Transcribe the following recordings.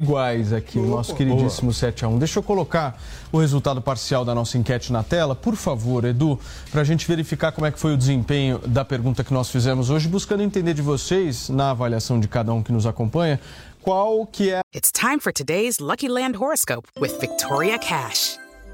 Iguais aqui, o nosso queridíssimo 7x1. Deixa eu colocar o resultado parcial da nossa enquete na tela, por favor, Edu, para a gente verificar como é que foi o desempenho da pergunta que nós fizemos hoje, buscando entender de vocês, na avaliação de cada um que nos acompanha, qual que é. It's time for today's Lucky Land horoscope with Victoria Cash.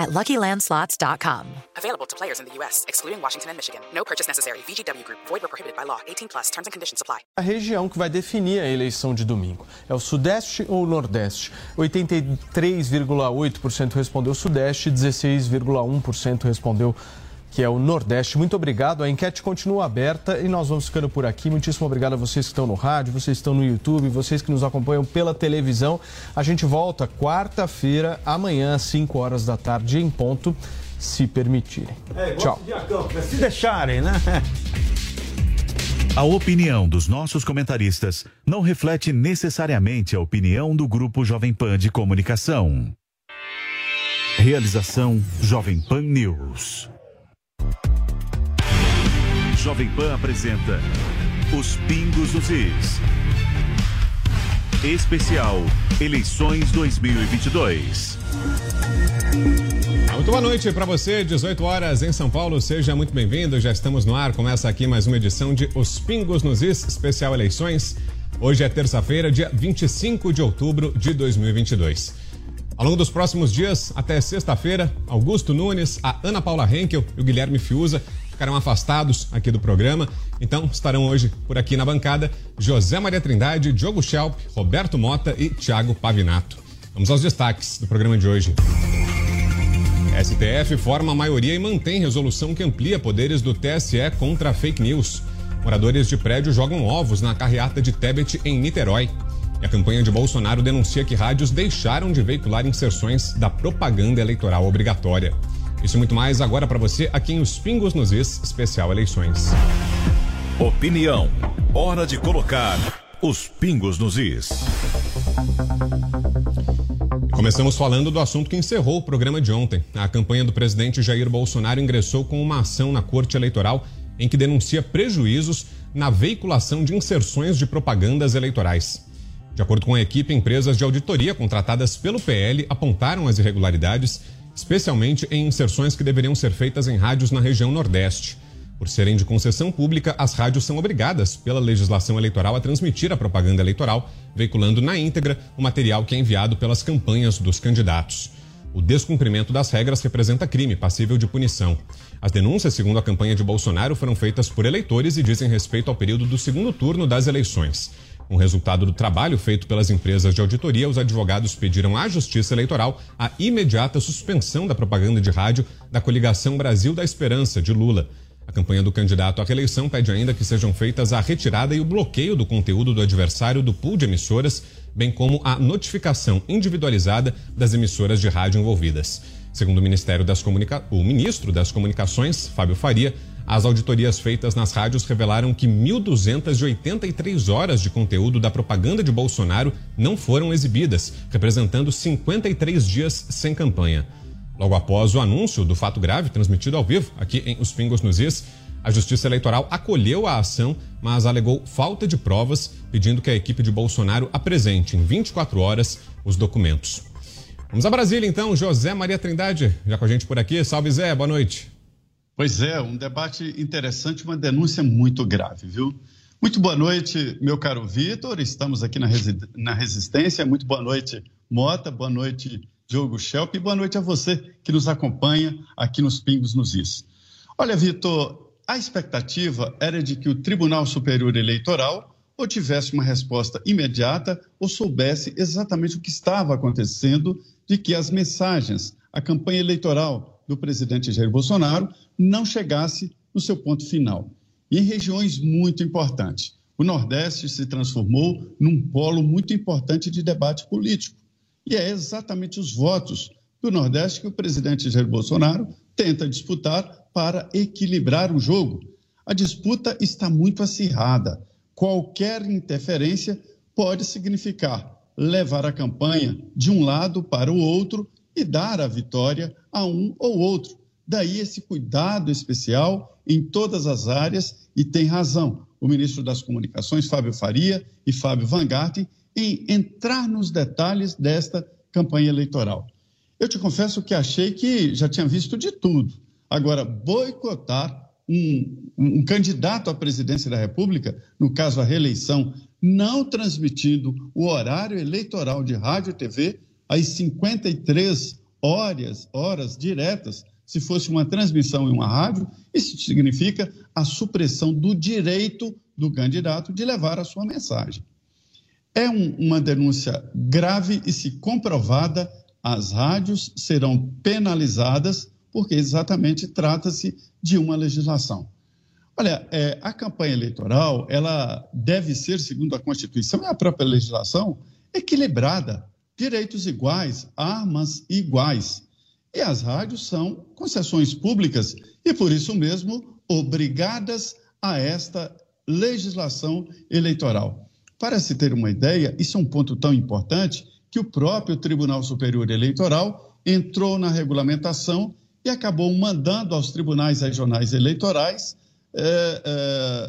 at LuckyLandSlots.com. Available to players in the U.S., excluding Washington and Michigan. No purchase necessary. VGW Group. Void prohibited by law. 18 plus. Terms and conditions apply. A região que vai definir a eleição de domingo é o Sudeste ou o Nordeste? 83,8% respondeu Sudeste, 16,1% respondeu que é o Nordeste. Muito obrigado. A enquete continua aberta e nós vamos ficando por aqui. Muitíssimo obrigado a vocês que estão no rádio, vocês que estão no YouTube, vocês que nos acompanham pela televisão. A gente volta quarta-feira, amanhã, às 5 horas da tarde, em ponto, se permitirem. É, Tchau. De campo, se deixarem, né? A opinião dos nossos comentaristas não reflete necessariamente a opinião do Grupo Jovem Pan de Comunicação. Realização Jovem Pan News. Jovem Pan apresenta Os Pingos dos Is. Especial Eleições 2022. Muito boa noite para você, 18 horas em São Paulo. Seja muito bem-vindo. Já estamos no ar. Começa aqui mais uma edição de Os Pingos nos Is, especial eleições. Hoje é terça-feira, dia 25 de outubro de 2022. Ao longo dos próximos dias, até sexta-feira, Augusto Nunes, a Ana Paula Henkel e o Guilherme Fiuza ficarão afastados aqui do programa. Então estarão hoje por aqui na bancada José Maria Trindade, Diogo Schelp, Roberto Mota e Thiago Pavinato. Vamos aos destaques do programa de hoje. STF forma a maioria e mantém resolução que amplia poderes do TSE contra fake news. Moradores de prédio jogam ovos na carreata de Tebet em Niterói. E a campanha de Bolsonaro denuncia que rádios deixaram de veicular inserções da propaganda eleitoral obrigatória. Isso e muito mais agora para você aqui em Os Pingos nos Is, especial eleições. Opinião. Hora de colocar os pingos nos is. Começamos falando do assunto que encerrou o programa de ontem. A campanha do presidente Jair Bolsonaro ingressou com uma ação na Corte Eleitoral em que denuncia prejuízos na veiculação de inserções de propagandas eleitorais. De acordo com a equipe, empresas de auditoria contratadas pelo PL apontaram as irregularidades, especialmente em inserções que deveriam ser feitas em rádios na região Nordeste. Por serem de concessão pública, as rádios são obrigadas, pela legislação eleitoral, a transmitir a propaganda eleitoral, veiculando na íntegra o material que é enviado pelas campanhas dos candidatos. O descumprimento das regras representa crime passível de punição. As denúncias, segundo a campanha de Bolsonaro, foram feitas por eleitores e dizem respeito ao período do segundo turno das eleições. O resultado do trabalho feito pelas empresas de auditoria, os advogados pediram à Justiça Eleitoral a imediata suspensão da propaganda de rádio da coligação Brasil da Esperança, de Lula. A campanha do candidato à reeleição pede ainda que sejam feitas a retirada e o bloqueio do conteúdo do adversário do pool de emissoras, bem como a notificação individualizada das emissoras de rádio envolvidas. Segundo o Ministério das Comunica... o ministro das Comunicações, Fábio Faria, as auditorias feitas nas rádios revelaram que 1.283 horas de conteúdo da propaganda de Bolsonaro não foram exibidas, representando 53 dias sem campanha. Logo após o anúncio do fato grave transmitido ao vivo aqui em Os Pingos nos Is, a Justiça Eleitoral acolheu a ação, mas alegou falta de provas, pedindo que a equipe de Bolsonaro apresente em 24 horas os documentos. Vamos a Brasília então, José Maria Trindade, já com a gente por aqui. Salve Zé, boa noite. Pois é, um debate interessante, uma denúncia muito grave, viu? Muito boa noite, meu caro Vitor. Estamos aqui na, Resi na Resistência. Muito boa noite, Mota. Boa noite, Diogo Schelp. E boa noite a você que nos acompanha aqui nos Pingos nos Is. Olha, Vitor, a expectativa era de que o Tribunal Superior Eleitoral ou tivesse uma resposta imediata ou soubesse exatamente o que estava acontecendo de que as mensagens, a campanha eleitoral do presidente Jair Bolsonaro não chegasse no seu ponto final. E em regiões muito importantes. O Nordeste se transformou num polo muito importante de debate político. E é exatamente os votos do Nordeste que o presidente Jair Bolsonaro tenta disputar para equilibrar o jogo. A disputa está muito acirrada. Qualquer interferência pode significar levar a campanha de um lado para o outro e dar a vitória a um ou outro. Daí esse cuidado especial em todas as áreas, e tem razão o ministro das Comunicações, Fábio Faria, e Fábio Van Garten, em entrar nos detalhes desta campanha eleitoral. Eu te confesso que achei que já tinha visto de tudo. Agora, boicotar um, um, candidato à presidência da República, no caso a reeleição, não transmitindo o horário eleitoral de rádio e TV às 53 horas, horas diretas, se fosse uma transmissão em uma rádio, isso significa a supressão do direito do candidato de levar a sua mensagem. É um, uma denúncia grave e, se comprovada, as rádios serão penalizadas, porque exatamente trata-se de uma legislação. Olha, é, a campanha eleitoral, ela deve ser, segundo a Constituição e a própria legislação, equilibrada, direitos iguais, armas iguais. E as rádios são concessões públicas e, por isso mesmo, obrigadas a esta legislação eleitoral. Para se ter uma ideia, isso é um ponto tão importante que o próprio Tribunal Superior Eleitoral entrou na regulamentação e acabou mandando aos tribunais regionais eleitorais é,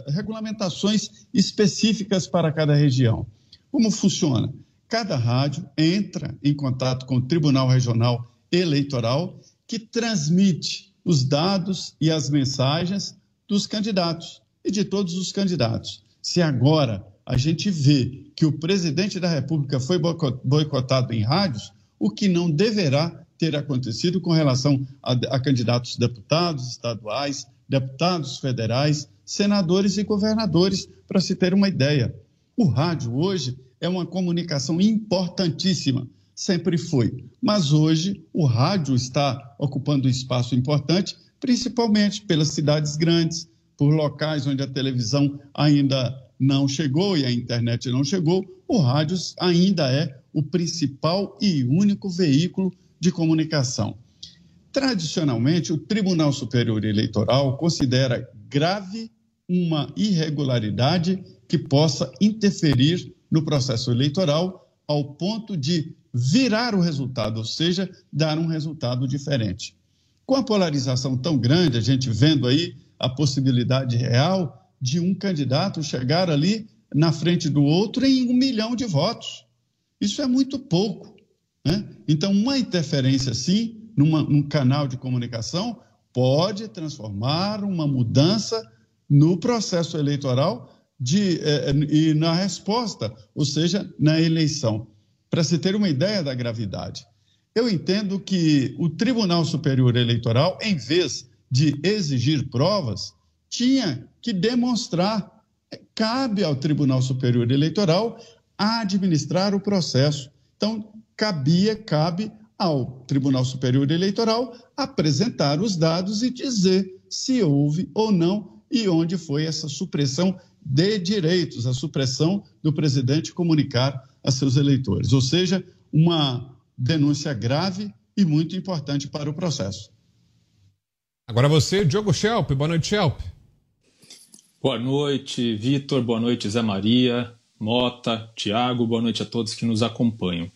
é, regulamentações específicas para cada região. Como funciona? Cada rádio entra em contato com o Tribunal Regional Eleitoral, que transmite os dados e as mensagens dos candidatos e de todos os candidatos. Se agora a gente vê que o presidente da República foi boicotado em rádios, o que não deverá ter acontecido com relação a, a candidatos deputados estaduais, deputados federais, senadores e governadores, para se ter uma ideia. O rádio hoje é uma comunicação importantíssima, sempre foi. Mas hoje o rádio está ocupando um espaço importante, principalmente pelas cidades grandes, por locais onde a televisão ainda não chegou e a internet não chegou, o rádio ainda é o principal e único veículo de comunicação. Tradicionalmente, o Tribunal Superior Eleitoral considera grave uma irregularidade que possa interferir no processo eleitoral ao ponto de virar o resultado, ou seja, dar um resultado diferente. Com a polarização tão grande, a gente vendo aí a possibilidade real de um candidato chegar ali na frente do outro em um milhão de votos. Isso é muito pouco. Né? Então, uma interferência assim, numa, num canal de comunicação, pode transformar uma mudança no processo eleitoral de, eh, e na resposta, ou seja, na eleição. Para se ter uma ideia da gravidade, eu entendo que o Tribunal Superior Eleitoral, em vez de exigir provas, tinha que demonstrar. Cabe ao Tribunal Superior Eleitoral administrar o processo. Então, cabia, cabe ao Tribunal Superior Eleitoral apresentar os dados e dizer se houve ou não e onde foi essa supressão de direitos, a supressão do presidente comunicar a seus eleitores. Ou seja, uma denúncia grave e muito importante para o processo. Agora você, Diogo Schelp. Boa noite, Schelp. Boa noite, Vitor. Boa noite, Zé Maria, Mota, Tiago. Boa noite a todos que nos acompanham.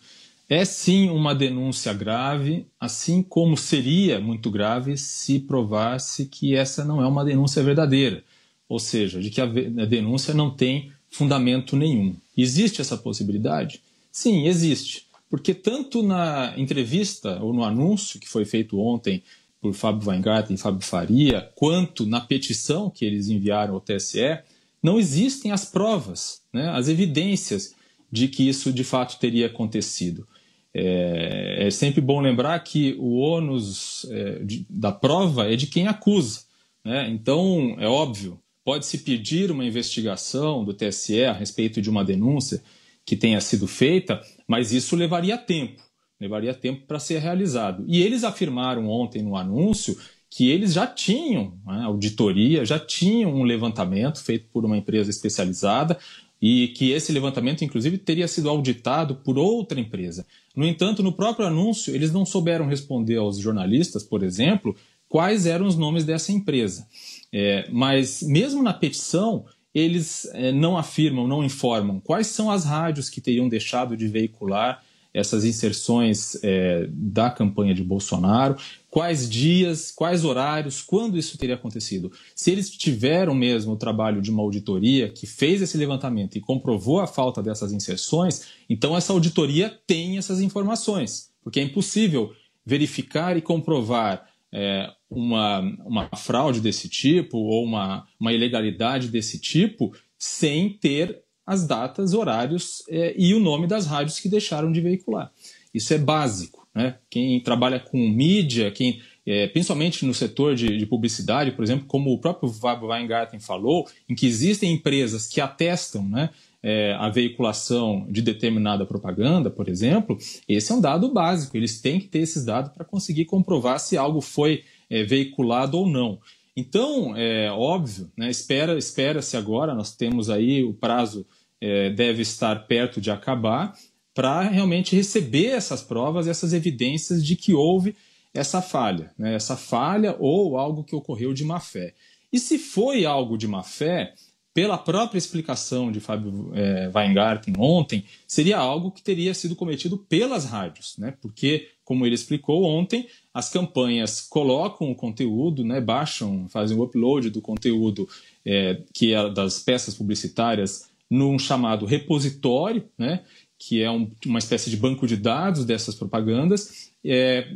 É sim uma denúncia grave, assim como seria muito grave se provasse que essa não é uma denúncia verdadeira, ou seja, de que a denúncia não tem fundamento nenhum. Existe essa possibilidade? Sim, existe. Porque tanto na entrevista ou no anúncio que foi feito ontem por Fábio Weingarten e Fábio Faria, quanto na petição que eles enviaram ao TSE, não existem as provas, né, as evidências de que isso de fato teria acontecido. É, é sempre bom lembrar que o ônus é, de, da prova é de quem acusa. Né? Então, é óbvio, pode-se pedir uma investigação do TSE a respeito de uma denúncia que tenha sido feita, mas isso levaria tempo, levaria tempo para ser realizado. E eles afirmaram ontem no anúncio que eles já tinham né, auditoria, já tinham um levantamento feito por uma empresa especializada e que esse levantamento, inclusive, teria sido auditado por outra empresa. No entanto, no próprio anúncio, eles não souberam responder aos jornalistas, por exemplo, quais eram os nomes dessa empresa. É, mas, mesmo na petição, eles é, não afirmam, não informam quais são as rádios que teriam deixado de veicular essas inserções é, da campanha de Bolsonaro, quais dias, quais horários, quando isso teria acontecido. Se eles tiveram mesmo o trabalho de uma auditoria que fez esse levantamento e comprovou a falta dessas inserções, então essa auditoria tem essas informações, porque é impossível verificar e comprovar é, uma, uma fraude desse tipo ou uma, uma ilegalidade desse tipo sem ter as datas, horários é, e o nome das rádios que deixaram de veicular. Isso é básico. Né? Quem trabalha com mídia, quem, é, principalmente no setor de, de, publicidade, por exemplo, como o próprio Weingarten falou, em que existem empresas que atestam né, é, a veiculação de determinada propaganda, por exemplo, esse é um dado básico. Eles têm que ter esses dados para conseguir comprovar se algo foi é, veiculado ou não. Então, é óbvio, né, espera, espera-se agora, nós temos aí o prazo é, deve estar perto de acabar, para realmente receber essas provas, essas evidências de que houve essa falha, né, essa falha ou algo que ocorreu de má fé. E se foi algo de má fé, pela própria explicação de Fábio é, Weingarten ontem, seria algo que teria sido cometido pelas rádios, né? porque, como ele explicou ontem, as campanhas colocam o conteúdo, né, baixam, fazem o upload do conteúdo é, que é das peças publicitárias num chamado repositório, né, que é um, uma espécie de banco de dados dessas propagandas, é,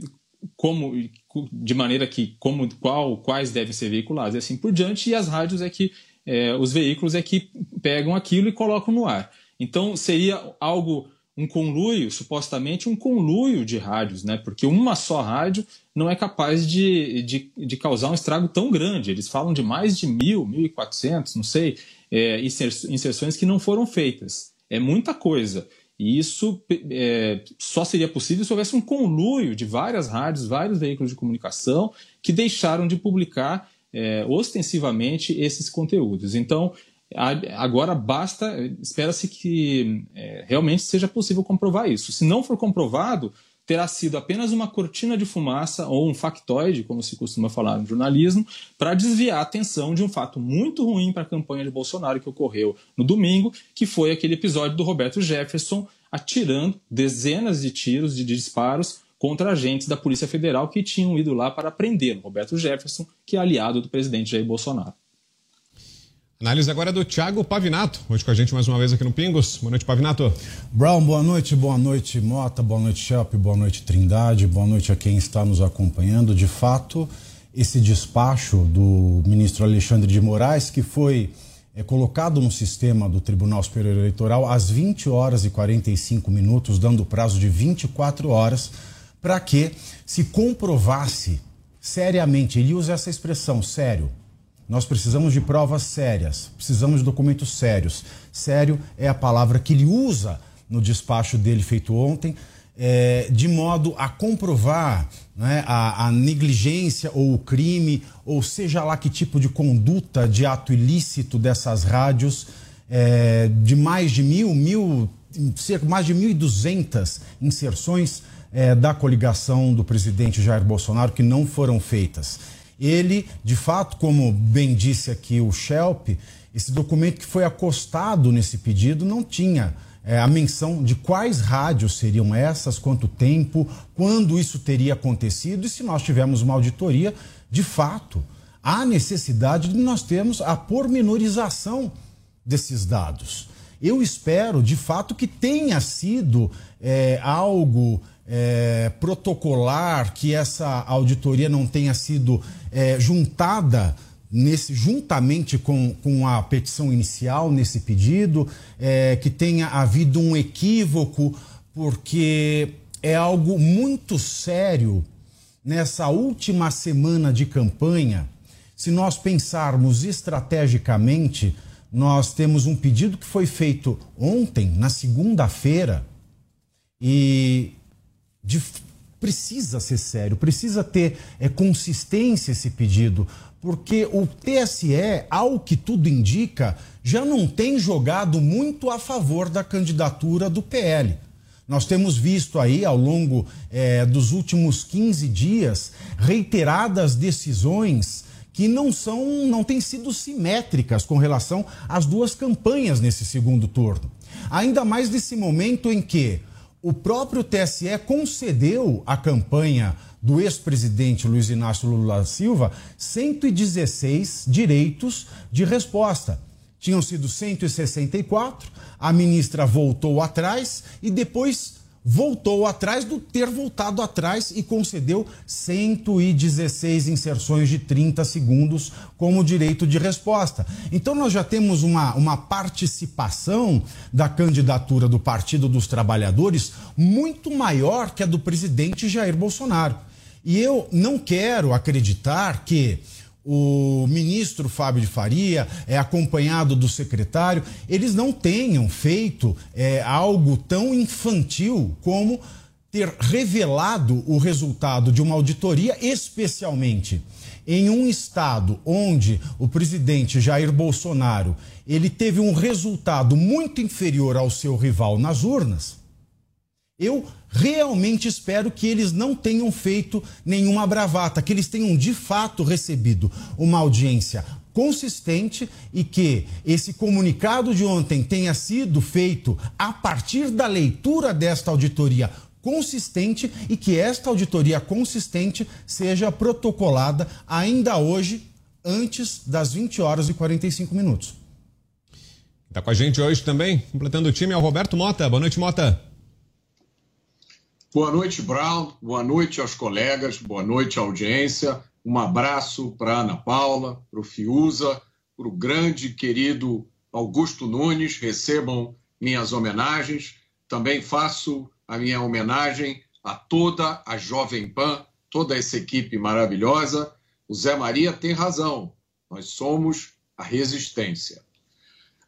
como de maneira que como qual quais devem ser veiculados e assim por diante e as rádios é que é, os veículos é que pegam aquilo e colocam no ar. Então seria algo um conluio, supostamente um conluio de rádios, né? Porque uma só rádio não é capaz de, de, de causar um estrago tão grande. Eles falam de mais de mil, mil e quatrocentos, não sei, é, inserções que não foram feitas. É muita coisa. E isso é, só seria possível se houvesse um conluio de várias rádios, vários veículos de comunicação que deixaram de publicar é, ostensivamente esses conteúdos. Então, agora basta, espera-se que é, realmente seja possível comprovar isso. Se não for comprovado, terá sido apenas uma cortina de fumaça ou um factoide, como se costuma falar no jornalismo, para desviar a atenção de um fato muito ruim para a campanha de Bolsonaro que ocorreu no domingo, que foi aquele episódio do Roberto Jefferson atirando dezenas de tiros, de disparos contra agentes da Polícia Federal que tinham ido lá para prender Roberto Jefferson, que é aliado do presidente Jair Bolsonaro. Análise agora do Thiago Pavinato, hoje com a gente mais uma vez aqui no Pingos. Boa noite, Pavinato. Brown, boa noite, boa noite, Mota, boa noite, Shelp, boa noite, Trindade, boa noite a quem está nos acompanhando. De fato, esse despacho do ministro Alexandre de Moraes, que foi é, colocado no sistema do Tribunal Superior Eleitoral às 20 horas e 45 minutos, dando prazo de 24 horas para que se comprovasse seriamente, ele usa essa expressão, sério. Nós precisamos de provas sérias, precisamos de documentos sérios. Sério é a palavra que ele usa no despacho dele feito ontem, é, de modo a comprovar né, a, a, negligência ou o crime, ou seja lá que tipo de conduta de ato ilícito dessas rádios, é, de mais de mil, mil, mais de 1.200 inserções é, da coligação do presidente Jair Bolsonaro que não foram feitas. Ele, de fato, como bem disse aqui o Shelp, esse documento que foi acostado nesse pedido não tinha é, a menção de quais rádios seriam essas, quanto tempo, quando isso teria acontecido e se nós tivermos uma auditoria, de fato, há necessidade de nós termos a pormenorização desses dados. Eu espero, de fato, que tenha sido é, algo é, protocolar, que essa auditoria não tenha sido é, juntada nesse juntamente com, com a petição inicial nesse pedido, é, que tenha havido um equívoco, porque é algo muito sério nessa última semana de campanha. Se nós pensarmos estrategicamente, nós temos um pedido que foi feito ontem, na segunda-feira, e de, precisa ser sério, precisa ter é, consistência esse pedido, porque o TSE, ao que tudo indica, já não tem jogado muito a favor da candidatura do PL. Nós temos visto aí, ao longo é, dos últimos 15 dias, reiteradas decisões que não são, não têm sido simétricas com relação às duas campanhas nesse segundo turno. Ainda mais nesse momento em que o próprio TSE concedeu à campanha do ex-presidente Luiz Inácio Lula Silva 116 direitos de resposta. Tinham sido 164, a ministra voltou atrás e depois voltou atrás do ter voltado atrás e concedeu 116 inserções de 30 segundos como direito de resposta. Então nós já temos uma, uma participação da candidatura do Partido dos Trabalhadores muito maior que a do presidente Jair Bolsonaro. E eu não quero acreditar que o ministro Fábio de Faria é acompanhado do secretário, eles não tenham feito é, algo tão infantil como ter revelado o resultado de uma auditoria, especialmente em um estado onde o presidente Jair Bolsonaro ele teve um resultado muito inferior ao seu rival nas urnas. Eu realmente espero que eles não tenham feito nenhuma bravata, que eles tenham de fato recebido uma audiência consistente e que esse comunicado de ontem tenha sido feito a partir da leitura desta auditoria consistente e que esta auditoria consistente seja protocolada ainda hoje, antes das 20 horas e 45 minutos. Está com a gente hoje também, completando o time, é o Roberto Mota. Boa noite, Mota. Boa noite, Brown. Boa noite aos colegas. Boa noite audiência. Um abraço para Ana Paula, para o Fiuza, para o grande querido Augusto Nunes. Recebam minhas homenagens. Também faço a minha homenagem a toda a Jovem Pan, toda essa equipe maravilhosa. O Zé Maria tem razão. Nós somos a resistência.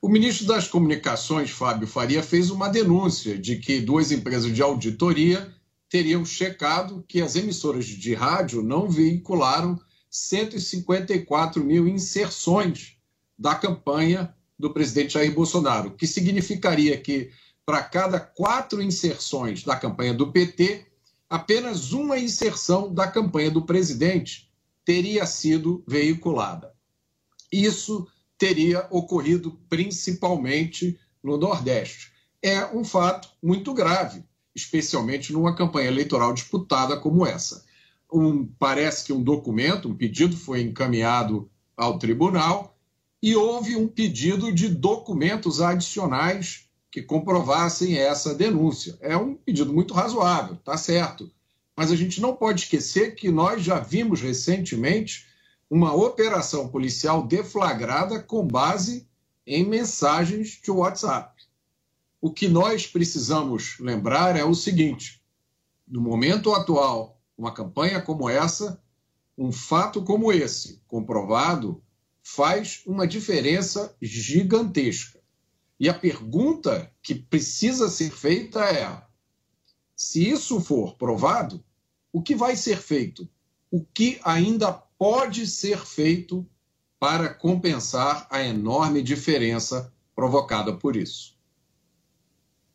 O ministro das Comunicações, Fábio Faria, fez uma denúncia de que duas empresas de auditoria teriam checado que as emissoras de rádio não veicularam 154 mil inserções da campanha do presidente Jair Bolsonaro, que significaria que, para cada quatro inserções da campanha do PT, apenas uma inserção da campanha do presidente teria sido veiculada. Isso teria ocorrido principalmente no Nordeste. É um fato muito grave, especialmente numa campanha eleitoral disputada como essa. Um, parece que um documento, um pedido foi encaminhado ao tribunal e houve um pedido de documentos adicionais que comprovassem essa denúncia. É um pedido muito razoável, tá certo. Mas a gente não pode esquecer que nós já vimos recentemente uma operação policial deflagrada com base em mensagens de WhatsApp. O que nós precisamos lembrar é o seguinte: no momento atual, uma campanha como essa, um fato como esse, comprovado, faz uma diferença gigantesca. E a pergunta que precisa ser feita é: se isso for provado, o que vai ser feito? O que ainda pode ser feito para compensar a enorme diferença provocada por isso.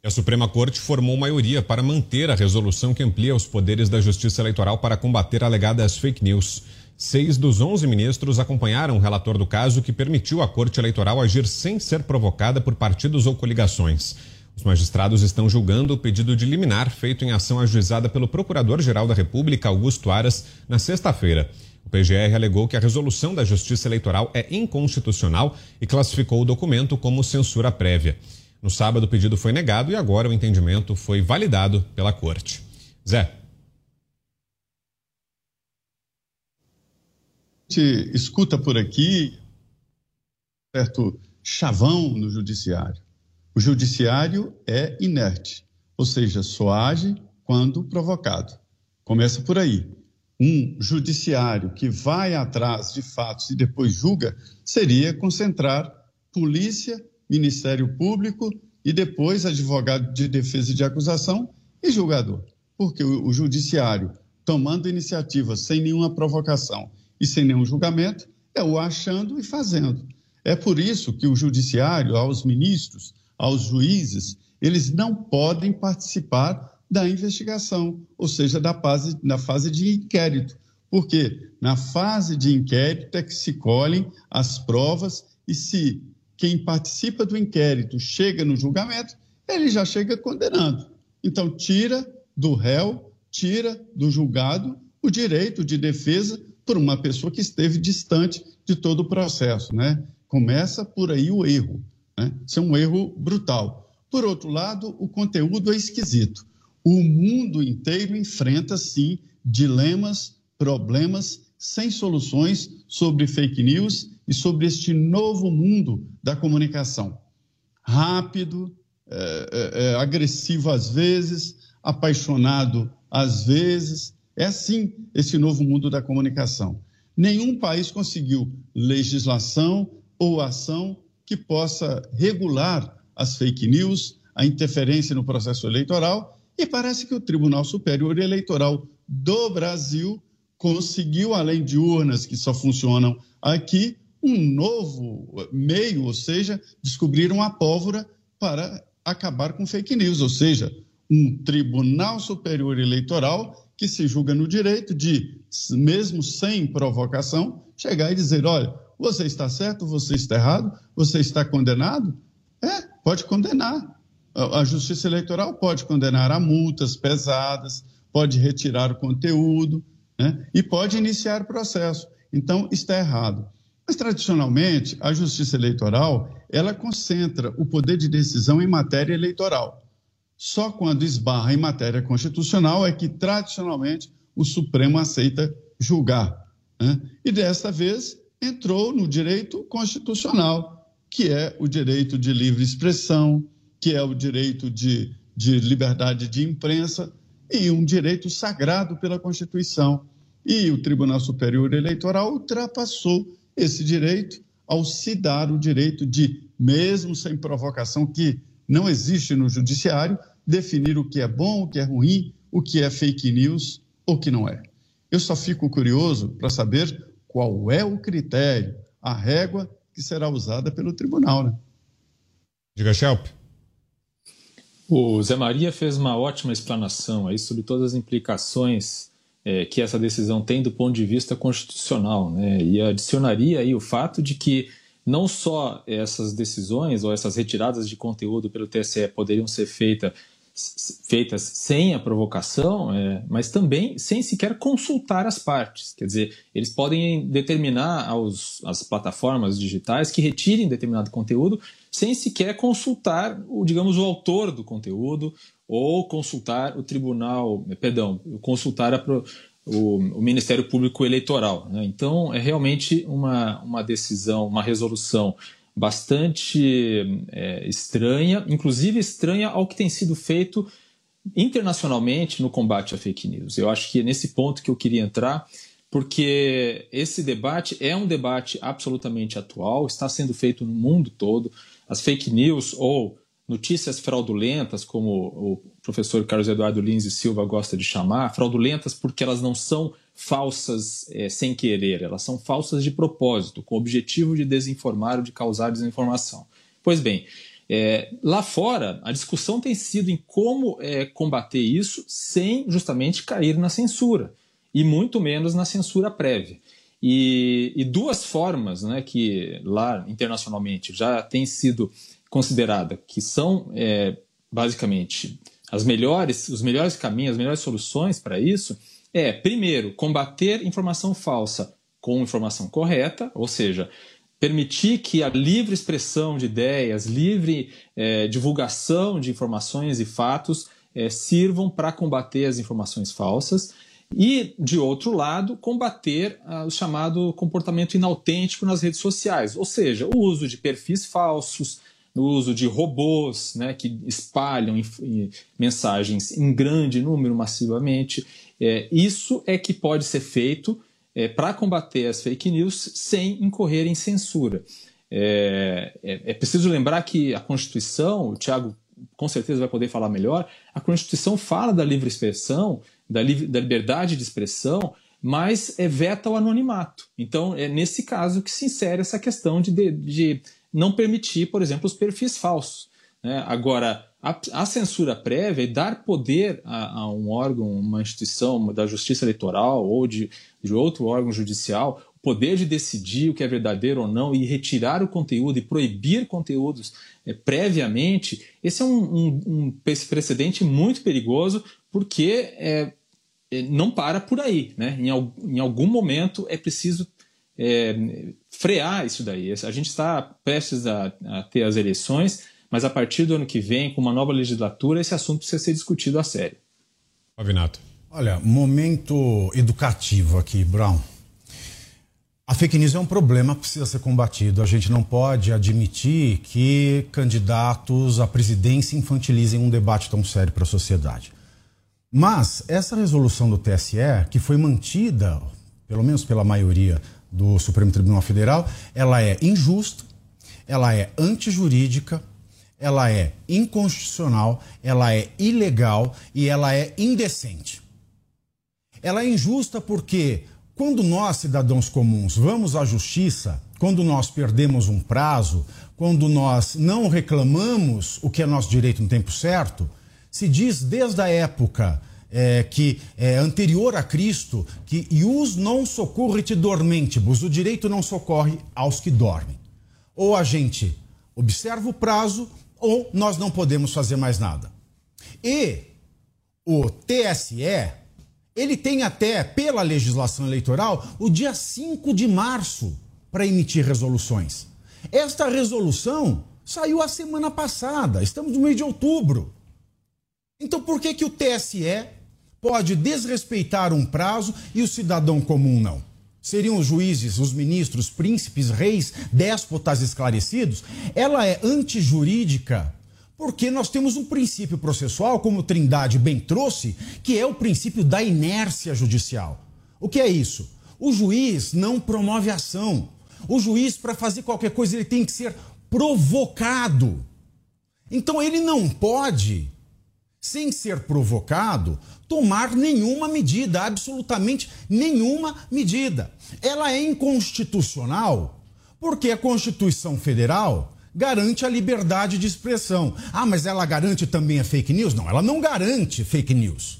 A Suprema Corte formou maioria para manter a resolução que amplia os poderes da Justiça Eleitoral para combater alegadas fake news. Seis dos onze ministros acompanharam o relator do caso que permitiu à Corte Eleitoral agir sem ser provocada por partidos ou coligações. Os magistrados estão julgando o pedido de liminar feito em ação ajuizada pelo Procurador-Geral da República, Augusto Aras, na sexta-feira. O PGR alegou que a resolução da Justiça Eleitoral é inconstitucional e classificou o documento como censura prévia. No sábado, o pedido foi negado e agora o entendimento foi validado pela Corte. Zé. A gente escuta por aqui certo chavão no judiciário. O judiciário é inerte, ou seja, só age quando provocado. Começa por aí. Um judiciário que vai atrás de fatos e depois julga seria concentrar polícia, Ministério Público e depois advogado de defesa de acusação e julgador. Porque o, o judiciário, tomando iniciativa sem nenhuma provocação e sem nenhum julgamento, é o achando e fazendo. É por isso que o judiciário, aos ministros, aos juízes, eles não podem participar da investigação, ou seja, da fase, da fase de inquérito. Porque na fase de inquérito é que se colhem as provas e se quem participa do inquérito chega no julgamento, ele já chega condenando. Então, tira do réu, tira do julgado o direito de defesa por uma pessoa que esteve distante de todo o processo. Né? Começa por aí o erro. Né? Isso é um erro brutal. Por outro lado, o conteúdo é esquisito. O mundo inteiro enfrenta, sim, dilemas, problemas sem soluções sobre fake news e sobre este novo mundo da comunicação. Rápido, é, é, é, agressivo às vezes, apaixonado às vezes. É assim esse novo mundo da comunicação. Nenhum país conseguiu legislação ou ação que possa regular as fake news, a interferência no processo eleitoral e parece que o Tribunal Superior Eleitoral do Brasil conseguiu, além de urnas que só funcionam aqui, um novo meio, ou seja, descobriram a pólvora para acabar com fake news, ou seja, um Tribunal Superior Eleitoral que se julga no direito de, mesmo sem provocação, chegar e dizer: olha, você está certo, você está errado, você está condenado? É, pode condenar a Justiça Eleitoral pode condenar a multas pesadas, pode retirar o conteúdo né? e pode iniciar o processo. Então, está errado. Mas, tradicionalmente, a Justiça Eleitoral ela concentra o poder de decisão em matéria eleitoral. Só quando esbarra em matéria constitucional é que, tradicionalmente, o Supremo aceita julgar. Né? E desta vez entrou no direito constitucional, que é o direito de livre expressão, que é o direito de, de liberdade de imprensa e um direito sagrado pela Constituição. E o Tribunal Superior Eleitoral ultrapassou esse direito ao se dar o direito de, mesmo sem provocação que não existe no judiciário, definir o que é bom, o que é ruim, o que é fake news ou que não é. Eu só fico curioso para saber qual é o critério, a régua que será usada pelo tribunal. Né? Diga, Shelp. O Zé Maria fez uma ótima explanação aí sobre todas as implicações é, que essa decisão tem do ponto de vista constitucional, né? E adicionaria aí o fato de que não só essas decisões ou essas retiradas de conteúdo pelo TSE poderiam ser feita, feitas sem a provocação, é, mas também sem sequer consultar as partes. Quer dizer, eles podem determinar aos, às plataformas digitais que retirem determinado conteúdo sem sequer consultar, o, digamos, o autor do conteúdo ou consultar o tribunal, perdão, consultar a, o, o, Ministério Público Eleitoral. Né? Então, é realmente uma, uma decisão, uma resolução bastante é, estranha, inclusive estranha ao que tem sido feito internacionalmente no combate à fake news. Eu acho que é nesse ponto que eu queria entrar, porque esse debate é um debate absolutamente atual, está sendo feito no mundo todo as fake news ou notícias fraudulentas, como o professor Carlos Eduardo Lins e Silva gosta de chamar, fraudulentas porque elas não são falsas é, sem querer, elas são falsas de propósito, com o objetivo de desinformar ou de causar desinformação. Pois bem, é, lá fora, a discussão tem sido em como é, combater isso sem justamente cair na censura, e muito menos na censura prévia. E, e, duas formas né, que lá internacionalmente já tem sido considerada que são é, basicamente as melhores, os melhores caminhos, as melhores soluções para isso é, primeiro, combater informação falsa com informação correta, ou seja, permitir que a livre expressão de ideias, livre é, divulgação de informações e fatos é, sirvam para combater as informações falsas e, de outro lado, combater ah, o chamado comportamento inautêntico nas redes sociais, ou seja, o uso de perfis falsos, o uso de robôs né, que espalham mensagens em grande número massivamente É, isso é que pode ser feito é, para combater as fake news sem incorrer em censura. É, é, é, preciso lembrar que a Constituição, o Tiago com certeza vai poder falar melhor, a Constituição fala da livre expressão, da, li da liberdade de expressão, mas é, veta o anonimato. Então, é nesse caso que se insere essa questão de, de, de não permitir, por exemplo, os perfis falsos. Né? Agora, a, a, censura prévia e dar poder a, a, um órgão, uma instituição da justiça eleitoral ou de, de outro órgão judicial, o poder de decidir o que é verdadeiro ou não e retirar o conteúdo e proibir conteúdos é, previamente, esse é um, um, um, precedente muito perigoso porque é, é, não para por aí. Né? Em, em algum momento é preciso é, frear isso daí. A gente está prestes a, a ter as eleições mas a partir do ano que vem, com uma nova legislatura, esse assunto precisa ser discutido a sério. Pavinato. Olha, momento educativo aqui, Brown. A fake news é um problema que precisa ser combatido. A gente não pode admitir que candidatos à presidência infantilizem um debate tão sério para a sociedade. Mas essa resolução do TSE, que foi mantida, pelo menos pela maioria do Supremo Tribunal Federal, ela é injusta, ela é antijurídica, ela é inconstitucional, ela é ilegal e ela é indecente. Ela é injusta porque quando nós, cidadãos comuns, vamos à justiça, quando nós perdemos um prazo, quando nós não reclamamos o que é nosso direito no tempo certo, se diz desde a época é, que é anterior a Cristo que ius non socorrit dormentibus, o direito não socorre aos que dormem. Ou a gente observa o prazo ou nós não podemos fazer mais nada. E o TSE, ele tem até, pela legislação eleitoral, o dia 5 de março para emitir resoluções. Esta resolução saiu a semana passada, estamos no mês de outubro. Então por que, que o TSE pode desrespeitar um prazo e o cidadão comum não? seriam os juízes, os ministros, príncipes, reis, déspotas esclarecidos, ela é antijurídica porque nós temos um princípio processual, como Trindade bem trouxe, que é o princípio da inércia judicial. O que é isso? O juiz não promove ação. O juiz, para fazer qualquer coisa, ele tem que ser provocado. Então ele não pode, sem ser provocado, tomar nenhuma medida, absolutamente nenhuma medida. Ela é inconstitucional porque a Constituição Federal garante a liberdade de expressão. Ah, mas ela garante também a fake news? Não, ela não garante fake news.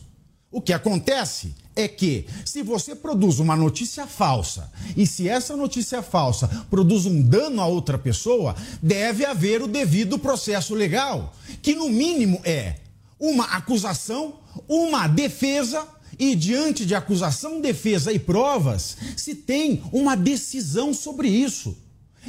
O que acontece é que, se você produz uma notícia falsa e se essa notícia falsa produz um dano a outra pessoa, deve haver o devido processo legal, que no mínimo é uma acusação, uma defesa e diante de acusação, defesa e provas, se tem uma decisão sobre isso.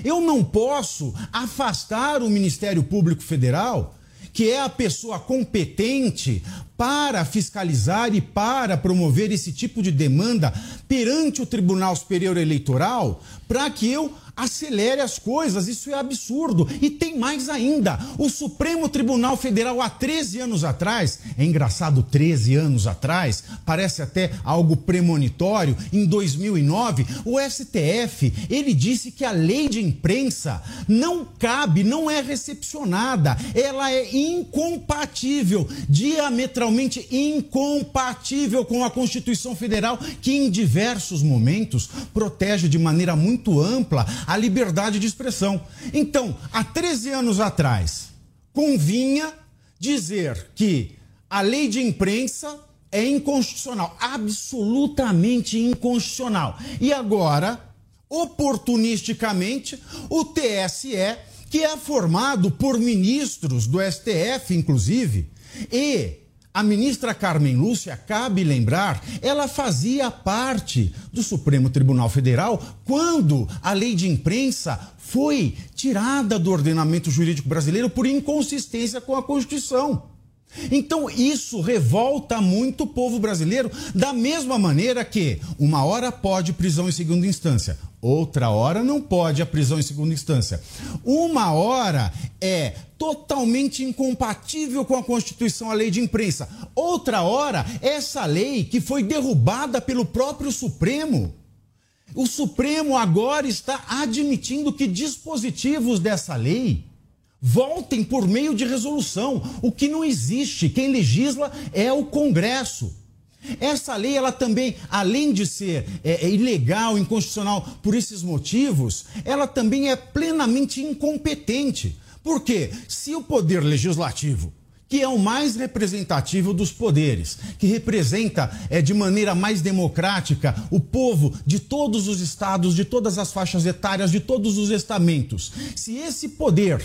Eu não posso afastar o Ministério Público Federal, que é a pessoa competente para fiscalizar e para promover esse tipo de demanda perante o Tribunal Superior Eleitoral, para que eu acelere as coisas. Isso é absurdo. E tem mais ainda: o Supremo Tribunal Federal, há 13 anos atrás, é engraçado, 13 anos atrás, parece até algo premonitório, em 2009, o STF ele disse que a lei de imprensa não cabe, não é recepcionada, ela é incompatível, diametralmente incompatível com a Constituição Federal, que em diversos momentos protege de maneira muito ampla a liberdade de expressão. Então, há 13 anos atrás, convinha dizer que a lei de imprensa é inconstitucional, absolutamente inconstitucional. E agora, oportunisticamente, o TSE, que é formado por ministros do STF, inclusive, e a ministra Carmen Lúcia, cabe lembrar, ela fazia parte do Supremo Tribunal Federal quando a lei de imprensa foi tirada do ordenamento jurídico brasileiro por inconsistência com a Constituição. Então isso revolta muito o povo brasileiro, da mesma maneira que uma hora pode prisão em segunda instância, Outra hora não pode a prisão em segunda instância. Uma hora é totalmente incompatível com a Constituição, a lei de imprensa. Outra hora, essa lei que foi derrubada pelo próprio Supremo. O Supremo agora está admitindo que dispositivos dessa lei voltem por meio de resolução, o que não existe. Quem legisla é o Congresso. Essa lei, ela também, além de ser é, é ilegal, inconstitucional por esses motivos, ela também é plenamente incompetente. Por quê? Se o poder legislativo que é o mais representativo dos poderes, que representa é, de maneira mais democrática o povo de todos os estados, de todas as faixas etárias, de todos os estamentos. Se esse poder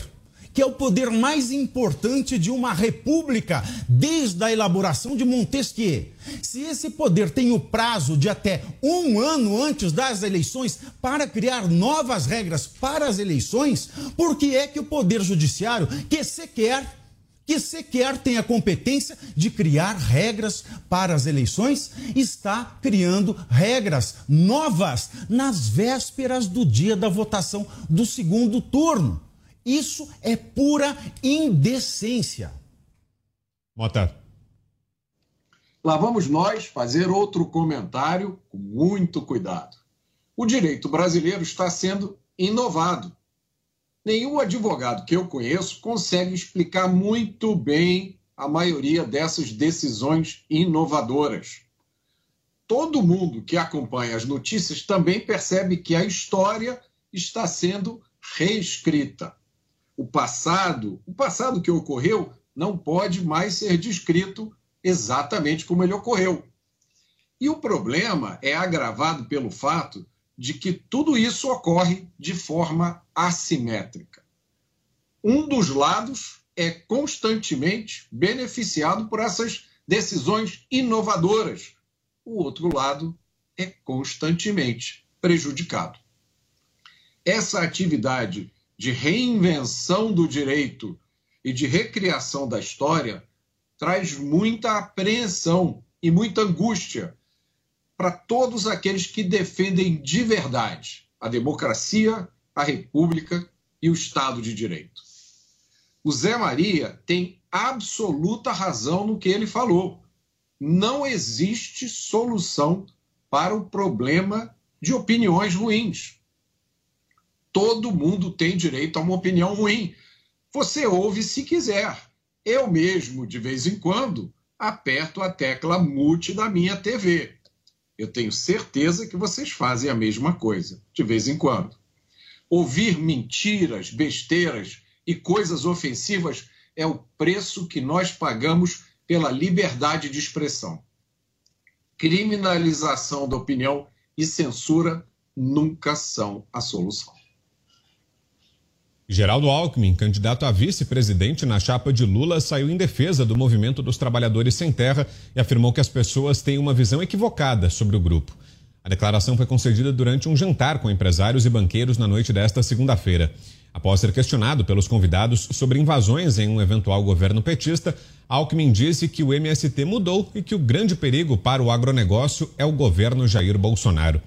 que é o poder mais importante de uma república desde a elaboração de Montesquieu. Se esse poder tem o prazo de até um ano antes das eleições para criar novas regras para as eleições, por que é que o Poder Judiciário, que sequer que sequer tem a competência de criar regras para as eleições, está criando regras novas nas vésperas do dia da votação do segundo turno. Isso é pura indecência. Mota. Lá vamos nós fazer outro comentário com muito cuidado. O direito brasileiro está sendo inovado. Nenhum advogado que eu conheço consegue explicar muito bem a maioria dessas decisões inovadoras. Todo mundo que acompanha as notícias também percebe que a história está sendo reescrita o passado, o passado que ocorreu, não pode mais ser descrito exatamente como ele ocorreu. E o problema é agravado pelo fato de que tudo isso ocorre de forma assimétrica. Um dos lados é constantemente beneficiado por essas decisões inovadoras, o outro lado é constantemente prejudicado. Essa atividade de reinvenção do direito e de recriação da história traz muita apreensão e muita angústia para todos aqueles que defendem de verdade a democracia, a república e o Estado de Direito. O Zé Maria tem absoluta razão no que ele falou. Não existe solução para o problema de opiniões ruins todo mundo tem direito a uma opinião ruim. Você ouve se quiser. Eu mesmo, de vez em quando, aperto a tecla mute da minha TV. Eu tenho certeza que vocês fazem a mesma coisa, de vez em quando. Ouvir mentiras, besteiras e coisas ofensivas é o preço que nós pagamos pela liberdade de expressão. Criminalização da opinião e censura nunca são a solução. Geraldo Alckmin, candidato a vice-presidente na chapa de Lula, saiu em defesa do movimento dos trabalhadores sem terra e afirmou que as pessoas têm uma visão equivocada sobre o grupo. A declaração foi concedida durante um jantar com empresários e banqueiros na noite desta segunda-feira. Após ser questionado pelos convidados sobre invasões em um eventual governo petista, Alckmin disse que o MST mudou e que o grande perigo para o agronegócio é o governo Jair Bolsonaro.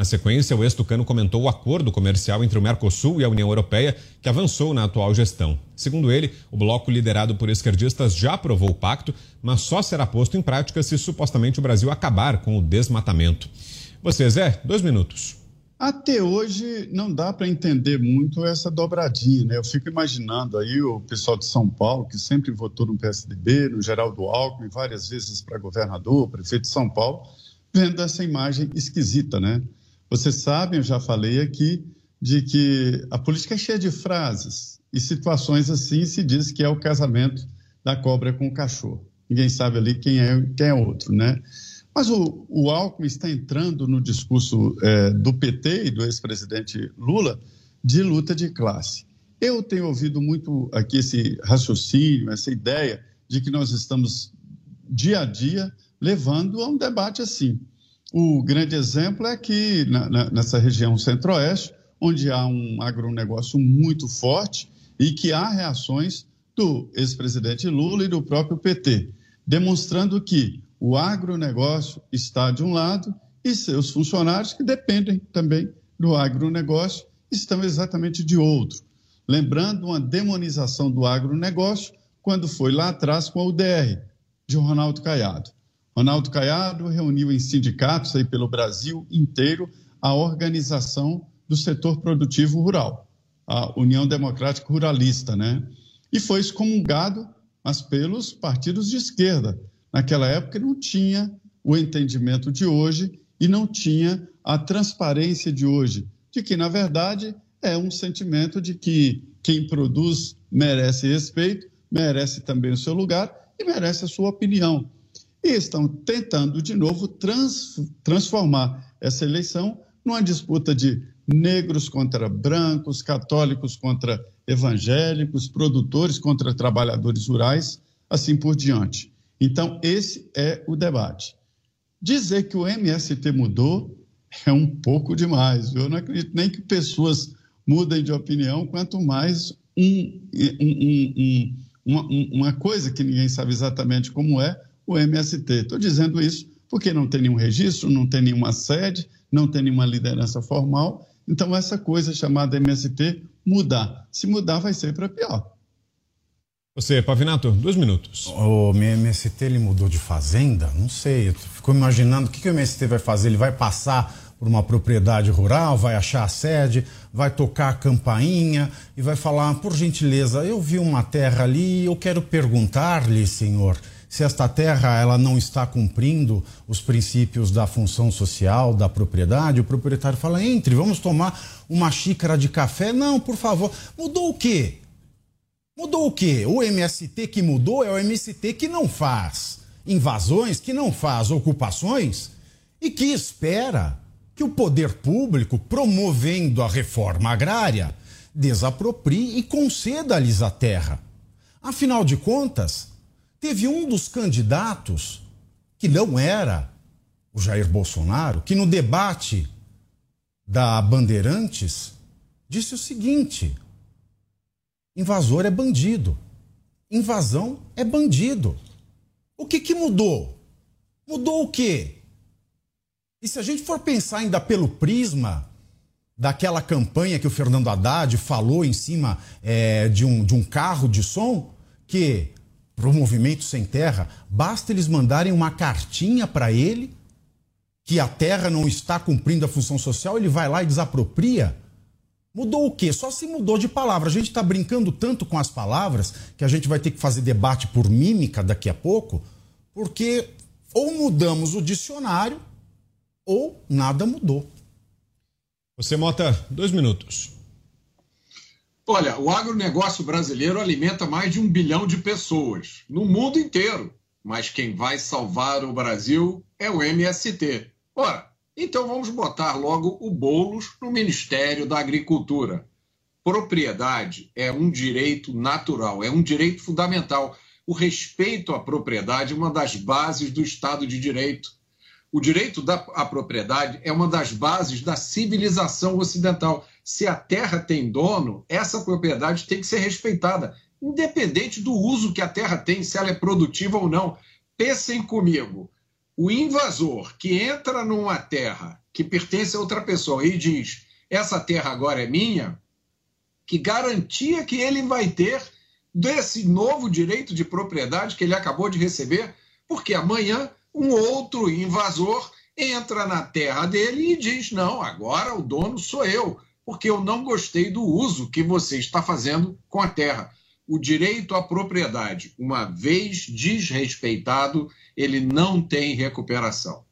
Na sequência, o ex-tucano comentou o acordo comercial entre o Mercosul e a União Europeia, que avançou na atual gestão. Segundo ele, o bloco liderado por esquerdistas já aprovou o pacto, mas só será posto em prática se supostamente o Brasil acabar com o desmatamento. Você, Zé, dois minutos. Até hoje não dá para entender muito essa dobradinha, né? Eu fico imaginando aí o pessoal de São Paulo, que sempre votou no PSDB, no Geraldo Alckmin, várias vezes para governador, prefeito de São Paulo, vendo essa imagem esquisita, né? Vocês sabem, eu já falei aqui, de que a política é cheia de frases e situações assim se diz que é o casamento da cobra com o cachorro. Ninguém sabe ali quem é quem é outro, né? Mas o, o Alckmin está entrando no discurso é, do PT e do ex-presidente Lula de luta de classe. Eu tenho ouvido muito aqui esse raciocínio, essa ideia de que nós estamos dia a dia levando a um debate assim. O grande exemplo é que na, na, nessa região centro-oeste, onde há um agronegócio muito forte e que há reações do ex-presidente Lula e do próprio PT, demonstrando que o agronegócio está de um lado e seus funcionários que dependem também do agronegócio estão exatamente de outro. Lembrando uma demonização do agronegócio quando foi lá atrás com a UDR, de Ronaldo Caiado. Ronaldo Caiado reuniu em sindicatos aí pelo Brasil inteiro a organização do setor produtivo rural, a União Democrática Ruralista, né? E foi excomungado, mas pelos partidos de esquerda. Naquela época não tinha o entendimento de hoje e não tinha a transparência de hoje, de que, na verdade, é um sentimento de que quem produz merece respeito, merece também o seu lugar e merece a sua opinião. E estão tentando, de novo, trans, transformar essa eleição numa disputa de negros contra brancos, católicos contra evangélicos, produtores contra trabalhadores rurais, assim por diante. Então, esse é o debate. Dizer que o MST mudou é um pouco demais. Eu não acredito nem que pessoas mudem de opinião, quanto mais um, um, um, uma, uma coisa que ninguém sabe exatamente como é, o MST. Estou dizendo isso porque não tem nenhum registro, não tem nenhuma sede, não tem nenhuma liderança formal. Então, essa coisa chamada MST mudar. Se mudar, vai ser para pior. Você, Pavinato, dois minutos. O MST ele mudou de fazenda? Não sei. Eu fico imaginando o que, que o MST vai fazer. Ele vai passar por uma propriedade rural, vai achar a sede, vai tocar a campainha e vai falar: por gentileza, eu vi uma terra ali, eu quero perguntar-lhe, senhor, se esta terra ela não está cumprindo os princípios da função social, da propriedade. O proprietário fala: entre, vamos tomar uma xícara de café. Não, por favor. Mudou o quê? Mudou o quê? O MST que mudou é o MST que não faz invasões, que não faz ocupações e que espera que o poder público, promovendo a reforma agrária, desaproprie e conceda-lhes a terra. Afinal de contas, teve um dos candidatos, que não era o Jair Bolsonaro, que no debate da Bandeirantes disse o seguinte: Invasor é bandido. Invasão é bandido. O que, que mudou? Mudou o quê? E se a gente for pensar ainda pelo prisma daquela campanha que o Fernando Haddad falou em cima é, de, um, de um carro de som, que para o movimento sem terra, basta eles mandarem uma cartinha para ele que a terra não está cumprindo a função social, ele vai lá e desapropria. Mudou o quê? Só se mudou de palavra. A gente está brincando tanto com as palavras que a gente vai ter que fazer debate por mímica daqui a pouco, porque ou mudamos o dicionário ou nada mudou. Você, Mota, dois minutos. Olha, o agronegócio brasileiro alimenta mais de um bilhão de pessoas no mundo inteiro. Mas quem vai salvar o Brasil é o MST. Ora, então vamos botar logo o Boulos no Ministério da Agricultura. Propriedade é um direito natural, é um direito fundamental. O respeito à propriedade é uma das bases do Estado de Direito. O direito da, à propriedade é uma das bases da civilização ocidental. Se a terra tem dono, essa propriedade tem que ser respeitada, independente do uso que a terra tem, se ela é produtiva ou não. Pensem comigo o invasor que entra numa terra que pertence a outra pessoa e diz: essa terra agora é minha, que garantia que ele vai ter desse novo direito de propriedade que ele acabou de receber? Porque amanhã um outro invasor entra na terra dele e diz: não, agora o dono sou eu, porque eu não gostei do uso que você está fazendo com a terra o direito à propriedade, uma vez desrespeitado, ele não tem recuperação.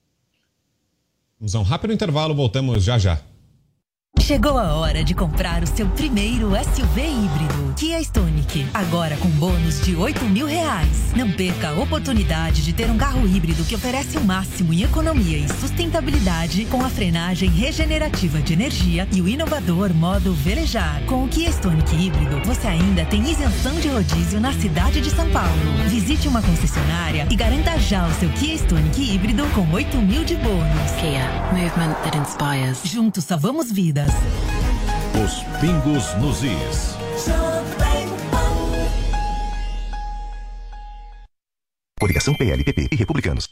Vamos a um rápido intervalo, voltamos já já. Chegou a hora de comprar o seu primeiro SUV híbrido, Kia Stonic. Agora com bônus de 8 mil reais. Não perca a oportunidade de ter um carro híbrido que oferece o máximo em economia e sustentabilidade com a frenagem regenerativa de energia e o inovador modo velejar. Com o Kia Stonic híbrido, você ainda tem isenção de rodízio na cidade de São Paulo. Visite uma concessionária e garanta já o seu Kia Stonic híbrido com 8 mil de bônus. Kia, movement that inspires. Juntos salvamos vidas. Os pingos nos is. Coligação PLPP e Republicanos.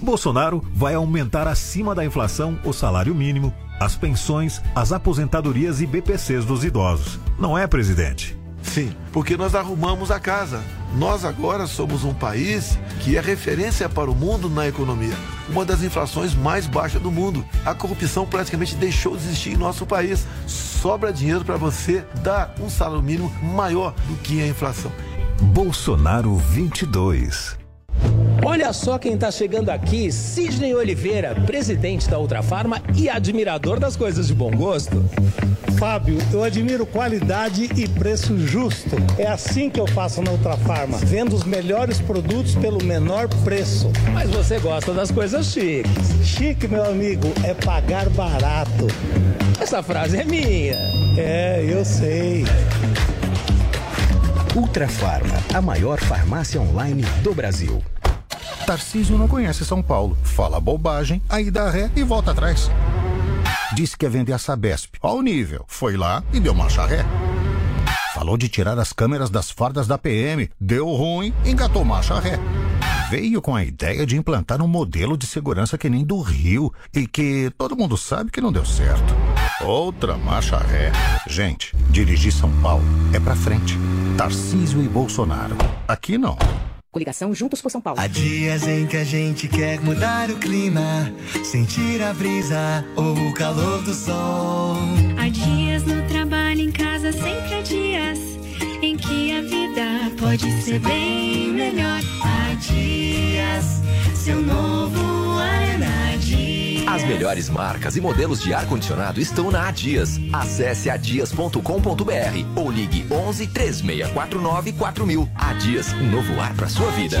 Bolsonaro vai aumentar acima da inflação o salário mínimo, as pensões, as aposentadorias e BPCs dos idosos. Não é, presidente? Sim, porque nós arrumamos a casa. Nós agora somos um país que é referência para o mundo na economia. Uma das inflações mais baixas do mundo. A corrupção praticamente deixou de existir em nosso país. Sobra dinheiro para você dar um salário mínimo maior do que a inflação. Bolsonaro 22. Olha só quem está chegando aqui, Sidney Oliveira, presidente da Ultrafarma e admirador das coisas de bom gosto. Fábio, eu admiro qualidade e preço justo. É assim que eu faço na Ultrafarma, vendo os melhores produtos pelo menor preço. Mas você gosta das coisas chiques. Chique, meu amigo, é pagar barato. Essa frase é minha. É, eu sei. Ultrafarma, a maior farmácia online do Brasil. Tarcísio não conhece São Paulo. Fala bobagem, aí dá ré e volta atrás. Disse que ia vender a Sabesp. Ao nível. Foi lá e deu marcha ré. Falou de tirar as câmeras das fardas da PM. Deu ruim, engatou marcha ré. Veio com a ideia de implantar um modelo de segurança que nem do Rio e que todo mundo sabe que não deu certo. Outra marcha ré. Gente, dirigir São Paulo é pra frente. Tarcísio e Bolsonaro. Aqui não. Coligação Juntos por São Paulo. Há dias em que a gente quer mudar o clima, sentir a brisa ou o calor do sol. Há dias no trabalho, em casa, sempre há dias em que a vida pode ser bem melhor. Há dias, seu novo ar na Dias. As melhores marcas e modelos de ar-condicionado estão na Adias. Acesse adias.com.br ou ligue 11 3649 4000. Adias, um novo ar para sua vida.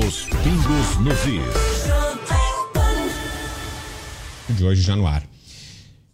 Os pingos nos is. De hoje já no ar.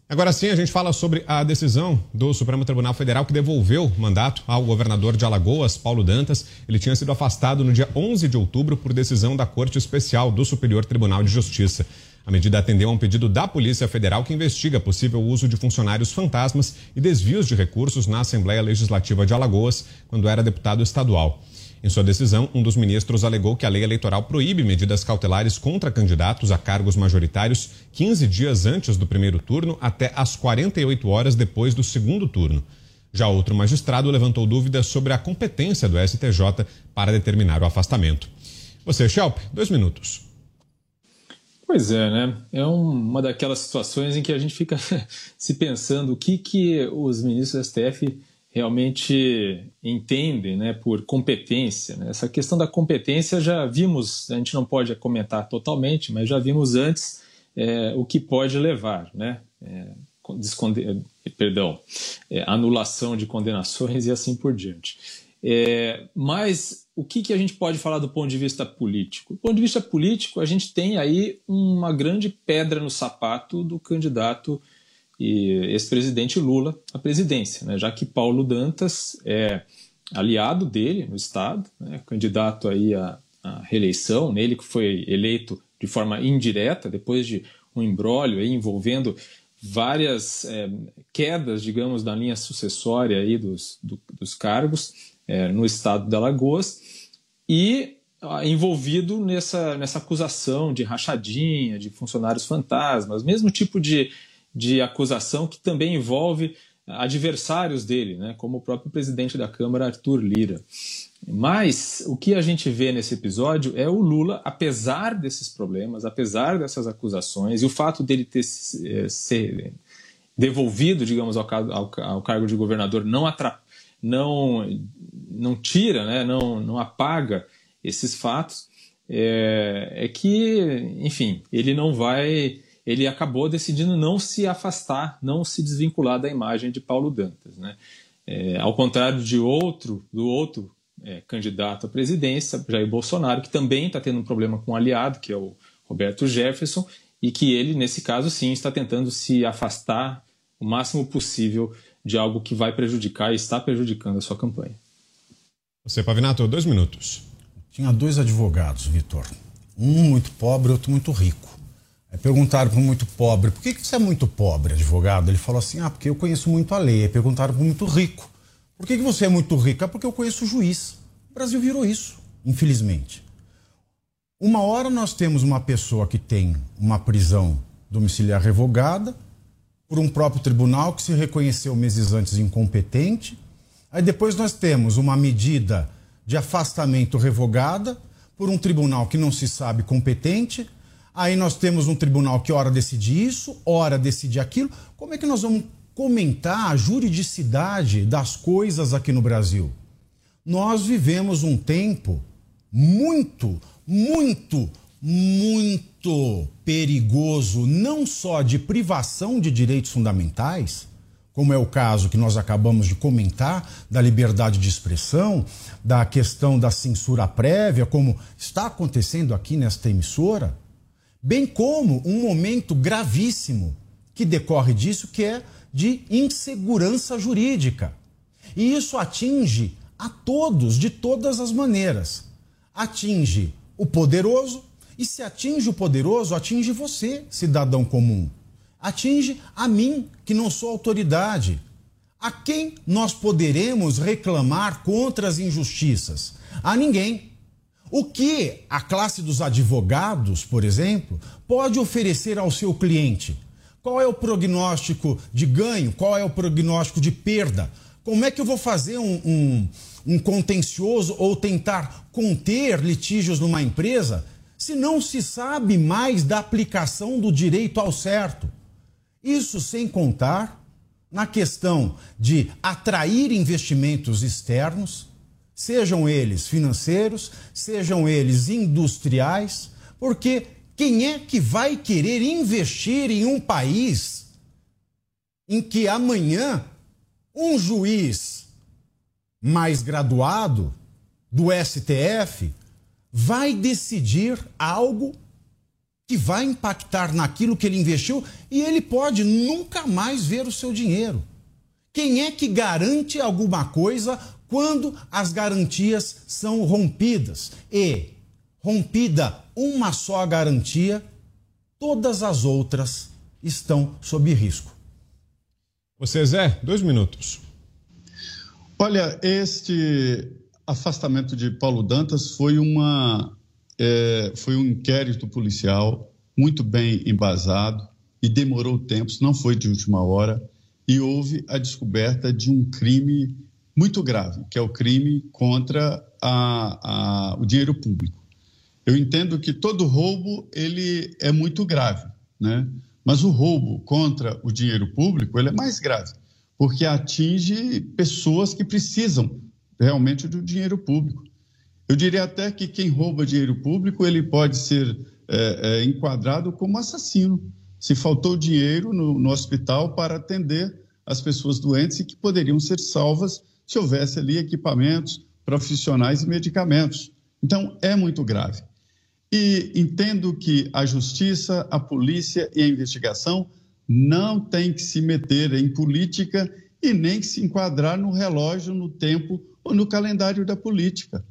Agora sim, a gente fala sobre a decisão do Supremo Tribunal Federal que devolveu mandato ao governador de Alagoas, Paulo Dantas. Ele tinha sido afastado no dia 11 de outubro por decisão da Corte Especial do Superior Tribunal de Justiça. A medida atendeu a um pedido da Polícia Federal que investiga possível uso de funcionários fantasmas e desvios de recursos na Assembleia Legislativa de Alagoas, quando era deputado estadual. Em sua decisão, um dos ministros alegou que a lei eleitoral proíbe medidas cautelares contra candidatos a cargos majoritários 15 dias antes do primeiro turno até às 48 horas depois do segundo turno. Já outro magistrado levantou dúvidas sobre a competência do STJ para determinar o afastamento. Você, Schelp, dois minutos. Pois é, né? É uma daquelas situações em que a gente fica se pensando o que, que os ministros do STF realmente entendem né, por competência. Né? Essa questão da competência já vimos, a gente não pode comentar totalmente, mas já vimos antes é, o que pode levar, né? É, perdão, é, anulação de condenações e assim por diante. Mas o que, que a gente pode falar do ponto de vista político? Do ponto de vista político, a gente tem aí uma grande pedra no sapato do candidato e ex-presidente Lula à presidência, né? já que Paulo Dantas é aliado dele no Estado, né? candidato aí à, à, reeleição, nele que foi eleito de forma indireta, depois de um embrólio envolvendo várias é, quedas, digamos, na linha sucessória aí dos, do, dos cargos é, no Estado de Alagoas, e envolvido nessa, nessa acusação de rachadinha, de funcionários fantasmas, mesmo tipo de de acusação que também envolve adversários dele, né, como o próprio presidente da Câmara, Arthur Lira. Mas o que a gente vê nesse episódio é o Lula, apesar desses problemas, apesar dessas acusações, e o fato dele ter eh, ser devolvido, digamos, ao, ao, ao cargo de governador não, atra, não, não tira, né, não, não apaga esses fatos, é, é que, enfim, ele não vai ele acabou decidindo não se afastar, não se desvincular da imagem de Paulo Dantas. Né? É, ao contrário de outro, do outro é, candidato à presidência, Jair Bolsonaro, que também está tendo um problema com um aliado, que é o Roberto Jefferson, e que ele, nesse caso, sim, está tentando se afastar o máximo possível de algo que vai prejudicar e está prejudicando a sua campanha. Você, Pavinato, dois minutos. Tinha dois advogados, Vitor. Um muito pobre, outro muito rico. Aí perguntaram para muito pobre, por que, que você é muito pobre, advogado? Ele falou assim, ah, porque eu conheço muito a lei. Perguntaram para muito rico, por que, que você é muito rico? É porque eu conheço o juiz. O Brasil virou isso, infelizmente. Uma hora nós temos uma pessoa que tem uma prisão domiciliar revogada por um próprio tribunal que se reconheceu meses antes incompetente. Aí depois nós temos uma medida de afastamento revogada por um tribunal que não se sabe competente Aí nós temos um tribunal que ora decide isso, ora decide aquilo. Como é que nós vamos comentar a juridicidade das coisas aqui no Brasil? Nós vivemos um tempo muito, muito, muito perigoso, não só de privação de direitos fundamentais, como é o caso que nós acabamos de comentar, da liberdade de expressão, da questão da censura prévia, como está acontecendo aqui nesta emissora bem como um momento gravíssimo que decorre disso, que é de insegurança jurídica. E isso atinge a todos, de todas as maneiras. Atinge o poderoso, e se atinge o poderoso, atinge você, cidadão comum. Atinge a mim, que não sou autoridade. A quem nós poderemos reclamar contra as injustiças? A ninguém. O que a classe dos advogados, por exemplo, pode oferecer ao seu cliente? Qual é o prognóstico de ganho? Qual é o prognóstico de perda? Como é que eu vou fazer um, um, um contencioso ou tentar conter litígios numa empresa se não se sabe mais da aplicação do direito ao certo? Isso sem contar na questão de atrair investimentos externos sejam eles financeiros, sejam eles industriais, porque quem é que vai querer investir em um país em que amanhã um juiz mais graduado do STF vai decidir algo que vai impactar naquilo que ele investiu e ele pode nunca mais ver o seu dinheiro. Quem é que garante alguma coisa quando as garantias são rompidas. E, rompida uma só garantia, todas as outras estão sob risco. Você, Zé, dois minutos. Olha, este afastamento de Paulo Dantas foi, uma, é, foi um inquérito policial muito bem embasado e demorou tempos, não foi de última hora, e houve a descoberta de um crime muito grave, que é o crime contra a, a, o dinheiro público. Eu entendo que todo roubo ele é muito grave, né? Mas o roubo contra o dinheiro público ele é mais grave, porque atinge pessoas que precisam realmente do dinheiro público. Eu diria até que quem rouba dinheiro público ele pode ser é, é, enquadrado como assassino. Se faltou dinheiro no, no hospital para atender as pessoas doentes e que poderiam ser salvas se houvesse ali equipamentos profissionais e medicamentos. Então, é muito grave. E entendo que a justiça, a polícia e a investigação não têm que se meter em política e nem que se enquadrar no relógio, no tempo ou no calendário da política.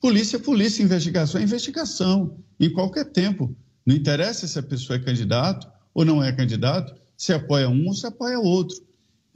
Polícia é polícia, investigação é investigação, em qualquer tempo. Não interessa se a pessoa é candidato ou não é candidato, se apoia um ou se apoia outro.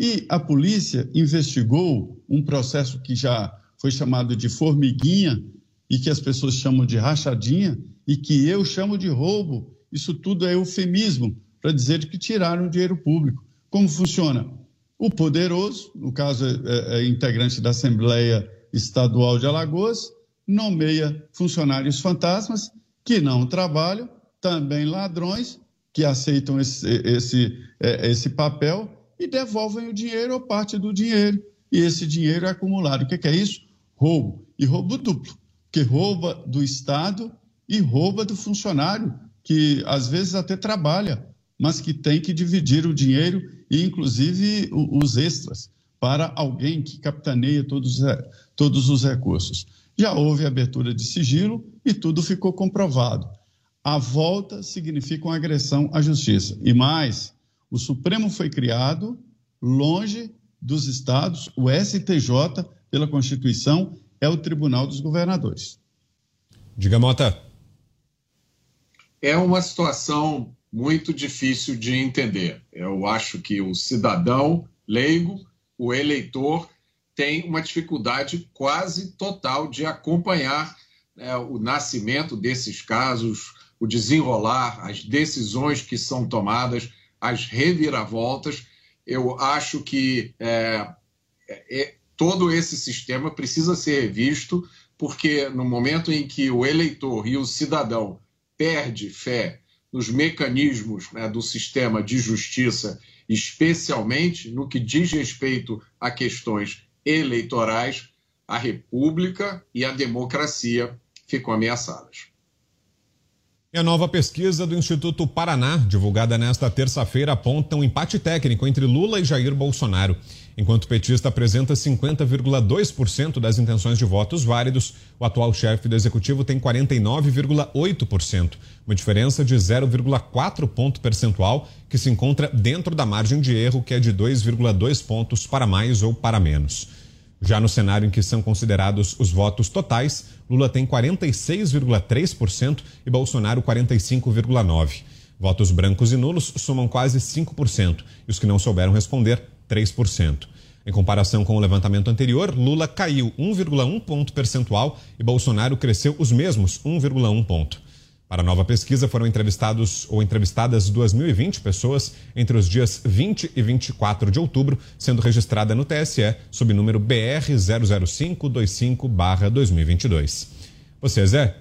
E a polícia investigou um processo que já foi chamado de formiguinha e que as pessoas chamam de rachadinha e que eu chamo de roubo. Isso tudo é eufemismo para dizer que tiraram dinheiro público. Como funciona? o poderoso, no caso é, é, é integrante da Assembleia Estadual de Alagoas, nomeia funcionários fantasmas que não trabalham, também ladrões que aceitam esse, esse, é, esse papel e devolvem o dinheiro ou parte do dinheiro. E esse dinheiro é acumulado. O que é isso? Roubo. E roubo duplo, que rouba do Estado e rouba do funcionário, que às vezes até trabalha, mas que tem que dividir o dinheiro e, inclusive, os extras para alguém que capitaneia todos, todos os recursos. Já houve abertura de sigilo e tudo ficou comprovado. A volta significa uma agressão à justiça. E mais, o Supremo foi criado longe dos estados, o STJ, pela Constituição, é o Tribunal dos Governadores. Diga, Mota. É uma situação muito difícil de entender. Eu acho que o cidadão leigo, o eleitor, tem uma dificuldade quase total de acompanhar né, o nascimento desses casos, o desenrolar, as decisões que são tomadas, as reviravoltas. Eu acho que é, é, todo esse sistema precisa ser revisto, porque no momento em que o eleitor e o cidadão perde fé nos mecanismos né, do sistema de justiça, especialmente no que diz respeito a questões eleitorais, a República e a democracia ficam ameaçadas. E a nova pesquisa do Instituto Paraná, divulgada nesta terça-feira, aponta um empate técnico entre Lula e Jair Bolsonaro. Enquanto o petista apresenta 50,2% das intenções de votos válidos, o atual chefe do executivo tem 49,8%, uma diferença de 0,4 ponto percentual que se encontra dentro da margem de erro, que é de 2,2 pontos para mais ou para menos. Já no cenário em que são considerados os votos totais, Lula tem 46,3% e Bolsonaro 45,9%. Votos brancos e nulos somam quase 5% e os que não souberam responder, 3%. Em comparação com o levantamento anterior, Lula caiu 1,1 ponto percentual e Bolsonaro cresceu os mesmos 1,1 ponto. Para a nova pesquisa, foram entrevistados ou entrevistadas 2.020 pessoas entre os dias 20 e 24 de outubro, sendo registrada no TSE sob número BR 00525-2022. Você, Zé?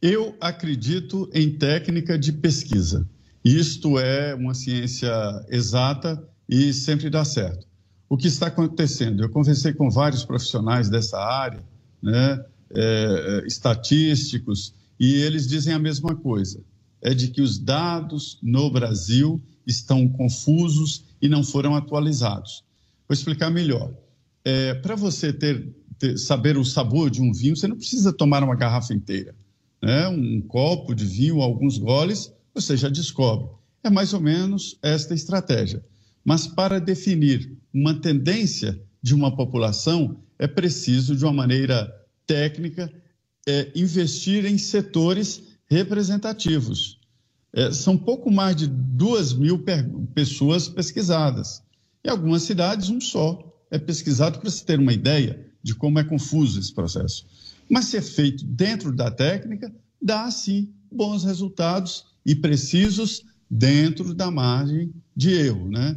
Eu acredito em técnica de pesquisa. Isto é uma ciência exata e sempre dá certo. O que está acontecendo? Eu conversei com vários profissionais dessa área, né, é, estatísticos, e eles dizem a mesma coisa: é de que os dados no Brasil estão confusos e não foram atualizados. Vou explicar melhor. É, Para você ter, ter, saber o sabor de um vinho, você não precisa tomar uma garrafa inteira. Né? Um copo de vinho, alguns goles, você já descobre. É mais ou menos esta estratégia. Mas para definir uma tendência de uma população, é preciso, de uma maneira técnica, é, investir em setores representativos. É, são pouco mais de duas mil pessoas pesquisadas. Em algumas cidades, um só é pesquisado para se ter uma ideia de como é confuso esse processo. Mas se é feito dentro da técnica, dá sim bons resultados e precisos dentro da margem de erro, né?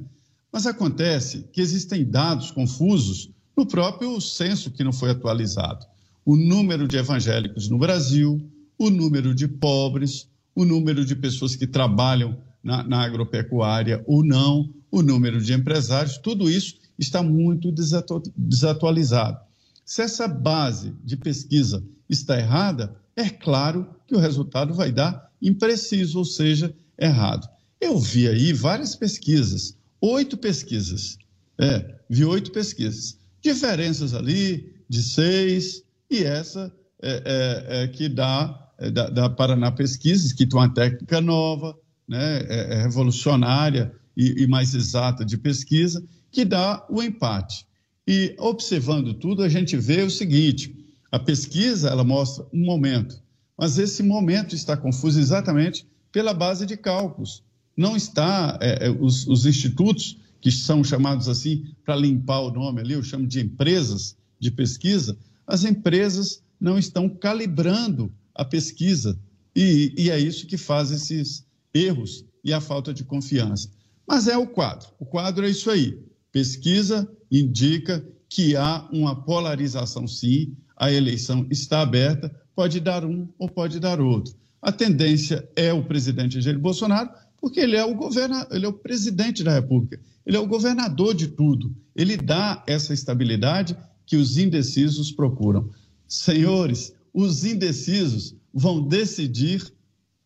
Mas acontece que existem dados confusos no próprio censo que não foi atualizado o número de evangélicos no Brasil, o número de pobres, o número de pessoas que trabalham na, na agropecuária ou não, o número de empresários, tudo isso está muito desatu desatualizado. Se essa base de pesquisa está errada, é claro que o resultado vai dar impreciso, ou seja, errado. Eu vi aí várias pesquisas, oito pesquisas. É, vi oito pesquisas. Diferenças ali de seis, e essa é, é, é que dá, é, da, Paraná Pesquisas, que tem uma técnica nova, né, é, é, revolucionária e, e mais exata de pesquisa, que dá o empate. E observando tudo, a gente vê o seguinte: a pesquisa ela mostra um momento, mas esse momento está confuso exatamente pela base de cálculos. Não está é os, os, institutos que são chamados assim para limpar o nome ali, eu chamo de empresas de pesquisa, as empresas não estão calibrando a pesquisa. E, e, é isso que faz esses erros e a falta de confiança. Mas é o quadro. O quadro é isso aí. pesquisa indica que há uma polarização, sim. A eleição está aberta, pode dar um ou pode dar outro. A tendência é o presidente Jair Bolsonaro, porque ele é o governa, ele é o presidente da República, ele é o governador de tudo. Ele dá essa estabilidade que os indecisos procuram. Senhores, os indecisos vão decidir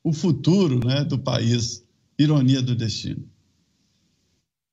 o futuro né, do país. Ironia do destino.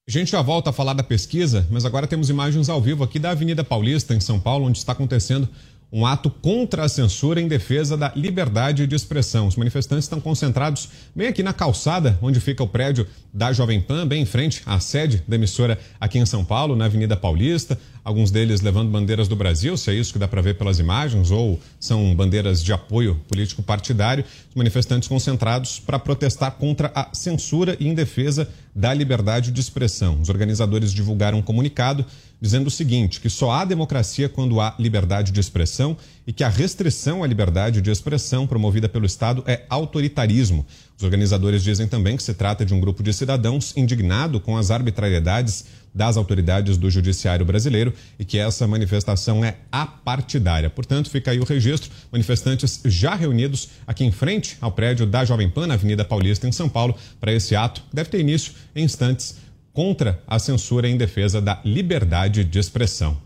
A gente já volta a falar da pesquisa, mas agora temos imagens ao vivo aqui da Avenida Paulista, em São Paulo, onde está acontecendo um ato contra a censura em defesa da liberdade de expressão. Os manifestantes estão concentrados bem aqui na calçada, onde fica o prédio da Jovem Pan, bem em frente à sede da emissora aqui em São Paulo, na Avenida Paulista. Alguns deles levando bandeiras do Brasil, se é isso que dá para ver pelas imagens, ou são bandeiras de apoio político partidário. Os manifestantes concentrados para protestar contra a censura e em defesa da liberdade de expressão. Os organizadores divulgaram um comunicado dizendo o seguinte: que só há democracia quando há liberdade de expressão e que a restrição à liberdade de expressão promovida pelo Estado é autoritarismo. Os organizadores dizem também que se trata de um grupo de cidadãos indignado com as arbitrariedades das autoridades do judiciário brasileiro e que essa manifestação é apartidária. Portanto, fica aí o registro. Manifestantes já reunidos aqui em frente ao prédio da Jovem Pan, na Avenida Paulista, em São Paulo, para esse ato. Deve ter início em instantes contra a censura em defesa da liberdade de expressão.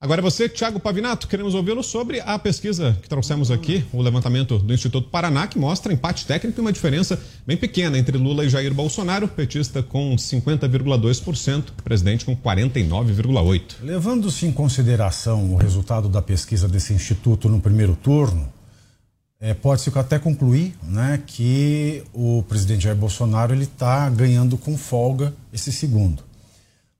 Agora você, Tiago Pavinato, queremos ouvi-lo sobre a pesquisa que trouxemos aqui, o levantamento do Instituto Paraná, que mostra empate técnico e uma diferença bem pequena entre Lula e Jair Bolsonaro, petista com 50,2%, presidente com 49,8%. Levando-se em consideração o resultado da pesquisa desse instituto no primeiro turno, é, pode-se até concluir né, que o presidente Jair Bolsonaro está ganhando com folga esse segundo.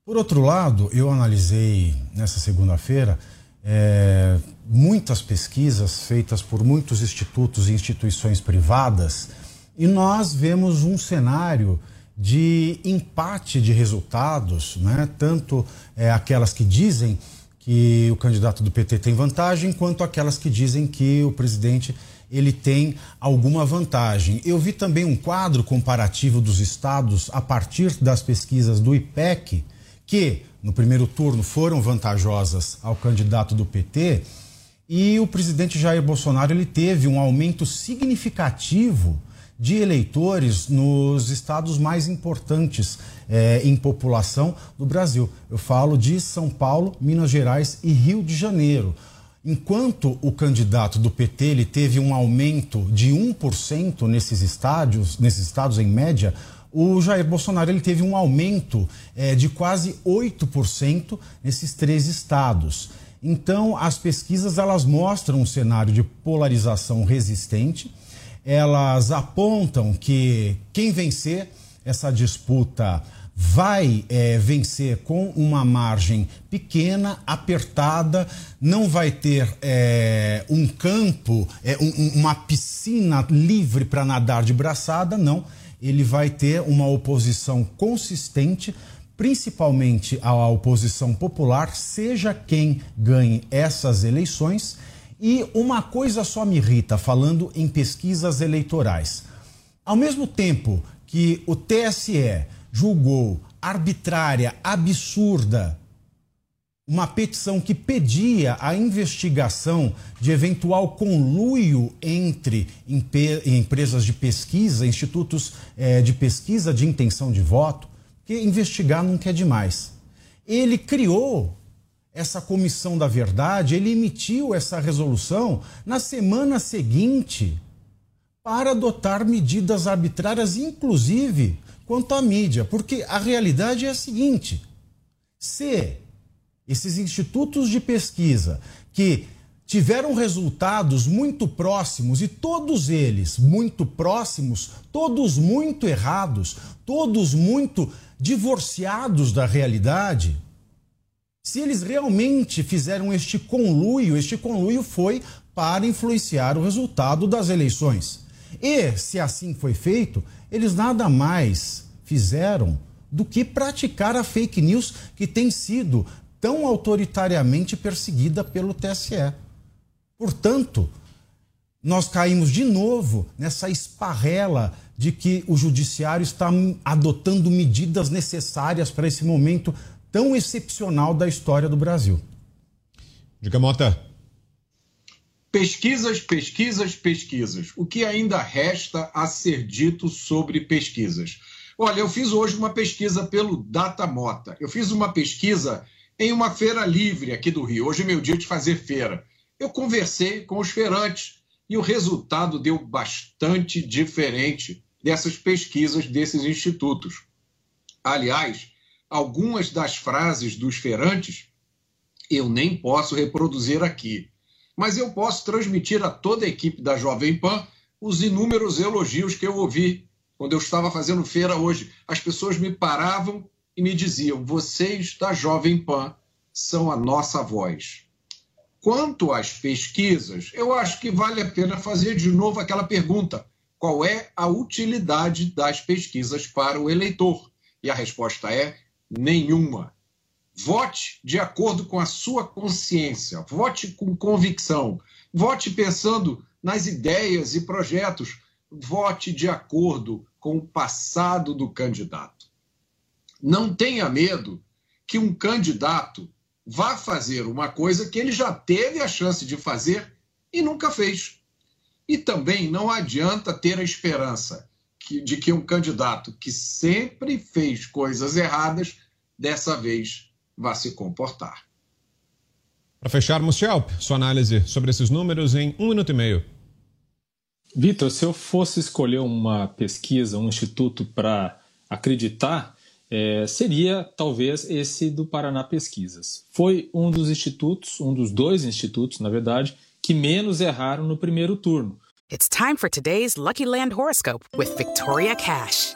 Por outro lado, eu analisei nessa segunda-feira é, muitas pesquisas feitas por muitos institutos e instituições privadas e nós vemos um cenário de empate de resultados, né? tanto é, aquelas que dizem que o candidato do PT tem vantagem, quanto aquelas que dizem que o presidente ele tem alguma vantagem. Eu vi também um quadro comparativo dos estados a partir das pesquisas do IPEC que no primeiro turno foram vantajosas ao candidato do PT e o presidente Jair Bolsonaro ele teve um aumento significativo de eleitores nos estados mais importantes eh, em população do Brasil. Eu falo de São Paulo, Minas Gerais e Rio de Janeiro. Enquanto o candidato do PT ele teve um aumento de 1% nesses estádios, nesses estados em média, o Jair Bolsonaro ele teve um aumento é, de quase 8% nesses três estados. Então, as pesquisas elas mostram um cenário de polarização resistente. Elas apontam que quem vencer essa disputa vai é, vencer com uma margem pequena, apertada, não vai ter é, um campo, é, um, uma piscina livre para nadar de braçada, não ele vai ter uma oposição consistente, principalmente à oposição popular, seja quem ganhe essas eleições. E uma coisa só me irrita, falando em pesquisas eleitorais. Ao mesmo tempo que o TSE julgou arbitrária, absurda, uma petição que pedia a investigação de eventual conluio entre empresas de pesquisa, institutos eh, de pesquisa de intenção de voto, que investigar nunca é demais. Ele criou essa comissão da verdade, ele emitiu essa resolução na semana seguinte para adotar medidas arbitrárias, inclusive quanto à mídia, porque a realidade é a seguinte: se esses institutos de pesquisa que tiveram resultados muito próximos e todos eles muito próximos, todos muito errados, todos muito divorciados da realidade. Se eles realmente fizeram este conluio, este conluio foi para influenciar o resultado das eleições. E, se assim foi feito, eles nada mais fizeram do que praticar a fake news que tem sido tão autoritariamente perseguida pelo TSE. Portanto, nós caímos de novo nessa esparrela de que o judiciário está adotando medidas necessárias para esse momento tão excepcional da história do Brasil. Diga, Mota. Pesquisas, pesquisas, pesquisas. O que ainda resta a ser dito sobre pesquisas? Olha, eu fiz hoje uma pesquisa pelo Datamota. Eu fiz uma pesquisa em uma feira livre aqui do Rio. Hoje é meu dia de fazer feira. Eu conversei com os feirantes e o resultado deu bastante diferente dessas pesquisas desses institutos. Aliás, algumas das frases dos feirantes eu nem posso reproduzir aqui, mas eu posso transmitir a toda a equipe da Jovem Pan os inúmeros elogios que eu ouvi quando eu estava fazendo feira hoje. As pessoas me paravam e me diziam: vocês da Jovem Pan são a nossa voz. Quanto às pesquisas, eu acho que vale a pena fazer de novo aquela pergunta: qual é a utilidade das pesquisas para o eleitor? E a resposta é nenhuma. Vote de acordo com a sua consciência, vote com convicção, vote pensando nas ideias e projetos, vote de acordo com o passado do candidato. Não tenha medo que um candidato vá fazer uma coisa que ele já teve a chance de fazer e nunca fez. E também não adianta ter a esperança de que um candidato que sempre fez coisas erradas, dessa vez vá se comportar. Para fecharmos, Schelp, sua análise sobre esses números em um minuto e meio. Vitor, se eu fosse escolher uma pesquisa, um instituto para acreditar, é, seria talvez esse do Paraná Pesquisas. Foi um dos institutos, um dos dois institutos, na verdade, que menos erraram no primeiro turno. It's time for today's Lucky Land horoscope with Victoria Cash.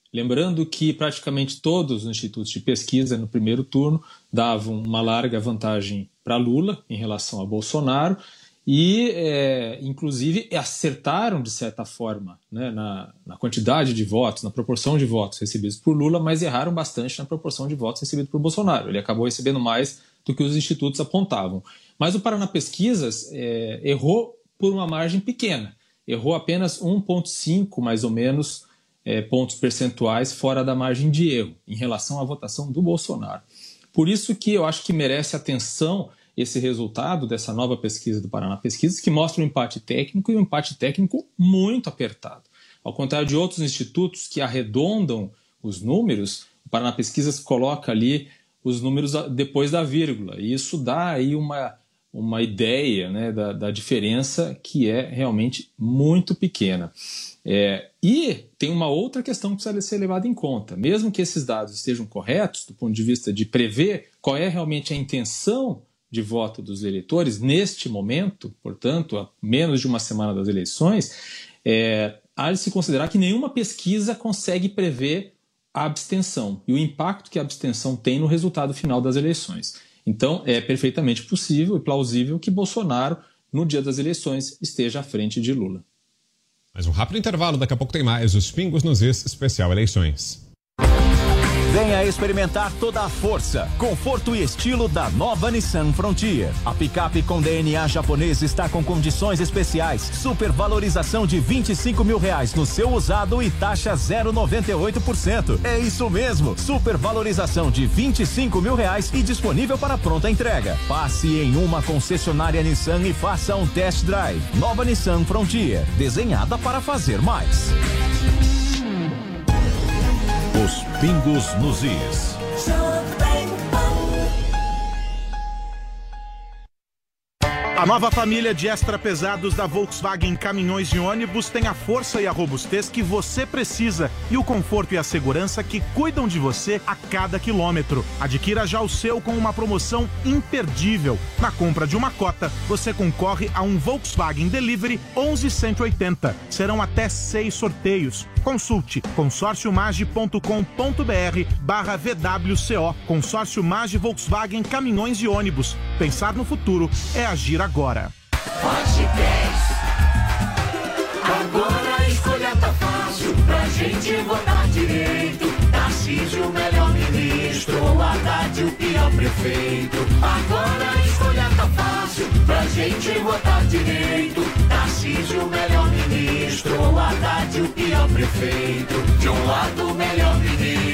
Lembrando que praticamente todos os institutos de pesquisa no primeiro turno davam uma larga vantagem para Lula em relação a Bolsonaro e, é, inclusive, acertaram de certa forma né, na, na, quantidade de votos, na proporção de votos recebidos por Lula, mas erraram bastante na proporção de votos recebidos por Bolsonaro. Ele acabou recebendo mais do que os institutos apontavam. Mas o Paraná Pesquisas é, errou por uma margem pequena, errou apenas 1,5 mais ou menos é, pontos percentuais fora da margem de erro em relação à votação do Bolsonaro. Por isso que eu acho que merece atenção esse resultado dessa nova pesquisa do Paraná Pesquisas, que mostra um empate técnico e um empate técnico muito apertado. Ao contrário de outros institutos que arredondam os números, o Paraná Pesquisas coloca ali os números depois da vírgula, e isso dá aí uma, uma ideia né, da, da diferença que é realmente muito pequena. É, e tem uma outra questão que precisa ser levada em conta. Mesmo que esses dados estejam corretos, do ponto de vista de prever qual é realmente a intenção de voto dos eleitores, neste momento, portanto, a menos de uma semana das eleições, é, há de se considerar que nenhuma pesquisa consegue prever a abstenção e o impacto que a abstenção tem no resultado final das eleições. Então, é perfeitamente possível e plausível que Bolsonaro, no dia das eleições, esteja à frente de Lula. Mais um rápido intervalo, daqui a pouco tem mais os Pingos nos Is Especial Eleições. Venha experimentar toda a força, conforto e estilo da nova Nissan Frontier. A picape com DNA japonês está com condições especiais, supervalorização de 25 mil reais no seu usado e taxa 0,98%. É isso mesmo, supervalorização de 25 mil reais e disponível para pronta entrega. Passe em uma concessionária Nissan e faça um test drive. Nova Nissan Frontier, desenhada para fazer mais. Os pingos nos is. A nova família de extra pesados da Volkswagen Caminhões e Ônibus tem a força e a robustez que você precisa e o conforto e a segurança que cuidam de você a cada quilômetro. Adquira já o seu com uma promoção imperdível. Na compra de uma cota, você concorre a um Volkswagen Delivery 11180. Serão até seis sorteios. Consulte consórciomage.com.br barra VWCO. Consórcio Mage Volkswagen Caminhões e Ônibus. Pensar no futuro é agir agora. Forte 10. Agora a escolha tá fácil pra gente votar direito. Tarcísio, melhor ministro. Haddad, o pior prefeito. Agora a escolha pra gente votar direito. Tarcísio, o melhor ministro. Haddad, o pior prefeito. De um lado, o melhor ministro.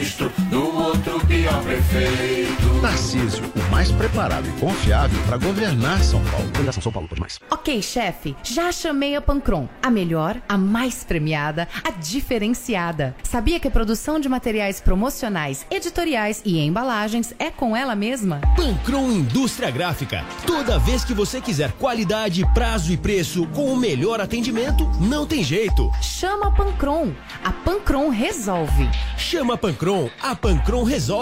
Do outro, o pior prefeito. Tarcísio, o mais preparado e confiável para governar São Paulo. Fundação São Paulo por mais. Ok, chefe, já chamei a Pancron. A melhor, a mais premiada, a diferenciada. Sabia que a produção de materiais promocionais, editoriais e embalagens é com ela mesma? Pancron Indústria Gráfica. Toda vez que você quiser qualidade, prazo e preço com o melhor atendimento, não tem jeito. Chama a Pancron. A Pancron resolve. Chama a Pancron, a Pancron resolve.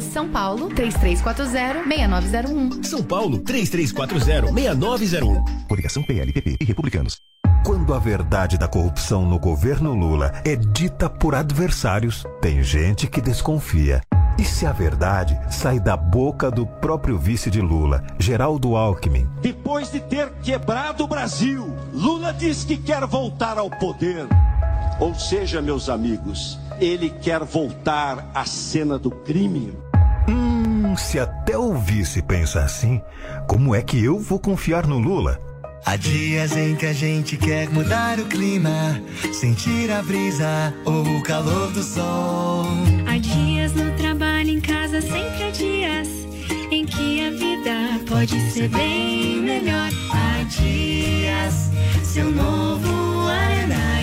São Paulo, 3340-6901. São Paulo, 3340-6901. Coligação PLPP e Republicanos. Quando a verdade da corrupção no governo Lula é dita por adversários, tem gente que desconfia. E se a verdade sai da boca do próprio vice de Lula, Geraldo Alckmin? Depois de ter quebrado o Brasil, Lula diz que quer voltar ao poder. Ou seja, meus amigos, ele quer voltar à cena do crime. Hum, se até o vice pensa assim, como é que eu vou confiar no Lula? Há dias em que a gente quer mudar o clima, sentir a brisa ou o calor do sol. Há dias no trabalho, em casa, sempre há dias em que a vida pode ser bem melhor. Há dias, seu novo Arena Dias.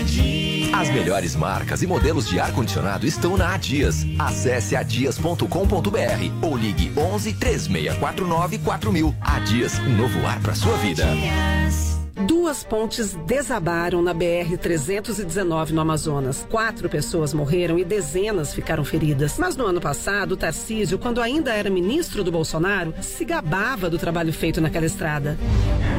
As melhores marcas e modelos de ar-condicionado estão na Adias. Acesse adias.com.br ou ligue 11 3649 4000. Adias, um novo ar para sua vida. Duas pontes desabaram na BR-319 no Amazonas. Quatro pessoas morreram e dezenas ficaram feridas. Mas no ano passado, Tarcísio, quando ainda era ministro do Bolsonaro, se gabava do trabalho feito naquela estrada.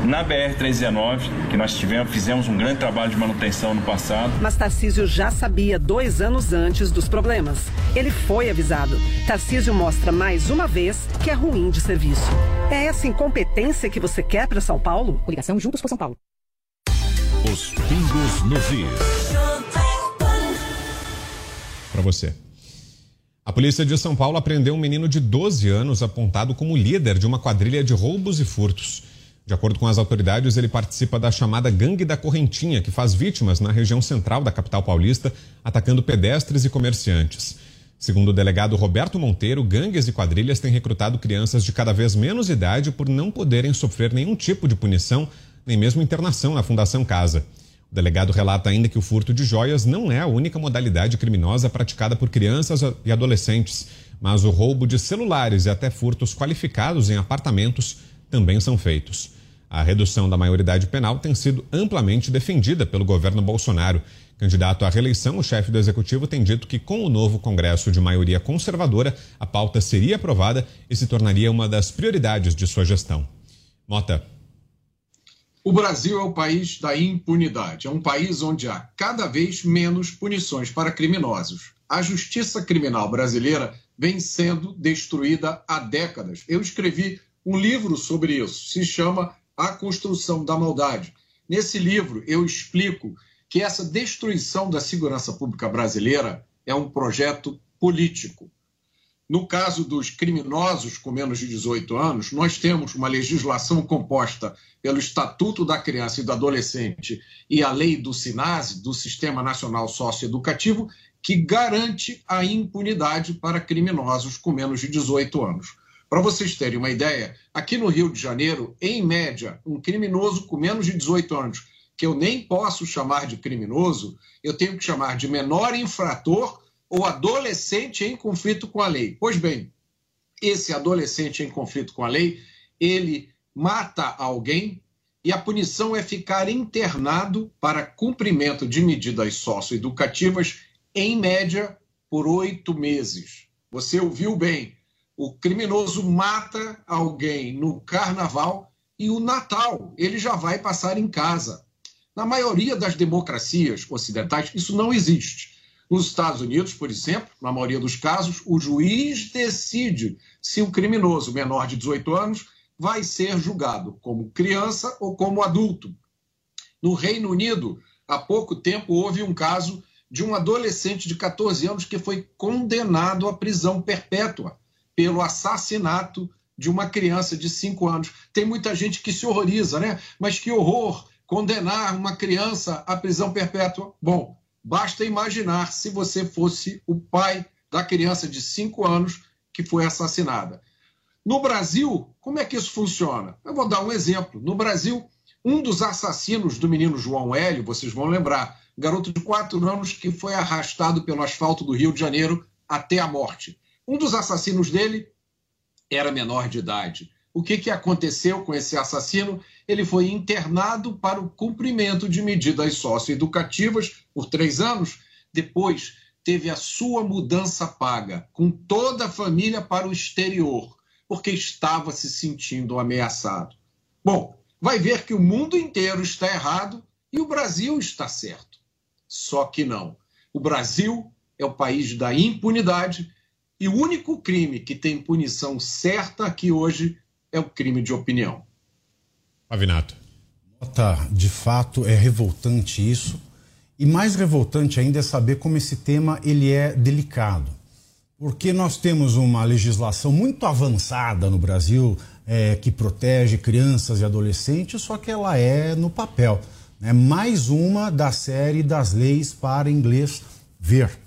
Na BR-319, que nós tivemos, fizemos um grande trabalho de manutenção no passado. Mas Tarcísio já sabia dois anos antes dos problemas. Ele foi avisado. Tarcísio mostra mais uma vez que é ruim de serviço. É essa incompetência que você quer para São Paulo? Coligação Juntos por São Paulo. Os pingos nos is. Para você. A polícia de São Paulo apreendeu um menino de 12 anos apontado como líder de uma quadrilha de roubos e furtos. De acordo com as autoridades, ele participa da chamada Gangue da Correntinha, que faz vítimas na região central da capital paulista, atacando pedestres e comerciantes. Segundo o delegado Roberto Monteiro, gangues e quadrilhas têm recrutado crianças de cada vez menos idade por não poderem sofrer nenhum tipo de punição, nem mesmo internação na Fundação Casa. O delegado relata ainda que o furto de joias não é a única modalidade criminosa praticada por crianças e adolescentes, mas o roubo de celulares e até furtos qualificados em apartamentos também são feitos. A redução da maioridade penal tem sido amplamente defendida pelo governo Bolsonaro. Candidato à reeleição, o chefe do executivo tem dito que, com o novo Congresso de maioria conservadora, a pauta seria aprovada e se tornaria uma das prioridades de sua gestão. Mota. O Brasil é o país da impunidade. É um país onde há cada vez menos punições para criminosos. A justiça criminal brasileira vem sendo destruída há décadas. Eu escrevi um livro sobre isso, se chama A Construção da Maldade. Nesse livro, eu explico que essa destruição da segurança pública brasileira é um projeto político. No caso dos criminosos com menos de 18 anos, nós temos uma legislação composta pelo Estatuto da Criança e do Adolescente e a lei do SINASE, do Sistema Nacional Socioeducativo, que garante a impunidade para criminosos com menos de 18 anos. Para vocês terem uma ideia, aqui no Rio de Janeiro, em média, um criminoso com menos de 18 anos, que eu nem posso chamar de criminoso, eu tenho que chamar de menor infrator ou adolescente em conflito com a lei. Pois bem, esse adolescente em conflito com a lei, ele mata alguém, e a punição é ficar internado para cumprimento de medidas socioeducativas, em média, por oito meses. Você ouviu bem. O criminoso mata alguém no carnaval e o Natal ele já vai passar em casa. Na maioria das democracias ocidentais, isso não existe. Nos Estados Unidos, por exemplo, na maioria dos casos, o juiz decide se o criminoso menor de 18 anos vai ser julgado como criança ou como adulto. No Reino Unido, há pouco tempo, houve um caso de um adolescente de 14 anos que foi condenado à prisão perpétua pelo assassinato de uma criança de 5 anos. Tem muita gente que se horroriza, né? Mas que horror condenar uma criança à prisão perpétua. Bom, basta imaginar se você fosse o pai da criança de 5 anos que foi assassinada. No Brasil, como é que isso funciona? Eu vou dar um exemplo. No Brasil, um dos assassinos do menino João Hélio, vocês vão lembrar, garoto de 4 anos que foi arrastado pelo asfalto do Rio de Janeiro até a morte. Um dos assassinos dele era menor de idade. O que, que aconteceu com esse assassino? Ele foi internado para o cumprimento de medidas socioeducativas por três anos. Depois, teve a sua mudança paga, com toda a família para o exterior, porque estava se sentindo ameaçado. Bom, vai ver que o mundo inteiro está errado e o Brasil está certo. Só que não. O Brasil é o país da impunidade e o único crime que tem punição certa aqui hoje é o crime de opinião. Avinato. Tá, de fato é revoltante isso. E mais revoltante ainda é saber como esse tema ele é delicado. Porque nós temos uma legislação muito avançada no Brasil é, que protege crianças e adolescentes, só que ela é no papel. É mais uma da série das leis para inglês ver.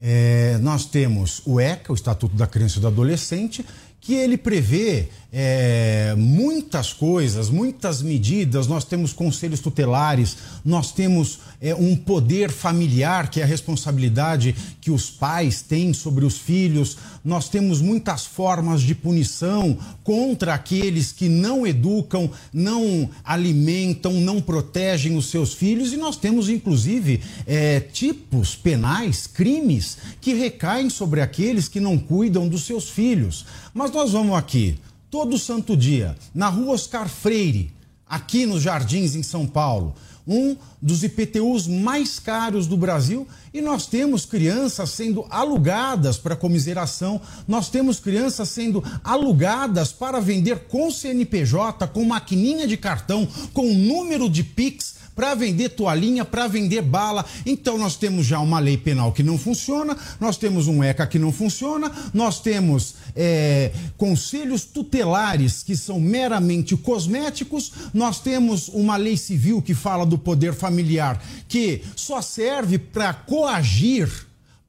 É, nós temos o ECA, o Estatuto da Criança e do Adolescente, que ele prevê é, muitas coisas, muitas medidas. Nós temos conselhos tutelares, nós temos é, um poder familiar, que é a responsabilidade que os pais têm sobre os filhos. Nós temos muitas formas de punição contra aqueles que não educam, não alimentam, não protegem os seus filhos. E nós temos, inclusive, é, tipos penais, crimes, que recaem sobre aqueles que não cuidam dos seus filhos. Mas nós vamos aqui todo santo dia, na rua Oscar Freire, aqui nos Jardins, em São Paulo, um dos IPTUs mais caros do Brasil, e nós temos crianças sendo alugadas para comiseração, nós temos crianças sendo alugadas para vender com CNPJ, com maquininha de cartão, com número de Pix para vender toalhinha, para vender bala. Então nós temos já uma lei penal que não funciona, nós temos um ECA que não funciona, nós temos é, conselhos tutelares que são meramente cosméticos, nós temos uma lei civil que fala do poder familiar que só serve para coagir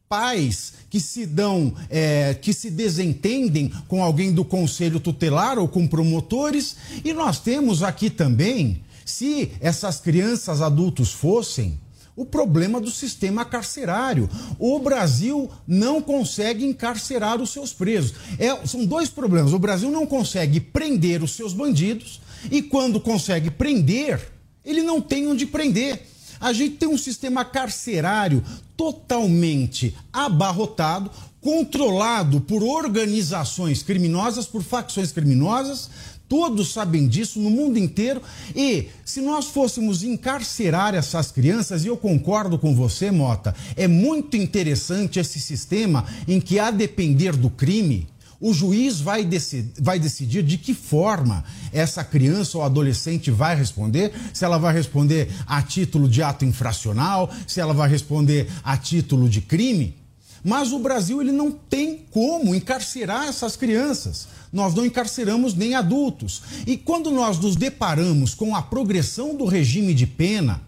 pais que se dão, é, que se desentendem com alguém do conselho tutelar ou com promotores, e nós temos aqui também se essas crianças adultos fossem, o problema do sistema carcerário. O Brasil não consegue encarcerar os seus presos. É, são dois problemas. O Brasil não consegue prender os seus bandidos e, quando consegue prender, ele não tem onde prender. A gente tem um sistema carcerário totalmente abarrotado, controlado por organizações criminosas, por facções criminosas, Todos sabem disso no mundo inteiro. E se nós fôssemos encarcerar essas crianças, e eu concordo com você, Mota, é muito interessante esse sistema em que, a depender do crime, o juiz vai, decidir, vai decidir de que forma essa criança ou adolescente vai responder, se ela vai responder a título de ato infracional, se ela vai responder a título de crime. Mas o Brasil ele não tem como encarcerar essas crianças nós não encarceramos nem adultos. E quando nós nos deparamos com a progressão do regime de pena,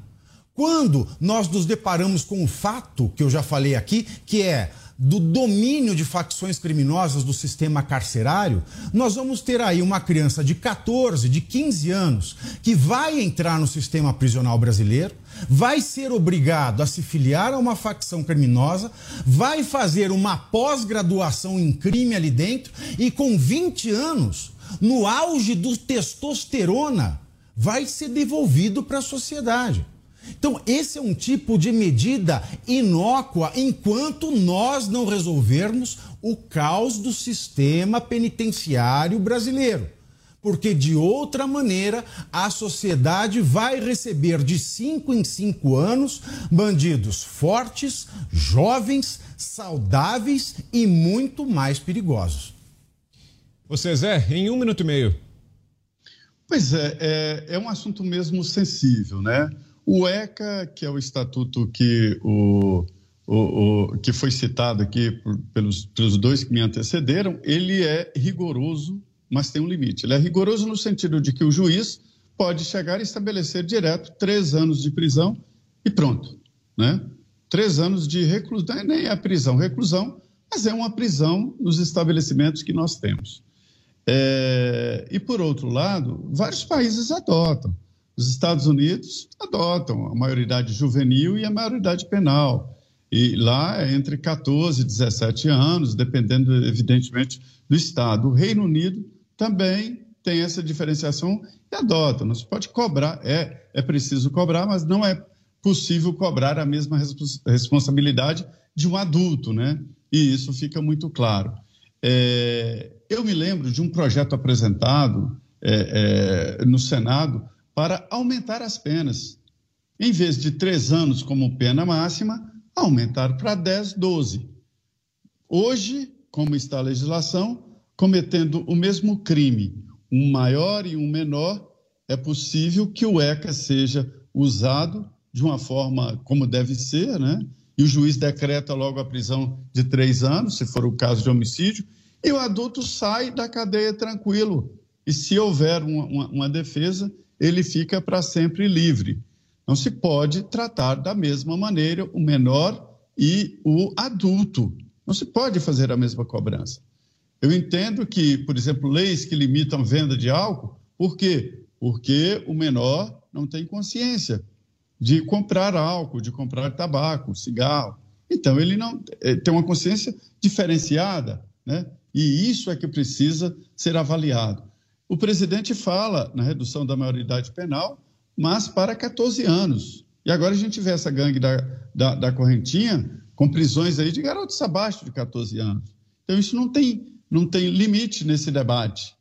quando nós nos deparamos com o fato que eu já falei aqui, que é do domínio de facções criminosas do sistema carcerário, nós vamos ter aí uma criança de 14, de 15 anos que vai entrar no sistema prisional brasileiro, vai ser obrigado a se filiar a uma facção criminosa, vai fazer uma pós-graduação em crime ali dentro e com 20 anos, no auge do testosterona, vai ser devolvido para a sociedade. Então, esse é um tipo de medida inócua enquanto nós não resolvermos o caos do sistema penitenciário brasileiro. Porque, de outra maneira, a sociedade vai receber de cinco em cinco anos bandidos fortes, jovens, saudáveis e muito mais perigosos. Você, Zé, em um minuto e meio. Pois é, é, é um assunto mesmo sensível, né? O ECA, que é o estatuto que, o, o, o que foi citado aqui por, pelos, pelos dois que me antecederam, ele é rigoroso, mas tem um limite. Ele é rigoroso no sentido de que o juiz pode chegar e estabelecer direto três anos de prisão e pronto, né? Três anos de reclusão, nem é prisão, reclusão, mas é uma prisão nos estabelecimentos que nós temos. É, e, por outro lado, vários países adotam. Os Estados Unidos adotam a maioridade juvenil e a maioridade penal. E lá é entre 14 e 17 anos, dependendo, evidentemente, do Estado. O Reino Unido também tem essa diferenciação e adota. Não se pode cobrar, é, é preciso cobrar, mas não é possível cobrar a mesma responsabilidade de um adulto, né? E isso fica muito claro. É, eu me lembro de um projeto apresentado é, é, no Senado para aumentar as penas. Em vez de três anos como pena máxima, aumentar para 10, 12. Hoje, como está a legislação, cometendo o mesmo crime, um maior e um menor, é possível que o ECA seja usado de uma forma como deve ser, né? E o juiz decreta logo a prisão de três anos, se for o caso de homicídio, e o adulto sai da cadeia tranquilo. E se houver uma, uma, uma defesa, ele fica para sempre livre. Não se pode tratar da mesma maneira o menor e o adulto. Não se pode fazer a mesma cobrança. Eu entendo que, por exemplo, leis que limitam a venda de álcool, por quê? Porque o menor não tem consciência de comprar álcool, de comprar tabaco, cigarro. Então, ele não eh, tem uma consciência diferenciada, né? E isso é que precisa ser avaliado. O presidente fala na redução da maioridade penal, mas para 14 anos. E agora a gente vê essa gangue da, da, da correntinha com prisões aí de garotos abaixo de 14 anos. Então isso não tem, não tem limite nesse debate.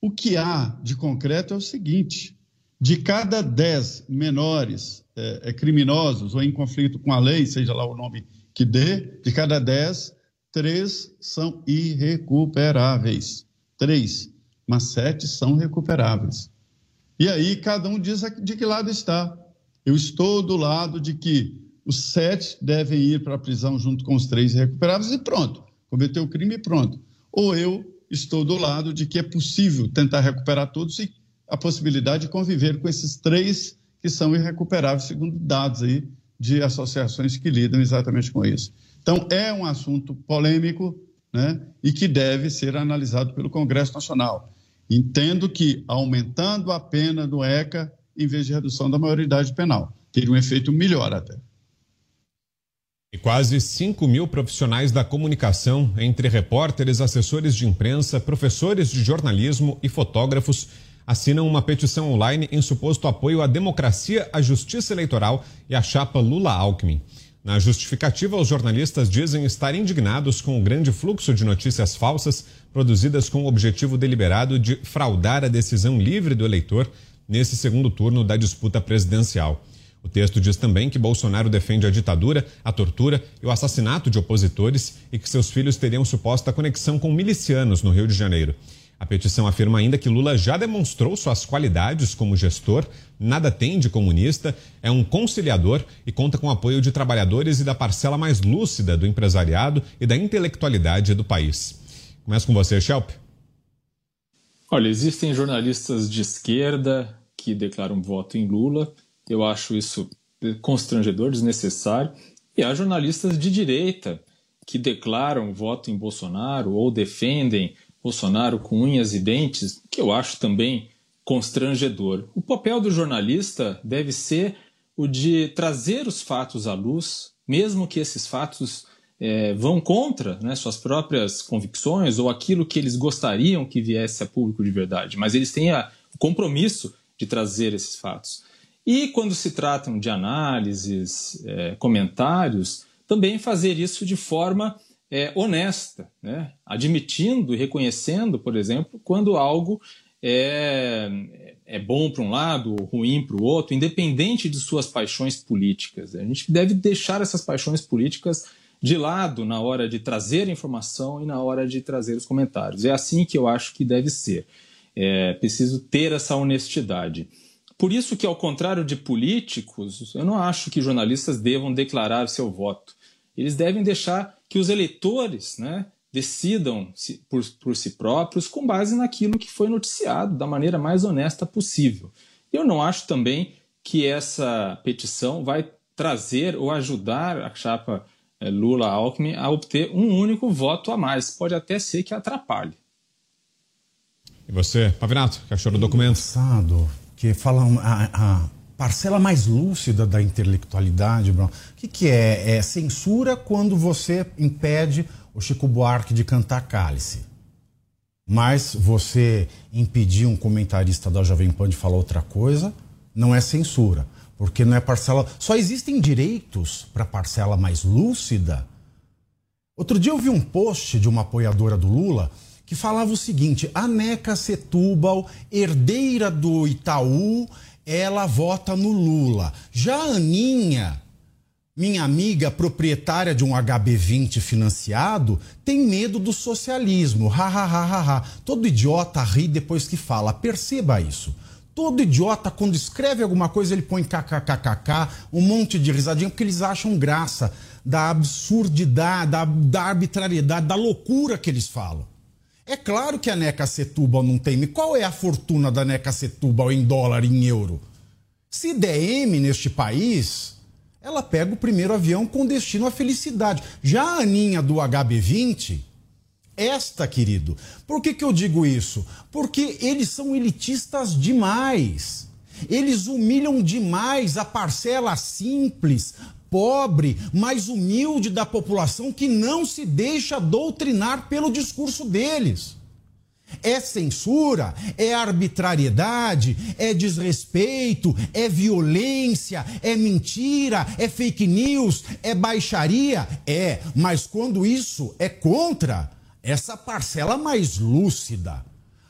O que há de concreto é o seguinte: de cada 10 menores é, é, criminosos ou em conflito com a lei, seja lá o nome que dê, de cada 10, três são irrecuperáveis. Três mas sete são recuperáveis. E aí cada um diz de que lado está. Eu estou do lado de que os sete devem ir para a prisão junto com os três recuperáveis e pronto. Cometeu o crime e pronto. Ou eu estou do lado de que é possível tentar recuperar todos e a possibilidade de conviver com esses três que são irrecuperáveis, segundo dados aí de associações que lidam exatamente com isso. Então, é um assunto polêmico né, e que deve ser analisado pelo Congresso Nacional. Entendo que aumentando a pena do ECA, em vez de redução da maioridade penal, teria um efeito melhor até. E quase 5 mil profissionais da comunicação, entre repórteres, assessores de imprensa, professores de jornalismo e fotógrafos, assinam uma petição online em suposto apoio à democracia, à justiça eleitoral e à chapa Lula-Alckmin. Na justificativa, os jornalistas dizem estar indignados com o grande fluxo de notícias falsas produzidas com o objetivo deliberado de fraudar a decisão livre do eleitor nesse segundo turno da disputa presidencial. O texto diz também que Bolsonaro defende a ditadura, a tortura e o assassinato de opositores e que seus filhos teriam suposta conexão com milicianos no Rio de Janeiro. A petição afirma ainda que Lula já demonstrou suas qualidades como gestor, nada tem de comunista, é um conciliador e conta com o apoio de trabalhadores e da parcela mais lúcida do empresariado e da intelectualidade do país. Começa com você, Shelp. Olha, existem jornalistas de esquerda que declaram voto em Lula. Eu acho isso constrangedor, desnecessário. E há jornalistas de direita que declaram voto em Bolsonaro ou defendem Bolsonaro com unhas e dentes, que eu acho também constrangedor. O papel do jornalista deve ser o de trazer os fatos à luz, mesmo que esses fatos é, vão contra né, suas próprias convicções ou aquilo que eles gostariam que viesse a público de verdade, mas eles têm a, o compromisso de trazer esses fatos. E quando se tratam de análises, é, comentários, também fazer isso de forma é, honesta, né? admitindo e reconhecendo, por exemplo, quando algo é, é bom para um lado ou ruim para o outro, independente de suas paixões políticas. A gente deve deixar essas paixões políticas de lado na hora de trazer informação e na hora de trazer os comentários. É assim que eu acho que deve ser. É preciso ter essa honestidade. Por isso que, ao contrário de políticos, eu não acho que jornalistas devam declarar seu voto. Eles devem deixar que os eleitores né, decidam por, por si próprios com base naquilo que foi noticiado da maneira mais honesta possível. Eu não acho também que essa petição vai trazer ou ajudar a chapa eh, Lula-Alckmin a obter um único voto a mais. Pode até ser que atrapalhe. E você, Pavinato, que achou do documento? Engraçado, que fala a, a parcela mais lúcida da intelectualidade, Bruno. O que, que é? É censura quando você impede o Chico Buarque de cantar cálice. Mas você impedir um comentarista da Jovem Pan de falar outra coisa não é censura, porque não é parcela. Só existem direitos para parcela mais lúcida. Outro dia eu vi um post de uma apoiadora do Lula que falava o seguinte: a Neca Setúbal, herdeira do Itaú, ela vota no Lula. Já a Aninha, minha amiga proprietária de um HB20 financiado tem medo do socialismo. Ha, ha, ha, ha, ha. Todo idiota ri depois que fala. Perceba isso. Todo idiota, quando escreve alguma coisa, ele põe kkkk, um monte de risadinha, porque eles acham graça da absurdidade, da, da arbitrariedade, da loucura que eles falam. É claro que a Neca Setúbal não tem. Qual é a fortuna da Neca Setúbal em dólar, em euro? Se der M neste país, ela pega o primeiro avião com destino à felicidade. Já a Aninha do HB20, esta, querido, por que, que eu digo isso? Porque eles são elitistas demais. Eles humilham demais a parcela simples, pobre, mais humilde da população que não se deixa doutrinar pelo discurso deles. É censura, é arbitrariedade, é desrespeito, é violência, é mentira, é fake news, é baixaria? É, mas quando isso é contra essa parcela mais lúcida.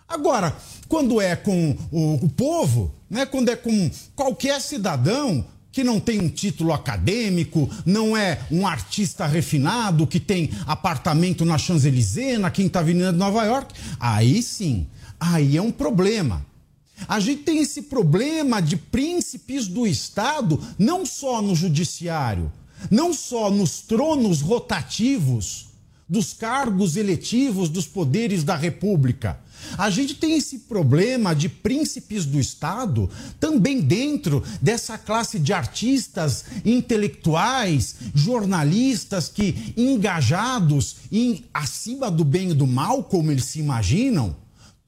Agora, quando é com o, o povo, né, quando é com qualquer cidadão, que não tem um título acadêmico, não é um artista refinado que tem apartamento na Champs-Élysées, na Quinta Avenida de Nova York, aí sim, aí é um problema. A gente tem esse problema de príncipes do Estado, não só no judiciário, não só nos tronos rotativos dos cargos eletivos dos poderes da República a gente tem esse problema de príncipes do Estado também dentro dessa classe de artistas, intelectuais, jornalistas que engajados em acima do bem e do mal, como eles se imaginam,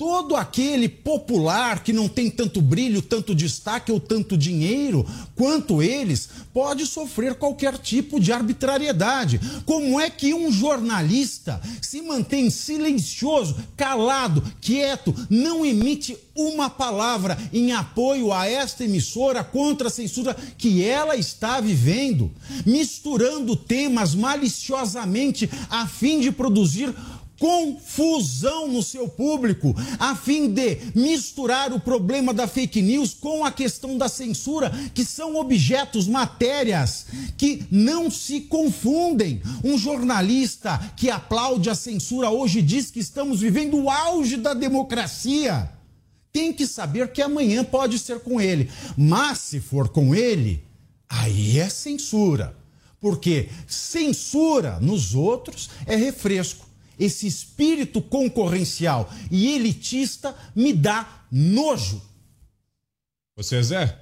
Todo aquele popular que não tem tanto brilho, tanto destaque ou tanto dinheiro quanto eles pode sofrer qualquer tipo de arbitrariedade. Como é que um jornalista se mantém silencioso, calado, quieto, não emite uma palavra em apoio a esta emissora contra a censura que ela está vivendo, misturando temas maliciosamente a fim de produzir confusão no seu público, a fim de misturar o problema da fake news com a questão da censura, que são objetos, matérias que não se confundem. Um jornalista que aplaude a censura hoje diz que estamos vivendo o auge da democracia. Tem que saber que amanhã pode ser com ele, mas se for com ele, aí é censura. Porque censura nos outros é refresco esse espírito concorrencial e elitista me dá nojo. Você, Zé?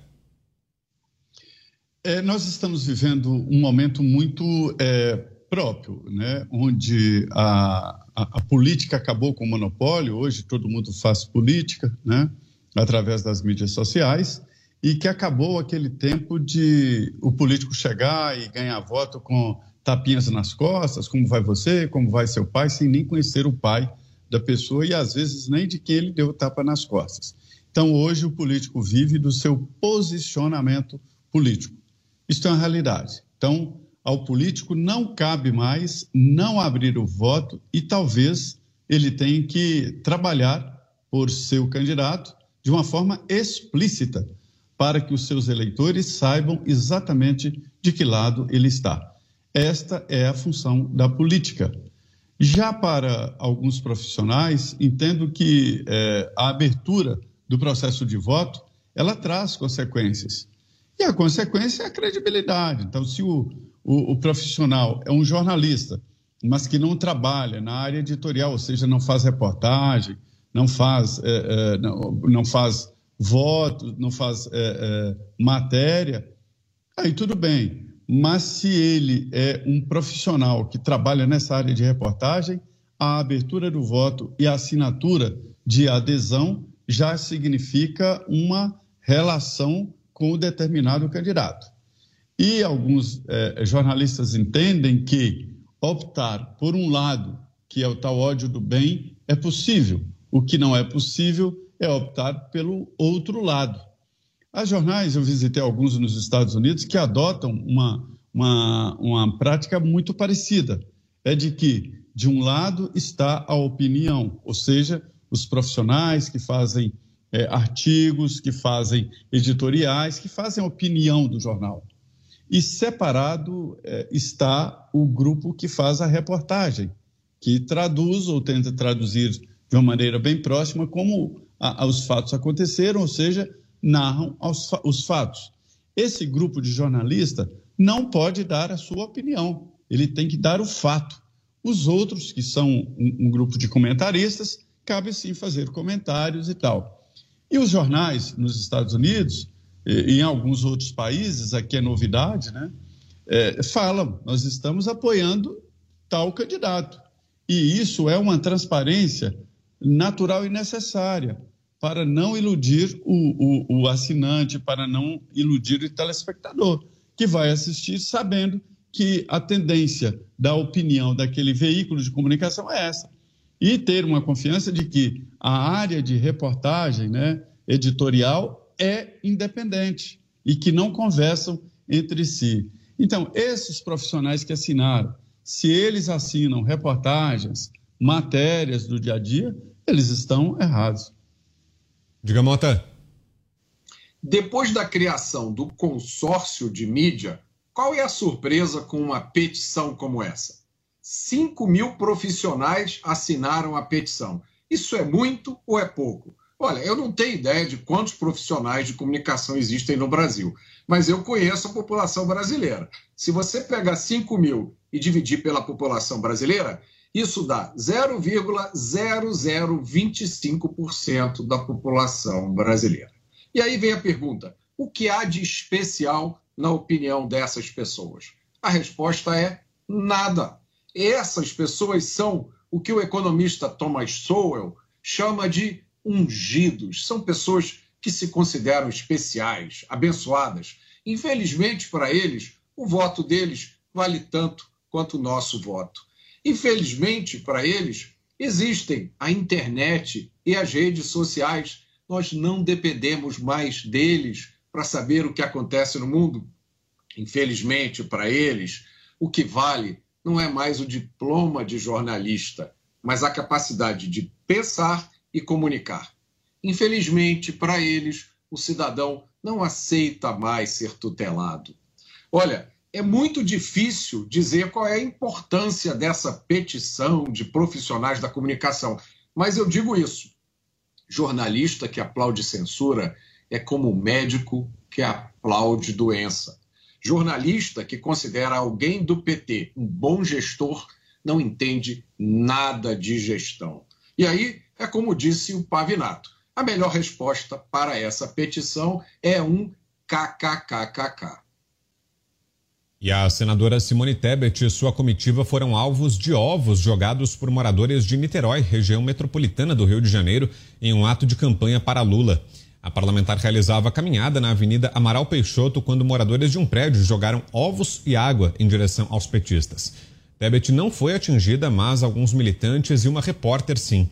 É, nós estamos vivendo um momento muito é, próprio, né? onde a, a, a, política acabou com o monopólio, hoje todo mundo faz política né? através das mídias sociais, e que acabou aquele tempo de o político chegar e ganhar voto com tapinhas nas costas, como vai você, como vai seu pai, sem nem conhecer o pai da pessoa e às vezes nem de quem ele deu tapa nas costas. Então, hoje, o político vive do seu posicionamento político. Isso é uma realidade. Então, ao político não cabe mais não abrir o voto e talvez ele tenha que trabalhar por seu candidato de uma forma explícita para que os seus eleitores saibam exatamente de que lado ele está. Esta é a função da política. Já para alguns profissionais, entendo que é, a abertura do processo de voto ela traz consequências. E a consequência é a credibilidade. Então, se o, o, o profissional é um jornalista, mas que não trabalha na área editorial, ou seja, não faz reportagem, não faz, é, não, não, faz voto, não faz matéria, aí tudo bem. Mas se ele é um profissional que trabalha nessa área de reportagem, a abertura do voto e a assinatura de adesão já significa uma relação com o determinado candidato. E alguns eh, jornalistas entendem que optar por um lado, que é o tal ódio do bem, é possível. O que não é possível é optar pelo outro lado. Há jornais, eu visitei alguns nos Estados Unidos, que adotam uma, uma, uma prática muito parecida. É de que, de um lado, está a opinião, ou seja, os profissionais que fazem é, artigos, que fazem editoriais, que fazem a opinião do jornal. E separado é, está o grupo que faz a reportagem, que traduz ou tenta traduzir de uma maneira bem próxima como a, a, os fatos aconteceram, ou seja, narram os fatos. Esse grupo de jornalista não pode dar a sua opinião, ele tem que dar o fato. Os outros, que são um, um grupo de comentaristas, cabe sim fazer comentários e tal. E os jornais nos Estados Unidos e em alguns outros países, aqui é novidade, né? É, falam, nós estamos apoiando tal candidato. E isso é uma transparência natural e necessária para não iludir o, o, o assinante, para não iludir o telespectador, que vai assistir sabendo que a tendência da opinião daquele veículo de comunicação é essa. E ter uma confiança de que a área de reportagem né, editorial é independente e que não conversam entre si. Então, esses profissionais que assinaram, se eles assinam reportagens, matérias do dia a dia, eles estão errados. Diga, Mota. Depois da criação do consórcio de mídia, qual é a surpresa com uma petição como essa? 5 mil profissionais assinaram a petição. Isso é muito ou é pouco? Olha, eu não tenho ideia de quantos profissionais de comunicação existem no Brasil, mas eu conheço a população brasileira. Se você pegar 5 mil e dividir pela população brasileira, isso dá 0,0025% da população brasileira. E aí vem a pergunta: o que há de especial na opinião dessas pessoas? A resposta é nada. Essas pessoas são o que o economista Thomas Sowell chama de ungidos. São pessoas que se consideram especiais, abençoadas. Infelizmente, para eles, o voto deles vale tanto quanto o nosso voto. Infelizmente, para eles, existem a internet e as redes sociais. Nós não dependemos mais deles para saber o que acontece no mundo. Infelizmente, para eles, o que vale não é mais o diploma de jornalista, mas a capacidade de pensar e comunicar. Infelizmente, para eles, o cidadão não aceita mais ser tutelado. Olha, é muito difícil dizer qual é a importância dessa petição de profissionais da comunicação, mas eu digo isso. Jornalista que aplaude censura é como médico que aplaude doença. Jornalista que considera alguém do PT um bom gestor não entende nada de gestão. E aí é como disse o Pavinato: a melhor resposta para essa petição é um kkkk. E a senadora Simone Tebet e sua comitiva foram alvos de ovos jogados por moradores de Niterói, região metropolitana do Rio de Janeiro, em um ato de campanha para Lula. A parlamentar realizava caminhada na Avenida Amaral Peixoto quando moradores de um prédio jogaram ovos e água em direção aos petistas. Tebet não foi atingida, mas alguns militantes e uma repórter sim.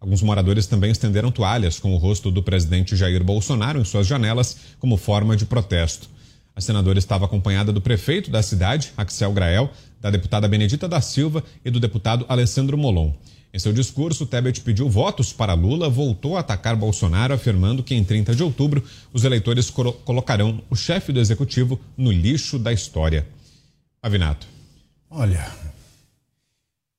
Alguns moradores também estenderam toalhas com o rosto do presidente Jair Bolsonaro em suas janelas como forma de protesto. A senadora estava acompanhada do prefeito da cidade, Axel Grael, da deputada Benedita da Silva e do deputado Alessandro Molon. Em seu discurso, Tebet pediu votos para Lula, voltou a atacar Bolsonaro, afirmando que em 30 de outubro os eleitores colocarão o chefe do executivo no lixo da história. Avinato. Olha,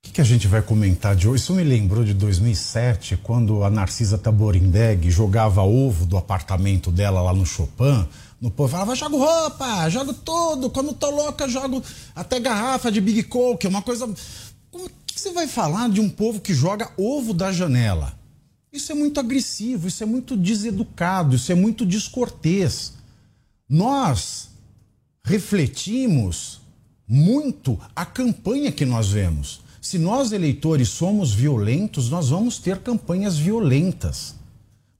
o que, que, a gente vai comentar de hoje? Isso me lembrou de 2007, quando a Narcisa Taborindeg jogava ovo do apartamento dela lá no Chopin. No povo falava, jogo roupa, jogo tudo, quando tô louca, jogo até garrafa de Big Coke, uma coisa... Como que você vai falar de um povo que joga ovo da janela? Isso é muito agressivo, isso é muito deseducado, isso é muito descortês. Nós refletimos muito a campanha que nós vemos. Se nós, eleitores, somos violentos, nós vamos ter campanhas violentas.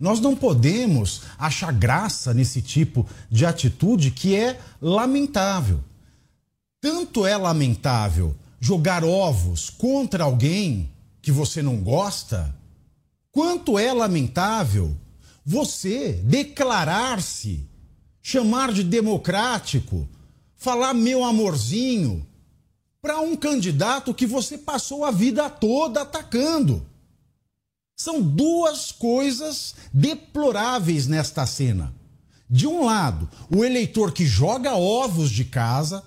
Nós não podemos achar graça nesse tipo de atitude que é lamentável. Tanto é lamentável jogar ovos contra alguém que você não gosta, quanto é lamentável você declarar-se, chamar de democrático, falar meu amorzinho, para um candidato que você passou a vida toda atacando. São duas coisas deploráveis nesta cena. De um lado, o eleitor que joga ovos de casa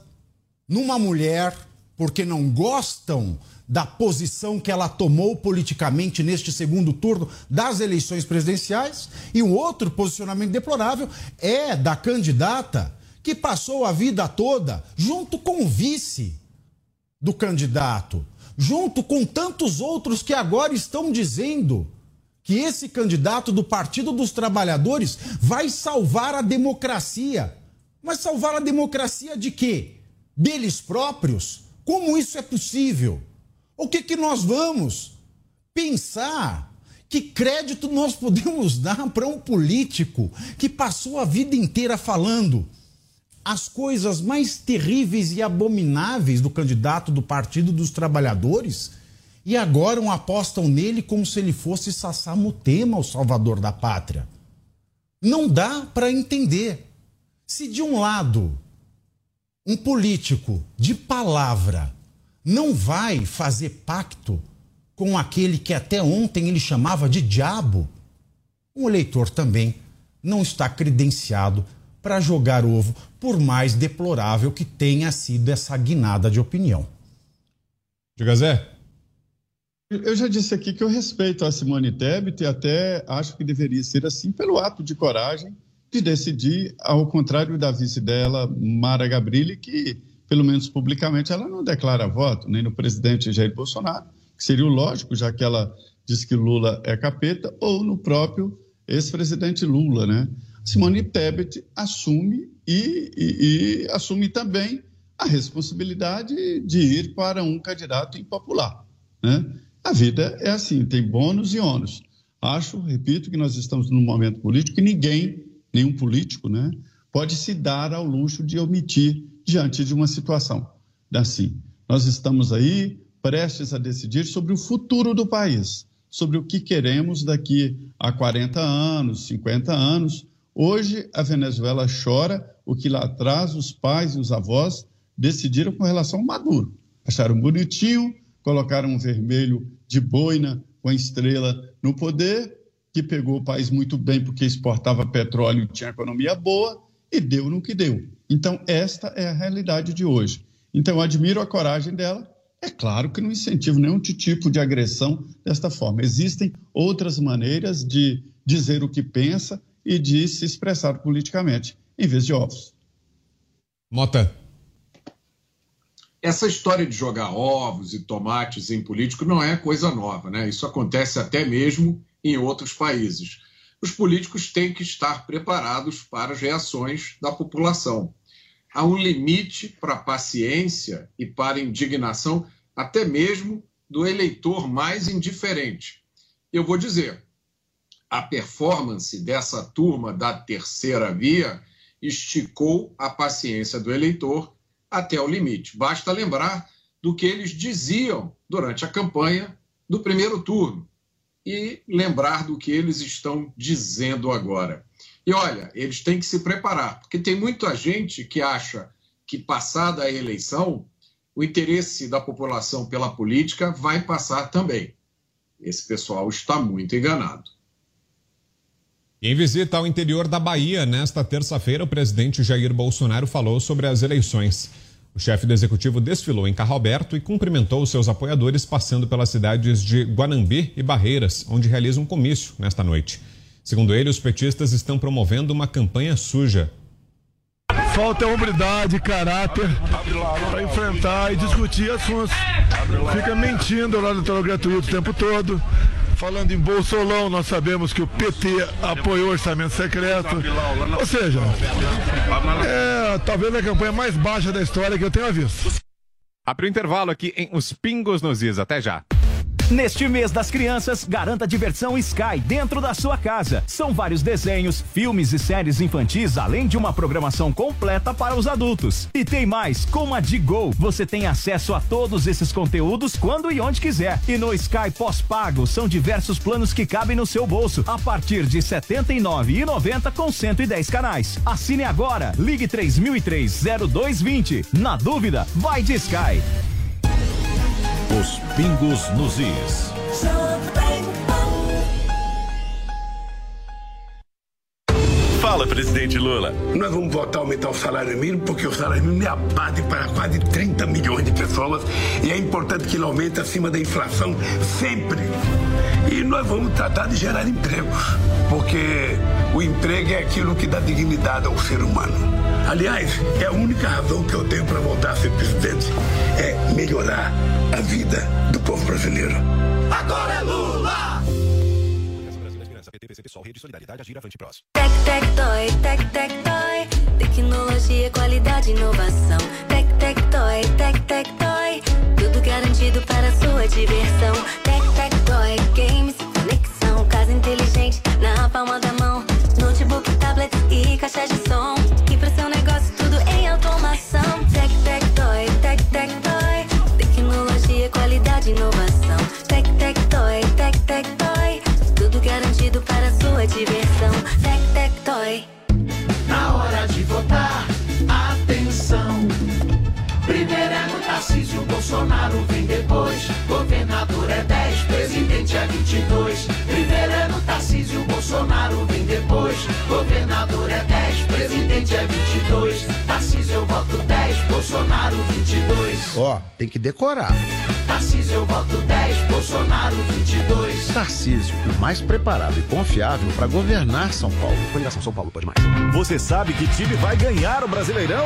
numa mulher porque não gostam da posição que ela tomou politicamente neste segundo turno das eleições presidenciais, e um outro posicionamento deplorável é da candidata que passou a vida toda junto com o vice do candidato, junto com tantos outros que agora estão dizendo que esse candidato do Partido dos Trabalhadores vai salvar a democracia. Mas salvar a democracia de quê? Deles próprios? Como isso é possível? O que, que nós vamos pensar? Que crédito nós podemos dar para um político que passou a vida inteira falando as coisas mais terríveis e abomináveis do candidato do Partido dos Trabalhadores e agora apostam nele como se ele fosse Sassamutema, o salvador da pátria. Não dá para entender. Se de um lado um político de palavra não vai fazer pacto com aquele que até ontem ele chamava de diabo, um eleitor também não está credenciado para jogar ovo, por mais deplorável que tenha sido essa guinada de opinião. Diga Zé. Eu já disse aqui que eu respeito a Simone Tebet e até acho que deveria ser assim pelo ato de coragem de decidir, ao contrário da vice dela, Mara Gabrilli, que, pelo menos publicamente, ela não declara voto, nem no presidente Jair Bolsonaro, que seria o lógico, já que ela diz que Lula é capeta, ou no próprio ex-presidente Lula, né? Simone Tebet assume e, e, e, assume também a responsabilidade de ir para um candidato impopular. Né? A vida é assim, tem bônus e ônus. Acho, repito, que nós estamos num momento político que ninguém, nenhum político, né, pode se dar ao luxo de omitir diante de uma situação assim. Nós estamos aí prestes a decidir sobre o futuro do país, sobre o que queremos daqui a 40 anos, 50 anos, Hoje, a Venezuela chora o que lá atrás os pais e os avós decidiram com relação ao Maduro. Acharam bonitinho, colocaram um vermelho de boina com a estrela no poder, que pegou o país muito bem porque exportava petróleo e tinha economia boa, e deu no que deu. Então, esta é a realidade de hoje. Então, eu admiro a coragem dela. É claro que não incentivo nenhum tipo de agressão desta forma. Existem outras maneiras de dizer o que pensa e de se expressar politicamente, em vez de ovos. Mota. Essa história de jogar ovos e tomates em político não é coisa nova, né? Isso acontece até mesmo em outros países. Os políticos têm que estar preparados para as reações da população. Há um limite para a paciência e para a indignação, até mesmo do eleitor mais indiferente. Eu vou dizer, a performance dessa turma da terceira via esticou a paciência do eleitor até o limite. Basta lembrar do que eles diziam durante a campanha do primeiro turno. e lembrar do que eles estão dizendo agora. E olha, eles têm que se preparar, porque tem muita gente que acha que, passada a eleição, o interesse da população pela política vai passar também. Esse pessoal está muito enganado. Em visita ao interior da Bahia, nesta terça-feira, o presidente Jair Bolsonaro falou sobre as eleições. O chefe do executivo desfilou em carro aberto e cumprimentou seus apoiadores, passando pelas cidades de Guanambi e Barreiras, onde realiza um comício nesta noite. Segundo ele, os petistas estão promovendo uma campanha suja. Falta hombridade, caráter para enfrentar e discutir assuntos. Fica mentindo lá no gratuito o tempo todo. Falando em Bolsolão, nós sabemos que o PT apoiou o orçamento secreto. Ou seja, é talvez a campanha mais baixa da história que eu tenha visto. Abre o intervalo aqui em Os Pingos nos Is. Até já. Neste mês das crianças, garanta diversão Sky dentro da sua casa. São vários desenhos, filmes e séries infantis, além de uma programação completa para os adultos. E tem mais, com a Digo, você tem acesso a todos esses conteúdos quando e onde quiser. E no Sky pós-pago, são diversos planos que cabem no seu bolso, a partir de R$ 79,90 com 110 canais. Assine agora, ligue 3003-0220. Na dúvida, vai de Sky. Os pingos nos is. Fala, presidente Lula. Nós vamos votar aumentar o salário mínimo porque o salário mínimo é a base para quase 30 milhões de pessoas e é importante que ele aumente acima da inflação sempre. E nós vamos tratar de gerar empregos, porque o emprego é aquilo que dá dignidade ao ser humano. Aliás, é a única razão que eu tenho para voltar a ser presidente é melhorar a vida do povo brasileiro. Agora é Lula! Rede Solidariedade Agir Avante Prós. Tec, tec, toy, tec, tec, toy. Tecnologia, qualidade, inovação. Tec, tec, toy, tec, tec, toy. Tudo garantido para sua diversão. Tec, tec, toy, games, conexão. Casa inteligente na palma da mão. Notebook, tablet e caixa de som. E pro seu negócio tudo em automação. Tec, tec, toy, tec, tec, toy. Tecnologia, qualidade, inovação. Tec, tec, toy, tec, tec, toy. Diversão. Tec, tec, toy. Bolsonaro vem depois. Governador é 10, presidente é 22. Primeiro é no Tarcísio, Bolsonaro vem depois. Governador é 10, presidente é 22. Tarcísio eu voto 10, Bolsonaro 22. Ó, tem que decorar. Tarcísio eu voto 10, Bolsonaro 22. Tarcísio, o mais preparado e confiável para governar São Paulo. Coligação São Paulo pode mais. Você sabe que time vai ganhar o Brasileirão?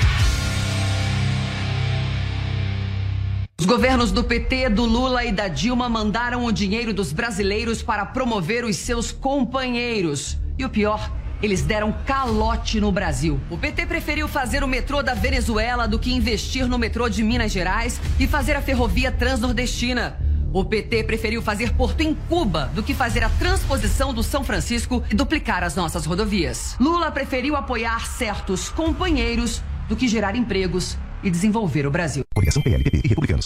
Os governos do PT, do Lula e da Dilma mandaram o dinheiro dos brasileiros para promover os seus companheiros. E o pior, eles deram calote no Brasil. O PT preferiu fazer o metrô da Venezuela do que investir no metrô de Minas Gerais e fazer a ferrovia transnordestina. O PT preferiu fazer porto em Cuba do que fazer a transposição do São Francisco e duplicar as nossas rodovias. Lula preferiu apoiar certos companheiros do que gerar empregos e desenvolver o Brasil. Coligação PLPP e Republicanos.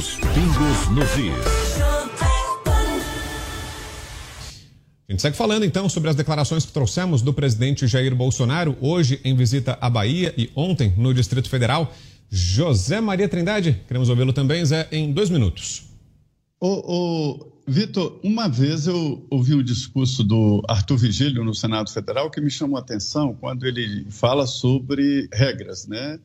Os pingos nos is. A gente segue falando então sobre as declarações que trouxemos do presidente Jair Bolsonaro hoje em visita à Bahia e ontem no Distrito Federal. José Maria Trindade, queremos ouvi-lo também, Zé, em dois minutos. Ô, Vitor, uma vez eu ouvi um discurso do Arthur Vigílio no Senado Federal que me chamou a atenção quando ele fala sobre regras, né?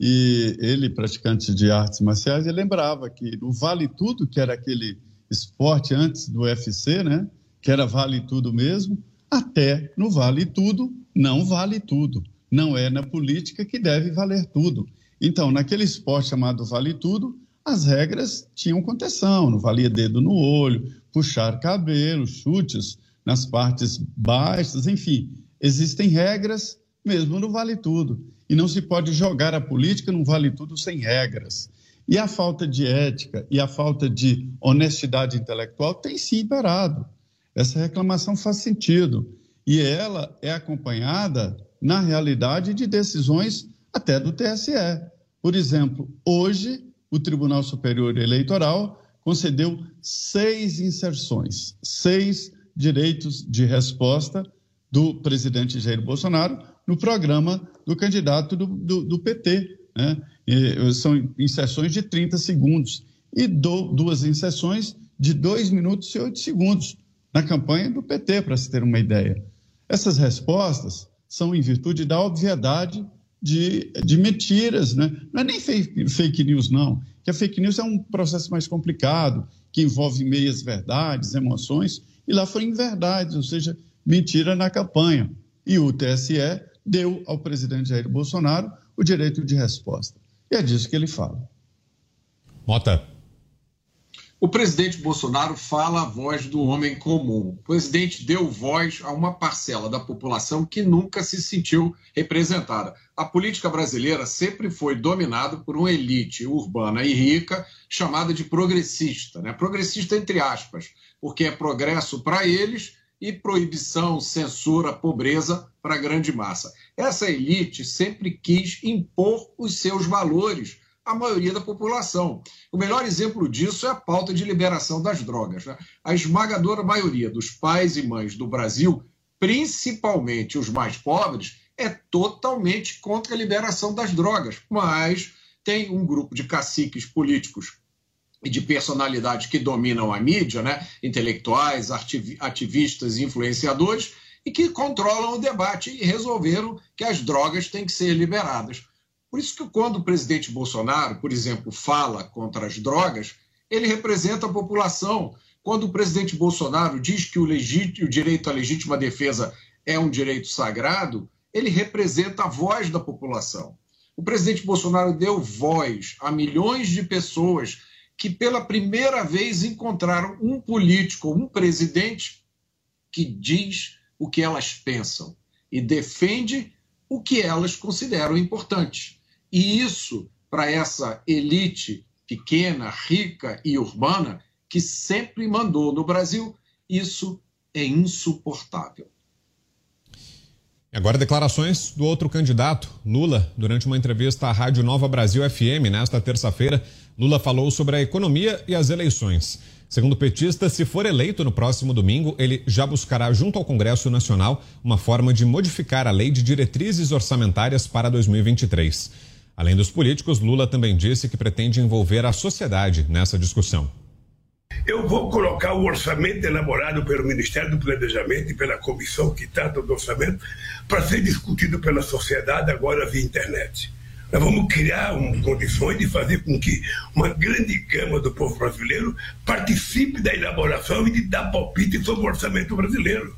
E ele, praticante de artes marciais, ele lembrava que no Vale Tudo, que era aquele esporte antes do UFC, né? Que era Vale Tudo mesmo, até no Vale Tudo não vale tudo. Não é na política que deve valer tudo. Então, naquele esporte chamado Vale Tudo, as regras tinham contenção, não valia dedo no olho, puxar cabelo, chutes nas partes baixas, enfim. Existem regras mesmo no Vale Tudo. E não se pode jogar a política no Vale Tudo sem regras. E a falta de ética e a falta de honestidade intelectual tem sim imperado. Essa reclamação faz sentido. E ela é acompanhada, na realidade, de decisões até do TSE. Por exemplo, hoje o Tribunal Superior Eleitoral concedeu seis inserções, seis direitos de resposta do presidente Jair Bolsonaro no programa do candidato do, do, do PT. Né? E, são inserções de 30 segundos e do, duas inserções de 2 minutos e 8 segundos na campanha do PT, para se ter uma ideia. Essas respostas são em virtude da obviedade de, de mentiras, né? Não é nem fake, fake news, não. Que a fake news é um processo mais complicado, que envolve meias verdades, emoções, e lá foram inverdades, ou seja, mentira na campanha. E o TSE deu ao presidente Jair Bolsonaro o direito de resposta. E é disso que ele fala. Mota. O presidente Bolsonaro fala a voz do homem comum. O presidente deu voz a uma parcela da população que nunca se sentiu representada. A política brasileira sempre foi dominada por uma elite urbana e rica chamada de progressista, né? Progressista entre aspas, porque é progresso para eles e proibição, censura, pobreza para a grande massa. Essa elite sempre quis impor os seus valores a maioria da população. O melhor exemplo disso é a pauta de liberação das drogas. Né? A esmagadora maioria dos pais e mães do Brasil, principalmente os mais pobres, é totalmente contra a liberação das drogas. Mas tem um grupo de caciques políticos e de personalidades que dominam a mídia, né? intelectuais, ativistas e influenciadores, e que controlam o debate e resolveram que as drogas têm que ser liberadas. Por isso que quando o presidente Bolsonaro, por exemplo, fala contra as drogas, ele representa a população. Quando o presidente Bolsonaro diz que o, o direito à legítima defesa é um direito sagrado, ele representa a voz da população. O presidente Bolsonaro deu voz a milhões de pessoas que pela primeira vez encontraram um político, um presidente que diz o que elas pensam e defende o que elas consideram importante. E isso, para essa elite pequena, rica e urbana, que sempre mandou no Brasil, isso é insuportável. Agora, declarações do outro candidato, Lula, durante uma entrevista à Rádio Nova Brasil FM nesta terça-feira. Lula falou sobre a economia e as eleições. Segundo o petista, se for eleito no próximo domingo, ele já buscará, junto ao Congresso Nacional, uma forma de modificar a lei de diretrizes orçamentárias para 2023. Além dos políticos, Lula também disse que pretende envolver a sociedade nessa discussão. Eu vou colocar o orçamento elaborado pelo Ministério do Planejamento e pela comissão que trata do orçamento para ser discutido pela sociedade agora via internet. Nós vamos criar um, condições de fazer com que uma grande gama do povo brasileiro participe da elaboração e de dar palpite sobre o orçamento brasileiro.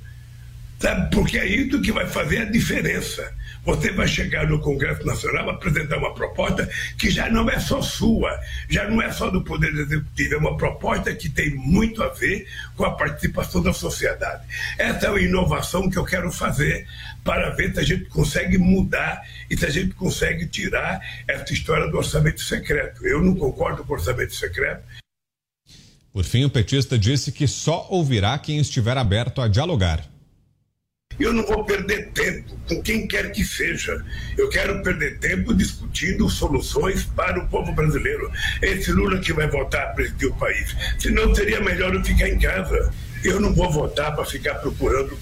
Sabe? Porque é isso que vai fazer a diferença. Você vai chegar no Congresso Nacional apresentar uma proposta que já não é só sua, já não é só do Poder Executivo, é uma proposta que tem muito a ver com a participação da sociedade. Essa é a inovação que eu quero fazer para ver se a gente consegue mudar e se a gente consegue tirar essa história do orçamento secreto. Eu não concordo com o orçamento secreto. Por fim, o petista disse que só ouvirá quem estiver aberto a dialogar. Eu não vou perder tempo com quem quer que seja. Eu quero perder tempo discutindo soluções para o povo brasileiro. Esse Lula que vai votar para presidir o país. Senão seria melhor eu ficar em casa. Eu não vou votar para ficar procurando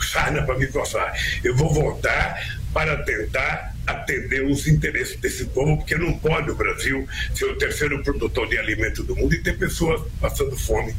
sarna para me coçar. Eu vou votar para tentar atender os interesses desse povo, porque não pode o Brasil ser o terceiro produtor de alimento do mundo e ter pessoas passando fome.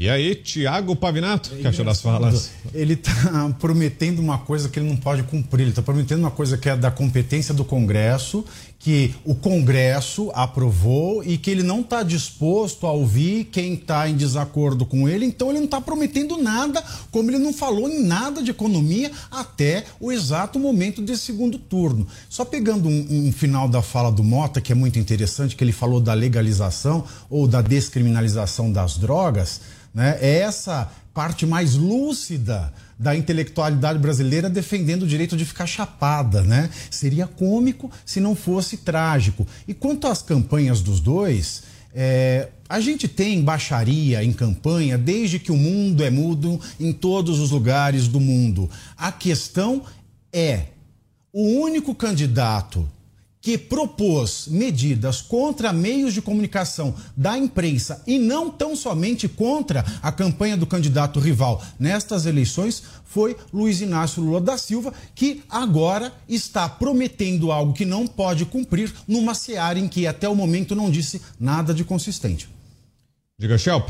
E aí, Tiago Pavinato, que achou das falas? Ele está prometendo uma coisa que ele não pode cumprir. Ele está prometendo uma coisa que é da competência do Congresso, que o Congresso aprovou e que ele não está disposto a ouvir quem está em desacordo com ele. Então ele não está prometendo nada, como ele não falou em nada de economia até o exato momento desse segundo turno. Só pegando um, um final da fala do Mota, que é muito interessante, que ele falou da legalização ou da descriminalização das drogas né? É essa parte mais lúcida da intelectualidade brasileira defendendo o direito de ficar chapada, né? Seria cômico se não fosse trágico. E quanto às campanhas dos dois, é, a gente tem baixaria em campanha desde que o mundo é mudo em todos os lugares do mundo. A questão é: o único candidato que propôs medidas contra meios de comunicação da imprensa e não tão somente contra a campanha do candidato rival nestas eleições foi Luiz Inácio Lula da Silva, que agora está prometendo algo que não pode cumprir numa seara em que até o momento não disse nada de consistente. Diga, Shelp.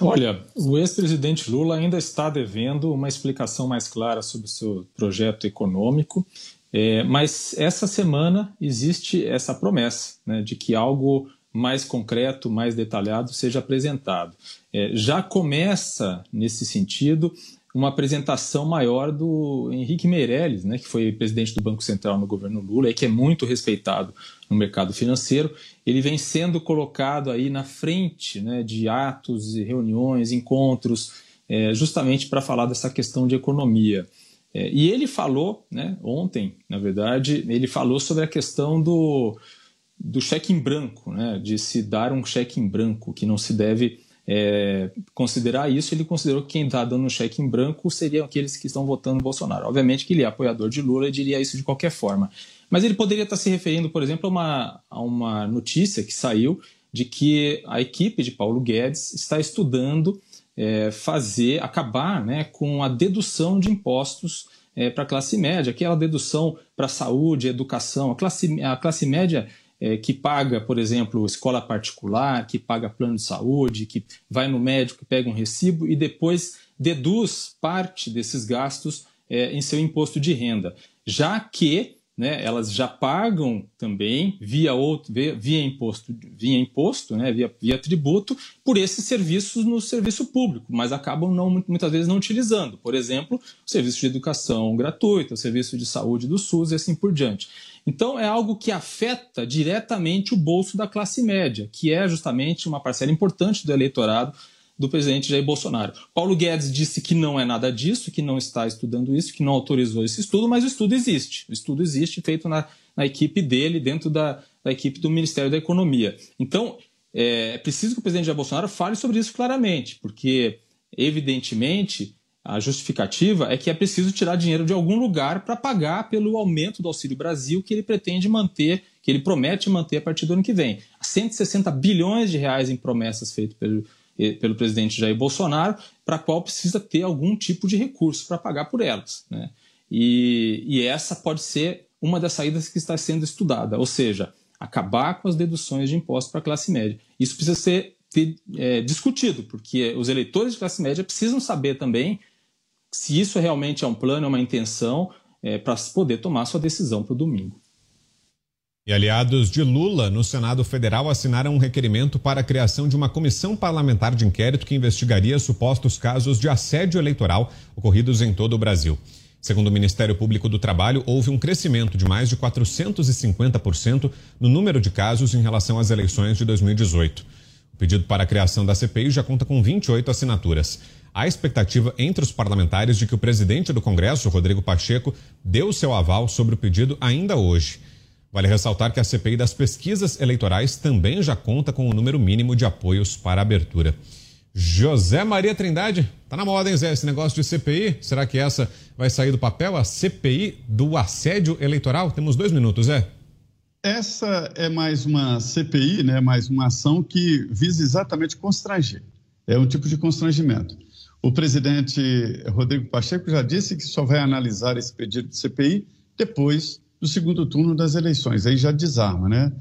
Olha, o ex-presidente Lula ainda está devendo uma explicação mais clara sobre o seu projeto econômico é, mas essa semana existe essa promessa né, de que algo mais concreto, mais detalhado seja apresentado. É, já começa, nesse sentido, uma apresentação maior do Henrique Meirelles, né, que foi presidente do Banco Central no governo Lula e que é muito respeitado no mercado financeiro. Ele vem sendo colocado aí na frente né, de atos, reuniões, encontros, é, justamente para falar dessa questão de economia. É, e ele falou, né, ontem, na verdade, ele falou sobre a questão do, do cheque em branco, né, de se dar um cheque em branco, que não se deve é, considerar isso. Ele considerou que quem está dando um cheque em branco seriam aqueles que estão votando Bolsonaro. Obviamente que ele é apoiador de Lula e diria isso de qualquer forma. Mas ele poderia estar se referindo, por exemplo, a uma, a uma notícia que saiu de que a equipe de Paulo Guedes está estudando é, fazer, acabar né, com a dedução de impostos é, para a classe média, aquela dedução para saúde, educação. A classe, a classe média é, que paga, por exemplo, escola particular, que paga plano de saúde, que vai no médico, pega um recibo e depois deduz parte desses gastos é, em seu imposto de renda. Já que né, elas já pagam também via outro, via, via imposto, via imposto, né, via, via tributo por esses serviços no serviço público, mas acabam não, muitas vezes não utilizando. Por exemplo, o serviço de educação gratuita, o serviço de saúde do SUS e assim por diante. Então é algo que afeta diretamente o bolso da classe média, que é justamente uma parcela importante do eleitorado do presidente Jair Bolsonaro. Paulo Guedes disse que não é nada disso, que não está estudando isso, que não autorizou esse estudo, mas o estudo existe. O estudo existe, feito na, na equipe dele, dentro da, da, equipe do Ministério da Economia. Então, é, é preciso que o presidente Jair Bolsonaro fale sobre isso claramente, porque, evidentemente, a justificativa é que é preciso tirar dinheiro de algum lugar para pagar pelo aumento do Auxílio Brasil que ele pretende manter, que ele promete manter a partir do ano que vem. 160 bilhões de reais em promessas feitas pelo pelo presidente Jair Bolsonaro, para a qual precisa ter algum tipo de recurso para pagar por elas. Né? E, e essa pode ser uma das saídas que está sendo estudada, ou seja, acabar com as deduções de impostos para a classe média. Isso precisa ser ter, é, discutido, porque os eleitores de classe média precisam saber também se isso realmente é um plano, é uma intenção, é, para poder tomar sua decisão para o domingo. E aliados de Lula no Senado Federal assinaram um requerimento para a criação de uma comissão parlamentar de inquérito que investigaria supostos casos de assédio eleitoral ocorridos em todo o Brasil. Segundo o Ministério Público do Trabalho, houve um crescimento de mais de 450% no número de casos em relação às eleições de 2018. O pedido para a criação da CPI já conta com 28 assinaturas. Há expectativa entre os parlamentares de que o presidente do Congresso, Rodrigo Pacheco, dê o seu aval sobre o pedido ainda hoje. Vale ressaltar que a CPI das pesquisas eleitorais também já conta com o número mínimo de apoios para abertura. José Maria Trindade, tá na moda, hein, Zé, esse negócio de CPI? Será que essa vai sair do papel? A CPI do assédio eleitoral? Temos dois minutos, Zé. Essa é mais uma CPI, né, mais uma ação que visa exatamente constranger. É um tipo de constrangimento. O presidente Rodrigo Pacheco já disse que só vai analisar esse pedido de CPI depois do segundo turno das eleições. Aí já desarma, né?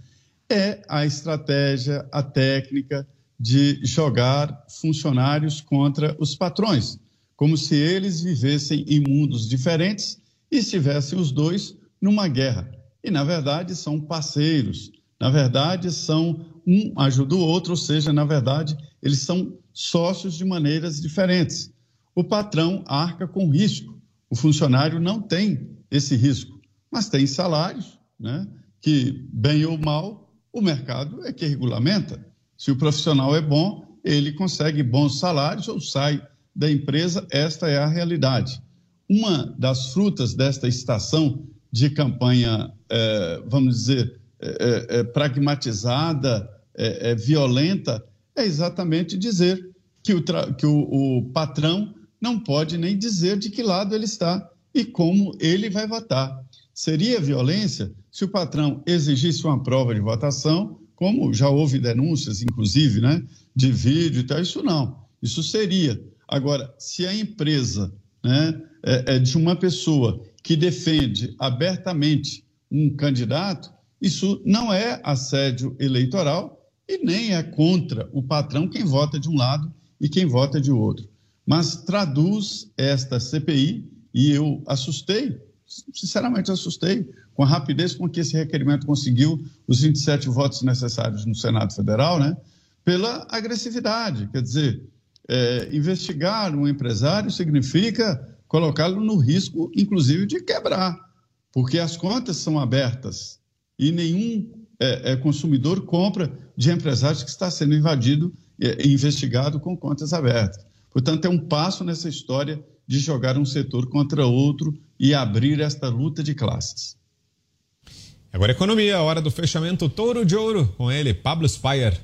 É a estratégia, a técnica de jogar funcionários contra os patrões, como se eles vivessem em mundos diferentes e estivessem os dois numa guerra. E, na verdade, são parceiros, na verdade, são um ajuda o outro, ou seja, na verdade, eles são sócios de maneiras diferentes. O patrão arca com risco, o funcionário não tem esse risco, mas tem salários, né, que, bem ou mal, o mercado é que regulamenta. Se o profissional é bom, ele consegue bons salários ou sai da empresa, esta é a realidade. Uma das frutas desta estação de campanha, é, vamos dizer, é pragmatizada, violenta, é exatamente dizer que, o, que o, o patrão não pode nem dizer de que lado ele está e como ele vai votar. Seria violência se o patrão exigisse uma prova de votação como já houve denúncias, inclusive, né, de vídeo e tal, isso não. Isso seria. Agora, se a empresa né, é, é de uma pessoa que defende abertamente um candidato, isso não é assédio eleitoral e nem é contra o patrão quem vota de um lado e quem vota de outro. Mas traduz esta CPI, e eu assustei, sinceramente assustei, com a rapidez com que esse requerimento conseguiu os 27 votos necessários no Senado Federal, né? pela agressividade. Quer dizer, é, investigar um empresário significa colocá-lo no risco, inclusive, de quebrar, porque as contas são abertas e nenhum é, é, consumidor compra de empresários que está sendo invadido e investigado com contas abertas. Portanto, é um passo nessa história de jogar um setor contra outro e abrir esta luta de classes. Agora economia, hora do fechamento Touro de Ouro com ele, Pablo Spire.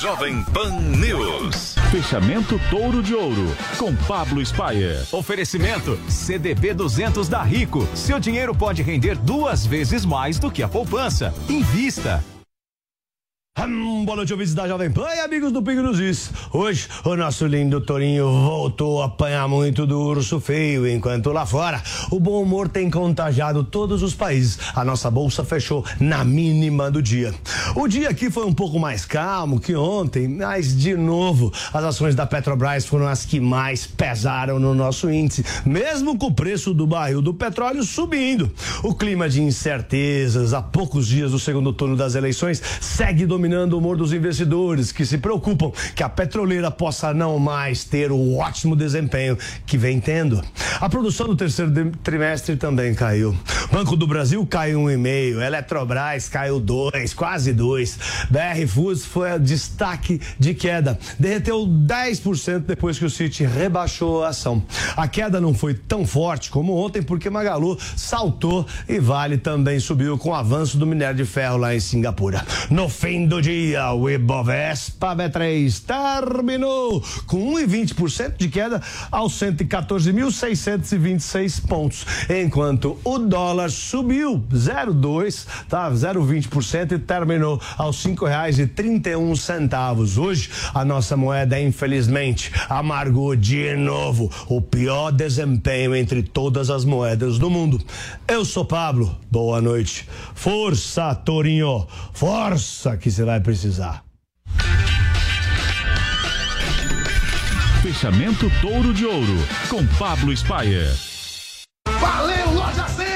Jovem Pan News. Fechamento Touro de Ouro com Pablo Spire. Oferecimento CDB 200 da Rico. Seu dinheiro pode render duas vezes mais do que a poupança. Invista. Hum, boa noite, ouvintes da Jovem Pan e amigos do Pingo nos Is. Hoje, o nosso lindo Torinho voltou a apanhar muito do urso feio, enquanto lá fora o bom humor tem contagiado todos os países. A nossa bolsa fechou na mínima do dia. O dia aqui foi um pouco mais calmo que ontem, mas de novo, as ações da Petrobras foram as que mais pesaram no nosso índice, mesmo com o preço do barril do petróleo subindo. O clima de incertezas a poucos dias do segundo turno das eleições segue dominando dominando o humor dos investidores que se preocupam que a petroleira possa não mais ter o ótimo desempenho que vem tendo. A produção do terceiro trimestre também caiu. Banco do Brasil caiu um e meio, Eletrobras caiu dois, quase dois. BR Foods foi destaque de queda, derreteu 10% depois que o City rebaixou a ação. A queda não foi tão forte como ontem porque Magalu saltou e Vale também subiu com o avanço do minério de ferro lá em Singapura. No fim do do dia, o Ibovespa B3 terminou com 1,20% de queda aos 114.626 pontos, enquanto o dólar subiu 0,2, tá 0,20% e terminou aos um centavos. Hoje a nossa moeda infelizmente amargou de novo o pior desempenho entre todas as moedas do mundo. Eu sou Pablo. Boa noite. Força, Torinho. Força que será vai precisar. Fechamento Touro de Ouro com Pablo Spire. Valeu, loja 100!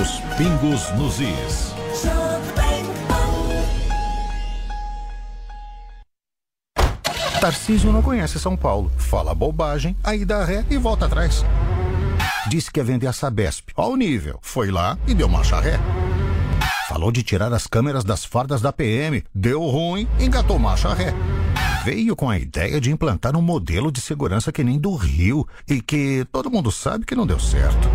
Os pingos nos is. Tarcísio não conhece São Paulo. Fala bobagem, aí dá ré e volta atrás. Disse que ia vender a Sabesp. Ao nível. Foi lá e deu marcha ré. Falou de tirar as câmeras das fardas da PM. Deu ruim, engatou marcha ré. Veio com a ideia de implantar um modelo de segurança que nem do Rio e que todo mundo sabe que não deu certo.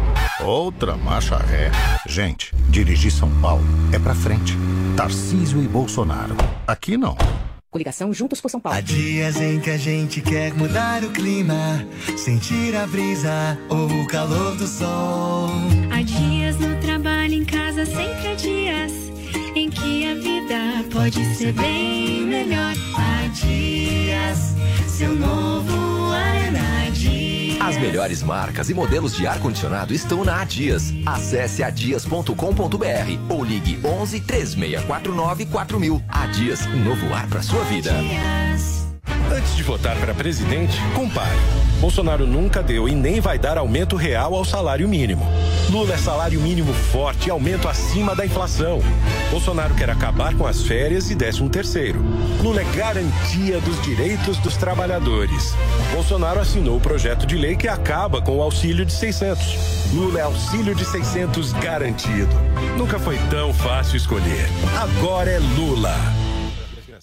Outra marcha ré. Gente, dirigir São Paulo é pra frente. Tarcísio e Bolsonaro. Aqui não. Coligação Juntos por São Paulo. Há dias em que a gente quer mudar o clima, sentir a brisa ou o calor do sol. Há dias no trabalho, em casa, sempre há dias em que a vida pode ser bem melhor. Dias, seu novo. As melhores marcas e modelos de ar-condicionado estão na Adias. Acesse adias.com.br ou ligue 11 3649 4000. Adias, um novo ar para sua vida. Antes de votar para presidente, compare. Bolsonaro nunca deu e nem vai dar aumento real ao salário mínimo. Lula é salário mínimo forte e aumento acima da inflação. Bolsonaro quer acabar com as férias e décimo terceiro. Lula é garantia dos direitos dos trabalhadores. Bolsonaro assinou o projeto de lei que acaba com o auxílio de 600. Lula é auxílio de 600 garantido. Nunca foi tão fácil escolher. Agora é Lula.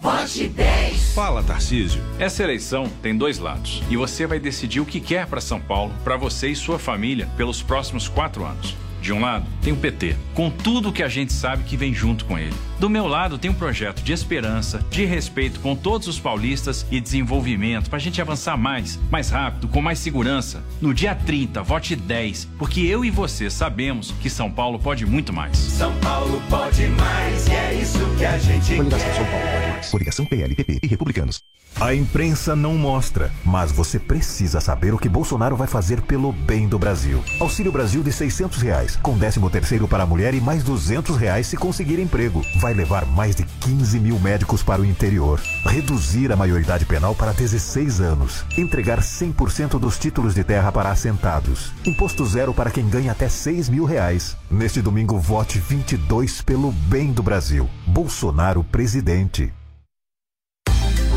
Vote 10. Fala, Tarcísio. Essa eleição tem dois lados e você vai decidir o que quer para São Paulo, para você e sua família pelos próximos quatro anos. De um lado, tem o PT, com tudo que a gente sabe que vem junto com ele. Do meu lado, tem um projeto de esperança, de respeito com todos os paulistas e desenvolvimento para a gente avançar mais, mais rápido, com mais segurança. No dia 30, vote 10, porque eu e você sabemos que São Paulo pode muito mais. São Paulo pode mais e é isso que a gente Coligação quer. São Paulo pode mais. Coligação PL, PP e Republicanos. A imprensa não mostra, mas você precisa saber o que Bolsonaro vai fazer pelo bem do Brasil. Auxílio Brasil de 600 reais, com 13 terceiro para a mulher e mais 200 reais se conseguir emprego. Vai levar mais de 15 mil médicos para o interior. Reduzir a maioridade penal para 16 anos. Entregar 100% dos títulos de terra para assentados. Imposto zero para quem ganha até 6 mil reais. Neste domingo, vote 22 pelo bem do Brasil. Bolsonaro presidente.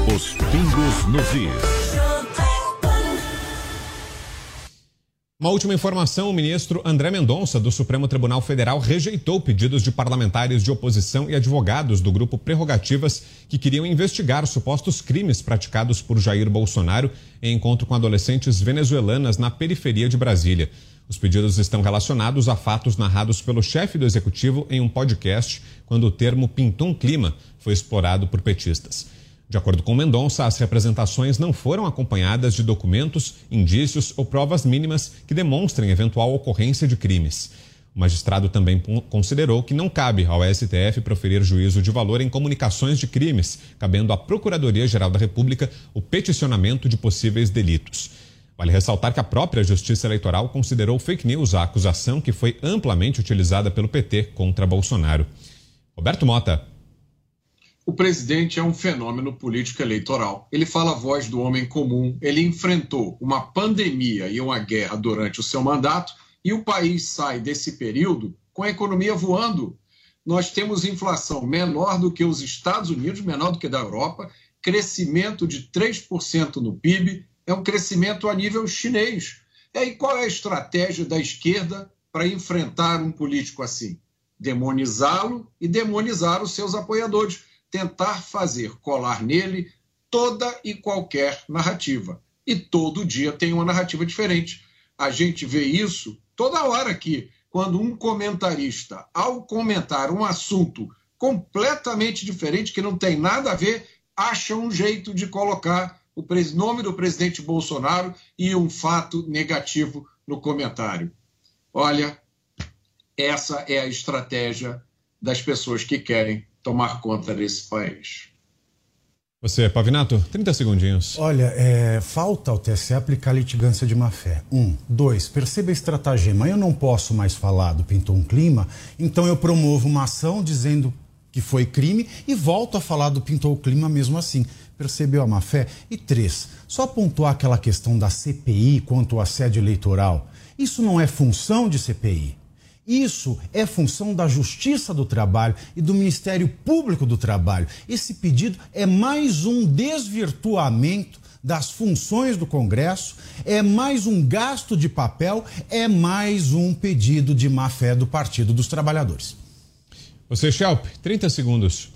Os pingos nos is. Uma última informação: o ministro André Mendonça, do Supremo Tribunal Federal, rejeitou pedidos de parlamentares de oposição e advogados do grupo Prerrogativas que queriam investigar os supostos crimes praticados por Jair Bolsonaro em encontro com adolescentes venezuelanas na periferia de Brasília. Os pedidos estão relacionados a fatos narrados pelo chefe do executivo em um podcast, quando o termo pintou um clima foi explorado por petistas. De acordo com Mendonça, as representações não foram acompanhadas de documentos, indícios ou provas mínimas que demonstrem eventual ocorrência de crimes. O magistrado também considerou que não cabe ao STF proferir juízo de valor em comunicações de crimes, cabendo à Procuradoria-Geral da República o peticionamento de possíveis delitos. Vale ressaltar que a própria Justiça Eleitoral considerou fake news a acusação que foi amplamente utilizada pelo PT contra Bolsonaro. Roberto Mota. O presidente é um fenômeno político eleitoral. Ele fala a voz do homem comum. Ele enfrentou uma pandemia e uma guerra durante o seu mandato e o país sai desse período com a economia voando. Nós temos inflação menor do que os Estados Unidos, menor do que da Europa, crescimento de 3% no PIB, é um crescimento a nível chinês. E aí, qual é a estratégia da esquerda para enfrentar um político assim? Demonizá-lo e demonizar os seus apoiadores tentar fazer colar nele toda e qualquer narrativa. E todo dia tem uma narrativa diferente. A gente vê isso toda hora aqui, quando um comentarista, ao comentar um assunto completamente diferente, que não tem nada a ver, acha um jeito de colocar o nome do presidente Bolsonaro e um fato negativo no comentário. Olha, essa é a estratégia das pessoas que querem tomar conta desse país. Você, Pavinato, 30 segundinhos. Olha, é, falta ao TSE aplicar litigância de má-fé. Um. Dois, perceba a estratagema. Eu não posso mais falar do Pintou um Clima, então eu promovo uma ação dizendo que foi crime e volto a falar do Pintou o Clima mesmo assim. Percebeu a má-fé? E três, só pontuar aquela questão da CPI quanto ao assédio eleitoral. Isso não é função de CPI. Isso é função da Justiça do Trabalho e do Ministério Público do Trabalho. Esse pedido é mais um desvirtuamento das funções do Congresso, é mais um gasto de papel, é mais um pedido de má fé do Partido dos Trabalhadores. Você, Schelp, 30 segundos.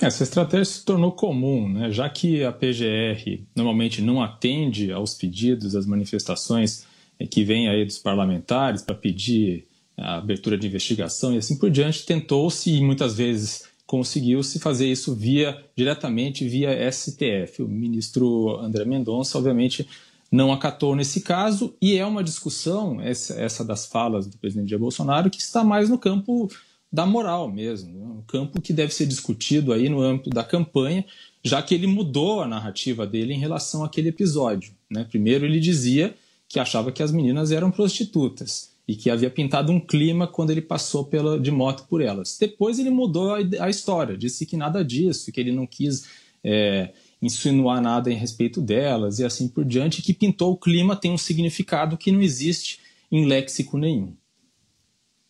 Essa estratégia se tornou comum, né? já que a PGR normalmente não atende aos pedidos, às manifestações eh, que vêm aí dos parlamentares para pedir a abertura de investigação e assim por diante, tentou-se e muitas vezes conseguiu-se fazer isso via diretamente via STF. O ministro André Mendonça, obviamente, não acatou nesse caso e é uma discussão essa, essa das falas do presidente Jair Bolsonaro que está mais no campo da moral mesmo, né? um campo que deve ser discutido aí no âmbito da campanha, já que ele mudou a narrativa dele em relação àquele episódio. Né? Primeiro ele dizia que achava que as meninas eram prostitutas e que havia pintado um clima quando ele passou pela, de moto por elas. Depois ele mudou a, a história, disse que nada disso, que ele não quis é, insinuar nada em respeito delas e assim por diante, que pintou o clima tem um significado que não existe em léxico nenhum.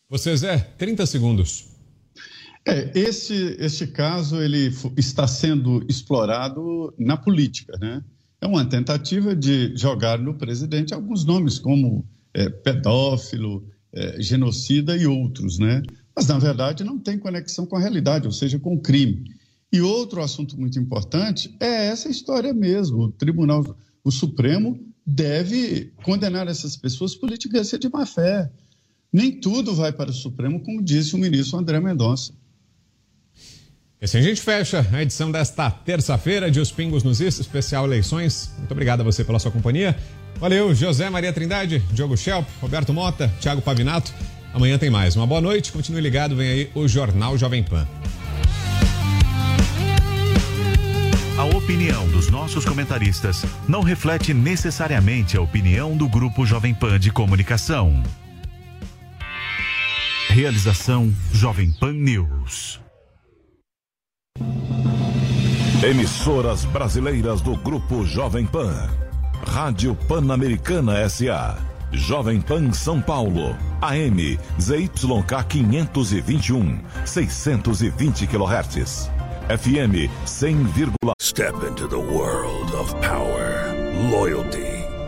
Você, Zé, 30 segundos. É, esse, este caso ele está sendo explorado na política, né? É uma tentativa de jogar no presidente alguns nomes como é, pedófilo, é, genocida e outros, né? Mas, na verdade, não tem conexão com a realidade, ou seja, com o crime. E outro assunto muito importante é essa história mesmo. O Tribunal, o Supremo, deve condenar essas pessoas por litigância de má-fé. Nem tudo vai para o Supremo, como disse o ministro André Mendonça. E assim a gente fecha a edição desta terça-feira de Os Pingos nos Is, especial eleições. Muito obrigado a você pela sua companhia. Valeu, José Maria Trindade, Diogo Schelp, Roberto Mota, Thiago Pavinato. Amanhã tem mais. Uma boa noite, continue ligado, vem aí o Jornal Jovem Pan. A opinião dos nossos comentaristas não reflete necessariamente a opinião do Grupo Jovem Pan de Comunicação. Realização Jovem Pan News. Emissoras brasileiras do Grupo Jovem Pan. Rádio Pan-Americana SA. Jovem Pan São Paulo. AM ZYK 521, 620 kHz. FM 100, Step into the world of power, loyalty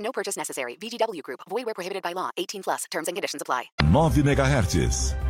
No purchase necessary. VGW Group. Void where prohibited by law. 18 plus. Terms and conditions apply. 9 MHz.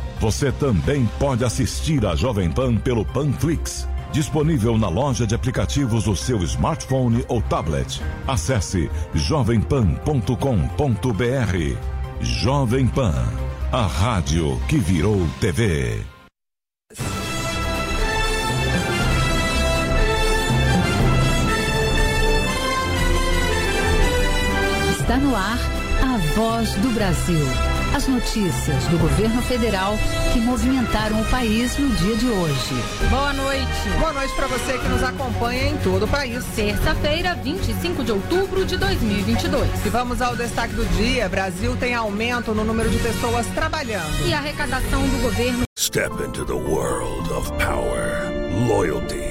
Você também pode assistir a Jovem Pan pelo Panflix, disponível na loja de aplicativos do seu smartphone ou tablet. Acesse jovempan.com.br. Jovem Pan, a rádio que virou TV. Está no ar a voz do Brasil. As notícias do governo federal que movimentaram o país no dia de hoje. Boa noite. Boa noite para você que nos acompanha em todo o país. Terça-feira, 25 de outubro de 2022. E vamos ao destaque do dia. Brasil tem aumento no número de pessoas trabalhando. E a arrecadação do governo. Step into the world of power, loyalty.